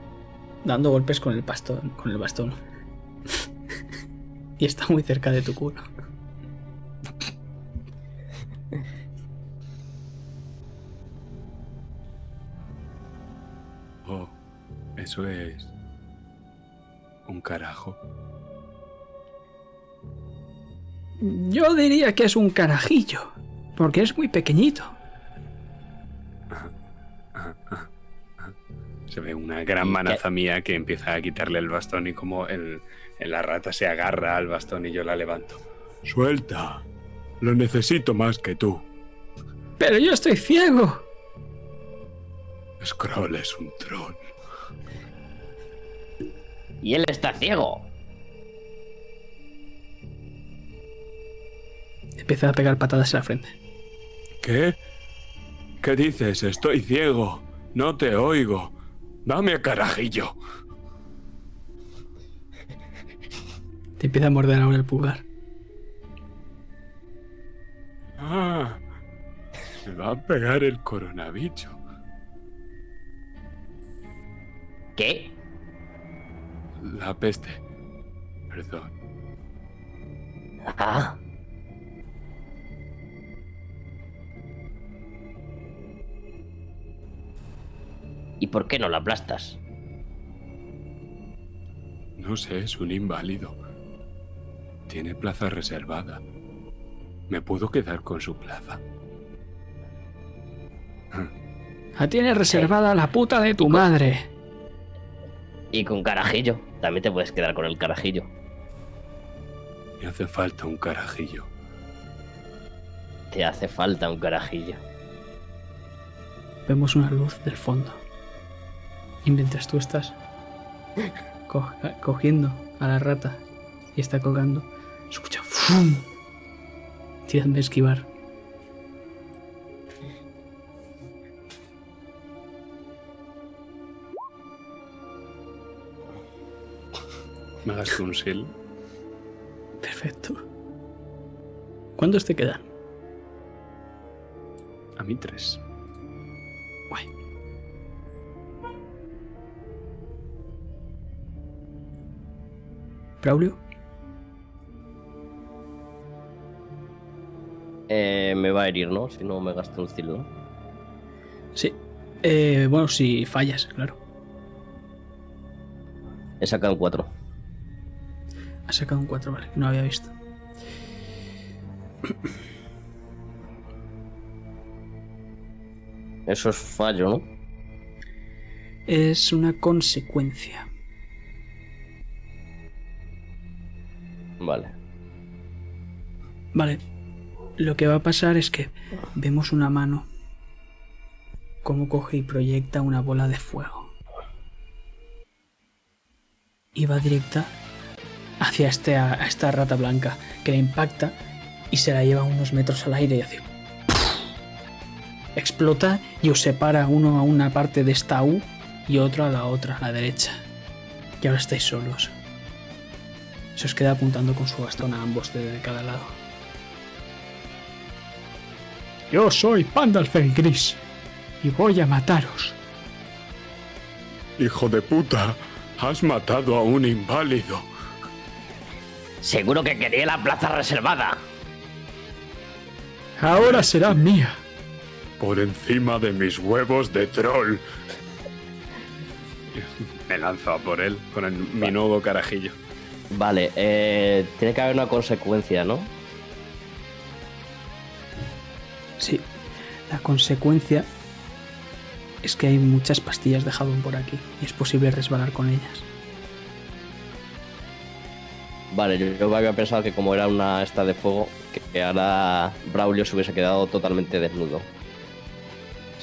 dando golpes con el bastón? Con el bastón. y está muy cerca de tu culo. Oh, eso es. Un carajo. Yo diría que es un carajillo. Porque es muy pequeñito. Se ve una gran ¿Y manaza mía que empieza a quitarle el bastón y como el, la rata se agarra al bastón y yo la levanto. Suelta. Lo necesito más que tú. Pero yo estoy ciego. Scroll es un troll. Y él está ciego. Empieza a pegar patadas en la frente. ¿Qué? ¿Qué dices? Estoy ciego. No te oigo. Dame a carajillo. Te empieza a morder ahora el pulgar. Ah, me va a pegar el coronavirus. ¿Qué? La peste. Perdón. Ah. ¿Y por qué no la aplastas? No sé, es un inválido. Tiene plaza reservada. ¿Me puedo quedar con su plaza? La tienes reservada la puta de tu madre. Y con carajillo. También te puedes quedar con el carajillo. Me hace falta un carajillo. Te hace falta un carajillo. Vemos una luz del fondo. Y mientras tú estás co- cogiendo a la rata y está colgando, escucha ¡fum! Tiran de esquivar. Me gasto un sil. Perfecto. ¿Cuántos te quedan? A mí tres. Braulio, Eh, me va a herir, ¿no? Si no me gasto un cilo. ¿no? sí. Eh, bueno, si fallas, claro. He sacado un 4. Ha sacado un 4, vale, no había visto. Eso es fallo, ¿no? Es una consecuencia. Vale. Vale. Lo que va a pasar es que vemos una mano cómo coge y proyecta una bola de fuego. Y va directa hacia este, a esta rata blanca que la impacta y se la lleva unos metros al aire y hace... Explota y os separa uno a una parte de esta U y otro a la otra, a la derecha. Y ahora estáis solos. Se os queda apuntando con su bastón a ambos de cada lado. Yo soy Pandalfer Gris y voy a mataros. Hijo de puta, has matado a un inválido. Seguro que quería la plaza reservada. Ahora será mía. Por encima de mis huevos de troll. Me lanzo a por él con el- mi nuevo carajillo. Vale, eh, tiene que haber una consecuencia, ¿no? Sí, la consecuencia es que hay muchas pastillas de jabón por aquí y es posible resbalar con ellas. Vale, yo, yo había pensado que como era una esta de fuego, que, que ahora Braulio se hubiese quedado totalmente desnudo.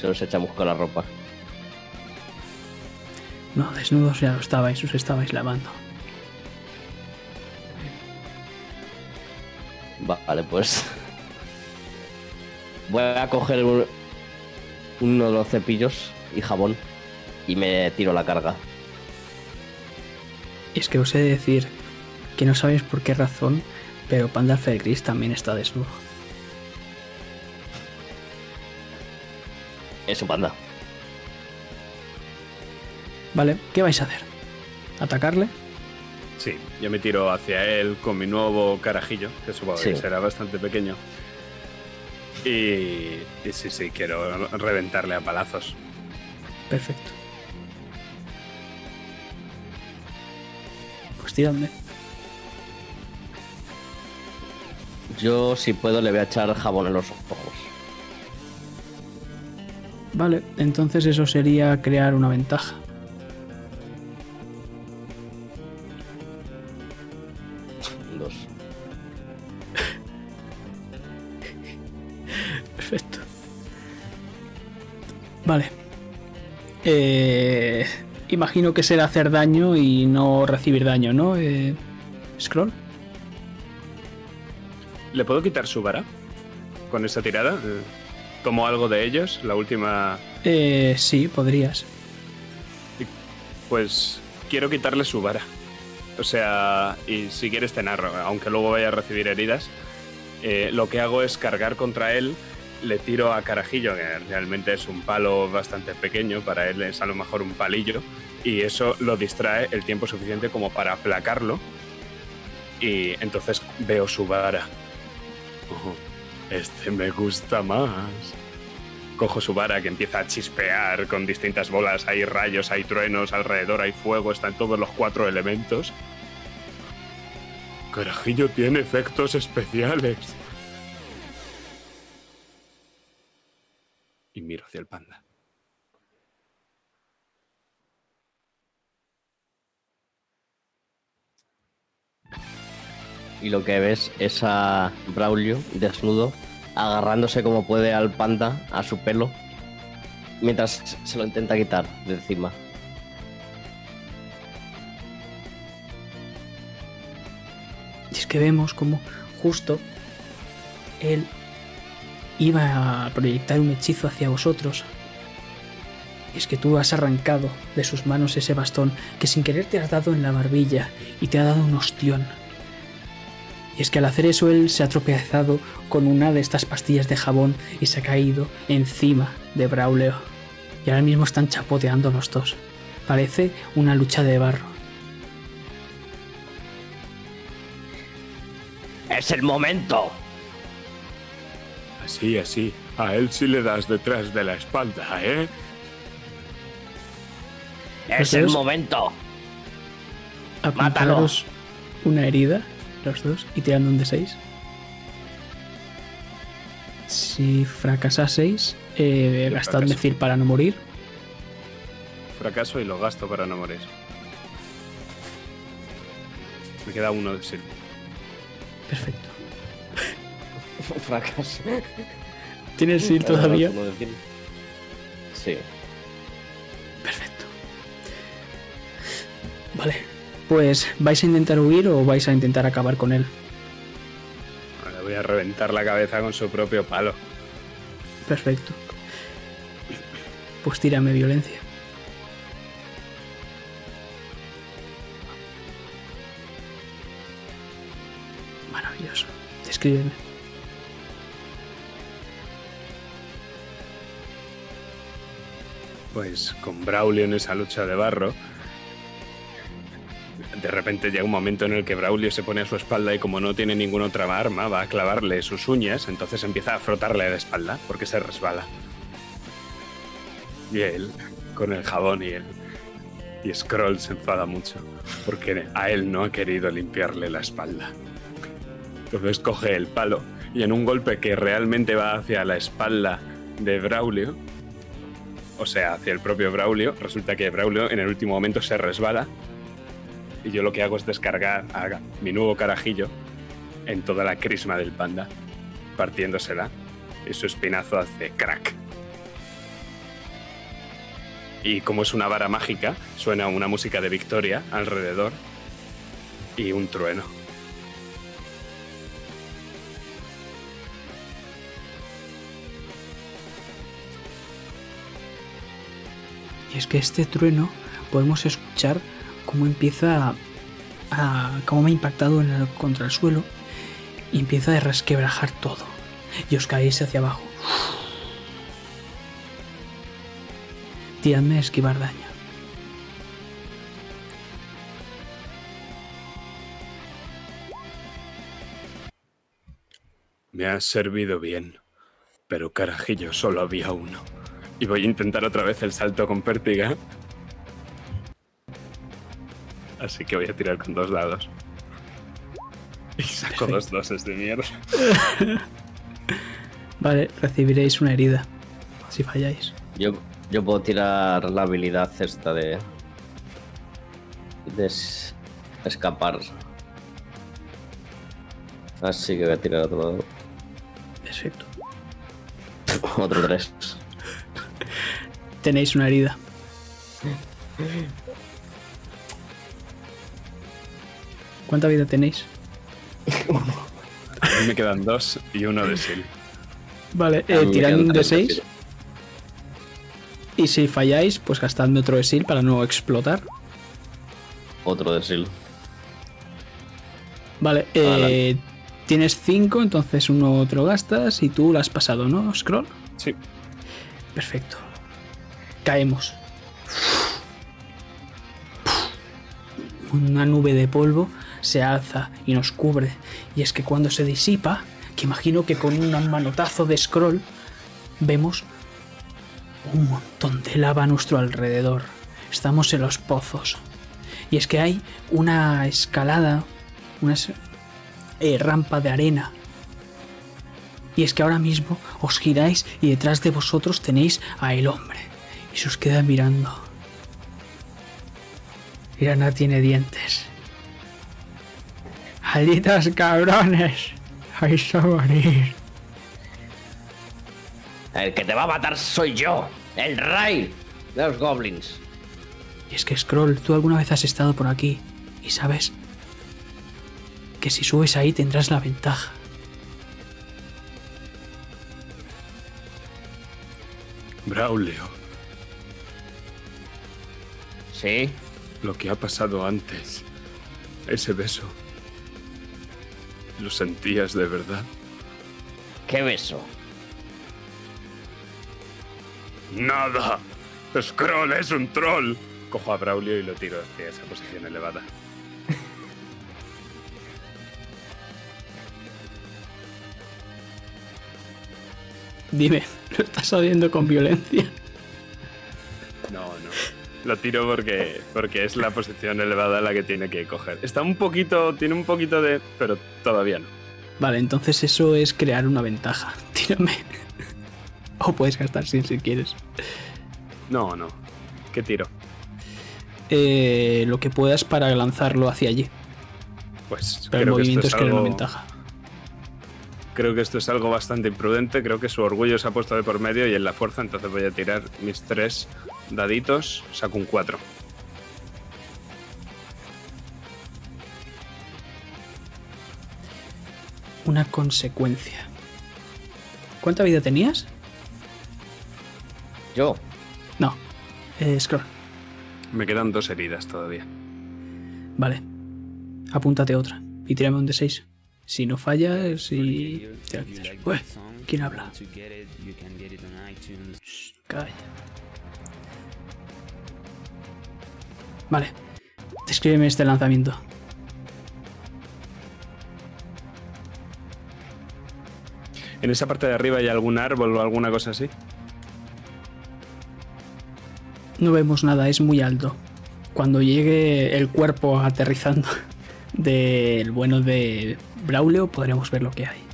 Se los echamos con la ropa. No, desnudos ya lo estabais, os estabais lavando. Vale, pues. Voy a coger un- uno de los cepillos y jabón y me tiro la carga. Y es que os he de decir que no sabéis por qué razón, pero Pandalfer Gris también está desnudo. Es un panda. Vale, ¿qué vais a hacer? ¿Atacarle? Yo me tiro hacia él con mi nuevo carajillo, que supongo que Sí. será bastante pequeño. Y, y sí, sí, quiero reventarle a palazos. Perfecto. Pues tiradme. Yo, si puedo, le voy a echar jabón en los ojos. Vale, entonces eso sería crear una ventaja. Vale. Eh, imagino que será hacer daño y no recibir daño, ¿no? Eh, Scroll. ¿Le puedo quitar su vara con esa tirada? Tomo algo de ellos, la última... Eh, sí, podrías. Pues quiero quitarle su vara. O sea, y si quieres te narro, aunque luego vaya a recibir heridas, eh, lo que hago es cargar contra él, le tiro a Carajillo, que realmente es un palo bastante pequeño, para él es a lo mejor un palillo, y eso lo distrae el tiempo suficiente como para aplacarlo, y entonces veo su vara. Este me gusta más. Cojo su vara que empieza a chispear con distintas bolas, hay rayos, hay truenos, alrededor hay fuego, están todos los cuatro elementos. Carajillo tiene efectos especiales. Y miro hacia el panda. Y lo que ves es a Braulio desnudo, agarrándose como puede al panda, a su pelo, mientras se lo intenta quitar de encima. Y es que vemos como justo él iba a proyectar un hechizo hacia vosotros. Y es que tú has arrancado de sus manos ese bastón que sin querer te has dado en la barbilla y te ha dado un ostión. Y es que al hacer eso él se ha tropezado con una de estas pastillas de jabón y se ha caído encima de Braulio. Y ahora mismo están chapoteando los dos. Parece una lucha de barro. ¡Es el momento! Así, así. A él sí le das detrás de la espalda, ¿eh? ¡Es el momento! apuntaros una herida, los dos, y tirando un de 6. Si fracasaseis, eh, gastad fracaso. decir para no morir. Fracaso y lo gasto para no morir. Me queda uno de sí. Perfecto. Fracaso. ¿Tienes ir todavía? Sí. Perfecto. Vale. Pues, ¿vais a intentar huir o vais a intentar acabar con él? Le voy a reventar la cabeza con su propio palo. Perfecto. Pues tírame violencia. Maravilloso. Descríbeme. Pues con Braulio en esa lucha de barro, de repente llega un momento en el que Braulio se pone a su espalda y como no tiene ninguna otra arma, va a clavarle sus uñas, entonces empieza a frotarle la espalda porque se resbala. Y él, con el jabón y él. Y Scroll se enfada mucho porque a él no ha querido limpiarle la espalda. Entonces coge el palo y en un golpe que realmente va hacia la espalda de Braulio, o sea, hacia el propio Braulio, resulta que Braulio en el último momento se resbala y yo lo que hago es descargar a mi nuevo carajillo en toda la crisma del panda, partiéndosela y su espinazo hace crack. Y como es una vara mágica, suena una música de victoria alrededor y un trueno. Es que este trueno podemos escuchar cómo empieza a. cómo me ha impactado contra el suelo y empieza a resquebrajar todo. Y os caéis hacia abajo. Tiradme a esquivar daño. Me has servido bien, pero carajillo solo había uno. Y voy a intentar otra vez el salto con pértiga. Así que voy a tirar con dos dados. Y saco dos doses de mierda. Vale, recibiréis una herida. Si falláis. Yo, yo puedo tirar la habilidad esta de. de es- escapar. Así que voy a tirar otro dado. Perfecto. Otro 3. Tenéis una herida. ¿Cuánta vida tenéis? A mí me quedan dos y uno de Sil. Vale, eh, tirad un de 6 y si falláis, pues gastadme otro de SIL para no explotar. Otro de Sil. Vale, eh, Adelante. tienes 5, entonces uno otro gastas y tú lo has pasado, ¿no, Scroll? Sí. Perfecto. Caemos. Una nube de polvo se alza y nos cubre. Y es que cuando se disipa, que imagino que con un manotazo de scroll, vemos un montón de lava a nuestro alrededor. Estamos en los pozos. Y es que hay una escalada, una eh, rampa de arena y es que ahora mismo os giráis y detrás de vosotros tenéis a el hombre. Y se os queda mirando. Irana tiene dientes. ¡Malditos cabrones! ¡Vais a morir! El que te va a matar soy yo. El Ray de los Goblins. Y es que Scroll, tú alguna vez has estado por aquí y sabes que si subes ahí tendrás la ventaja. Braulio, Sí. lo que ha pasado antes, ese beso, ¿lo sentías de verdad? ¿Qué beso? ¡Nada! ¡Scroll es un troll! Cojo a Braulio y lo tiro hacia esa posición elevada. Dime, ¿lo estás haciendo con violencia? Lo tiro porque, porque es la posición elevada la que tiene que coger. Está un poquito, tiene un poquito de... pero todavía no. Vale, entonces eso es crear una ventaja. Tírame. O puedes gastar sin si quieres. No, no. ¿Qué tiro? Eh, lo que puedas para lanzarlo hacia allí. Pues Pero el creo que, esto movimiento es es crear algo, una ventaja. creo que esto es algo bastante imprudente. Creo que su orgullo se ha puesto de por medio y en la fuerza, entonces voy a tirar mis tres daditos. Saco un 4. Una consecuencia. ¿Cuánta vida tenías? Yo. No. Eh, scroll. Me quedan dos heridas todavía. Vale. Apúntate otra. Y tírame un de 6. Si no falla, si... Ué, ¿Quién habla? Shh, Calla. Vale. Descríbeme este lanzamiento. ¿En esa parte de arriba hay algún árbol o alguna cosa así? No vemos nada, es muy alto. Cuando llegue el cuerpo aterrizando del bueno de Braulio, podremos ver lo que hay.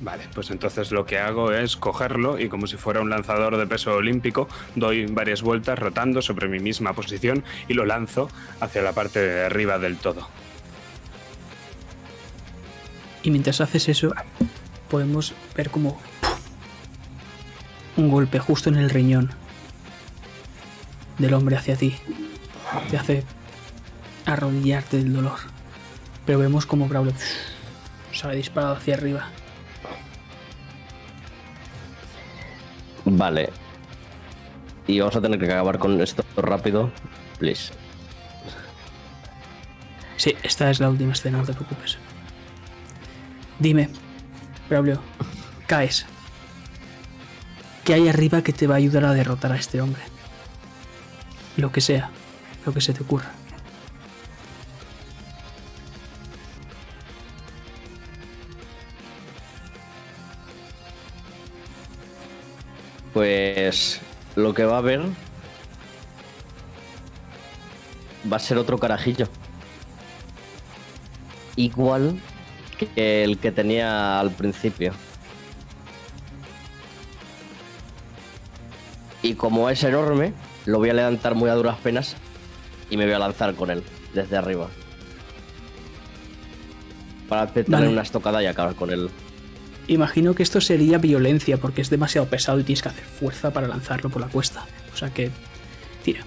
Vale, pues entonces lo que hago es cogerlo y como si fuera un lanzador de peso olímpico, doy varias vueltas rotando sobre mi misma posición y lo lanzo hacia la parte de arriba del todo. Y mientras haces eso, podemos ver como un golpe justo en el riñón del hombre hacia ti. Te hace arrodillarte del dolor. Pero vemos como Braulio sale disparado hacia arriba. Vale. Y vamos a tener que acabar con esto rápido. Please. Sí, esta es la última escena, no te preocupes. Dime, Braulio, caes. ¿Qué hay arriba que te va a ayudar a derrotar a este hombre? Lo que sea, lo que se te ocurra. Pues lo que va a haber va a ser otro carajillo. Igual que el que tenía al principio. Y como es enorme, lo voy a levantar muy a duras penas y me voy a lanzar con él desde arriba. Para petarle Vale. una estocada y acabar con él. Imagino que esto sería violencia porque es demasiado pesado y tienes que hacer fuerza para lanzarlo por la cuesta. O sea que... Tira.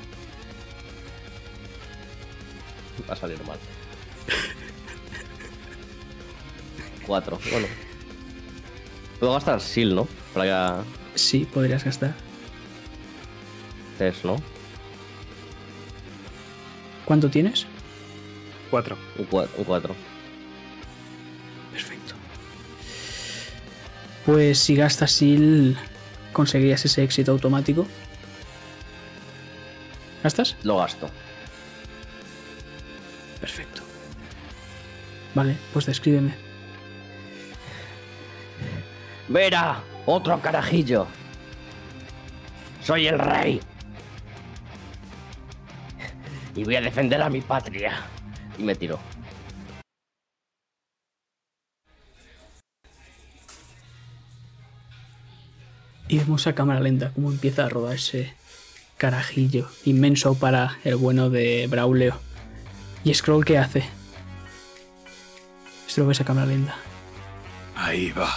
Va a salir mal. Cuatro, bueno. Puedo gastar SIL, ¿no? Para Sí, podrías gastar. que es, ¿no? ¿Cuánto tienes? Cuatro. Un cua- un cuatro. Pues si gastas SIL, conseguirías ese éxito automático. ¿Gastas? Lo gasto. Perfecto. Vale, pues descríbeme. ¡Vera! ¡Otro carajillo! ¡Soy el rey! Y voy a defender a mi patria. Y me tiro. Y vemos a cámara lenta cómo empieza a rodar ese carajillo inmenso para el bueno de Braulio. ¿Y Scroll qué hace? Esto lo ves a cámara lenta. Ahí va.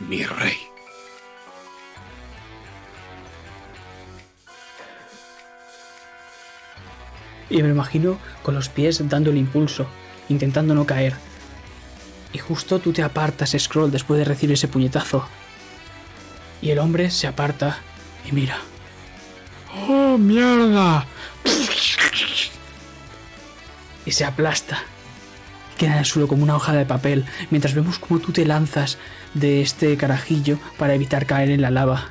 Mi rey. Y me imagino con los pies dando el impulso, intentando no caer. Y justo tú te apartas, Scroll, después de recibir ese puñetazo. Y el hombre se aparta y mira. ¡Oh, mierda! y se aplasta. Queda en el suelo como una hoja de papel, mientras vemos como tú te lanzas de este carajillo para evitar caer en la lava.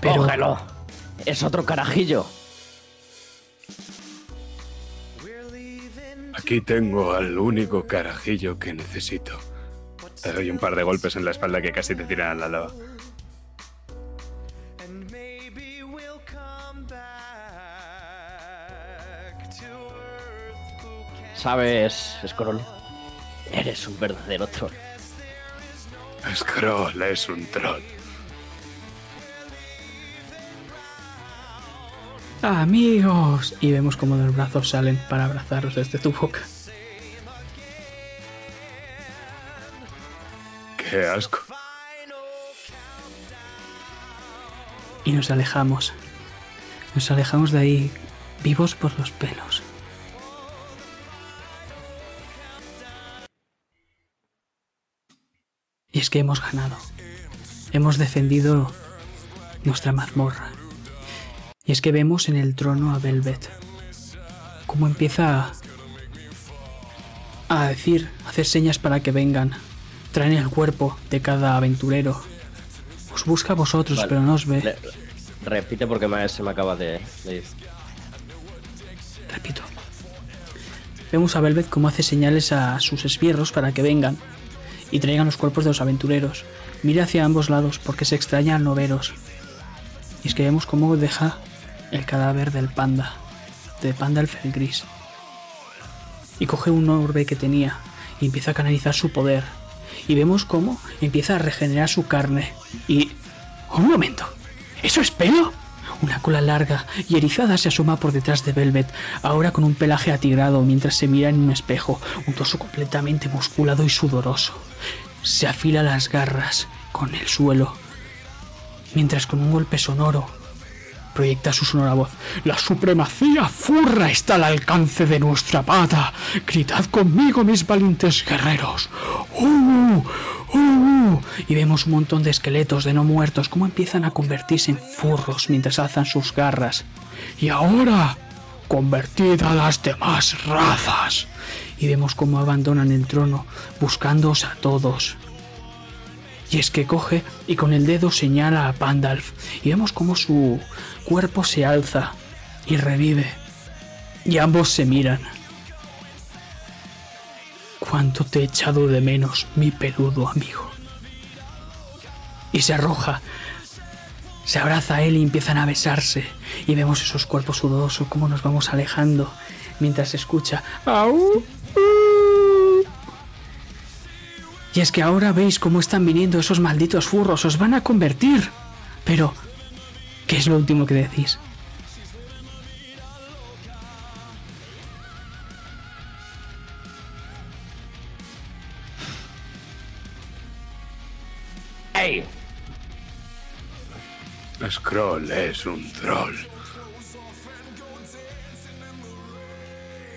Pero ¡Cógelo! ¡Es otro carajillo! Aquí tengo al único carajillo que necesito. Te doy un par de golpes en la espalda que casi te tiran a la lava. ¿Sabes, Scroll? Eres un verdadero troll. Scroll es un troll. Amigos, y vemos como los brazos salen para abrazaros desde tu boca. ¡Qué asco! Y nos alejamos. Nos alejamos de ahí, vivos por los pelos. Y es que hemos ganado. Hemos defendido nuestra mazmorra. Y es que vemos en el trono a Velvet cómo empieza a decir, a hacer señas para que vengan. Traen el cuerpo de cada aventurero. Os busca a vosotros, Vale. pero no os ve. Le- repite porque me- se me acaba de, de ir. Repito. Vemos a Velvet cómo hace señales a sus esbirros para que vengan y traigan los cuerpos de los aventureros. Mira hacia ambos lados porque se extraña al no veros. Y es que vemos cómo deja el cadáver del panda, de panda el gris. Y coge un orbe que tenía y empieza a canalizar su poder. Y vemos cómo empieza a regenerar su carne. Y... Un momento. ¿Eso es pelo? Una cola larga y erizada se asoma por detrás de Velvet, ahora con un pelaje atigrado mientras se mira en un espejo, un torso completamente musculado y sudoroso. Se afila las garras con el suelo, mientras con un golpe sonoro proyecta su sonora voz. La supremacía furra está al alcance de nuestra pata. Gritad conmigo, mis valientes guerreros. ¡Uh! ¡Uh! Y vemos un montón de esqueletos de no muertos como empiezan a convertirse en furros mientras alzan sus garras. Y ahora, convertid a las demás razas. Y vemos cómo abandonan el trono, buscándoos a todos. Y es que coge y con el dedo señala a Pandalf. Y vemos cómo su cuerpo se alza y revive. Y ambos se miran. Cuánto te he echado de menos, mi peludo amigo. Y se arroja. Se abraza a él y empiezan a besarse. Y vemos esos cuerpos sudorosos, cómo nos vamos alejando. Mientras se escucha. "Au, uh". Y es que ahora veis cómo están viniendo esos malditos furros, os van a convertir. Pero, ¿qué es lo último que decís? ¡Ey! Scroll es un troll.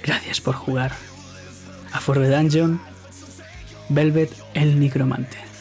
Gracias por jugar. A For the Dungeon, Velvet el Necromante.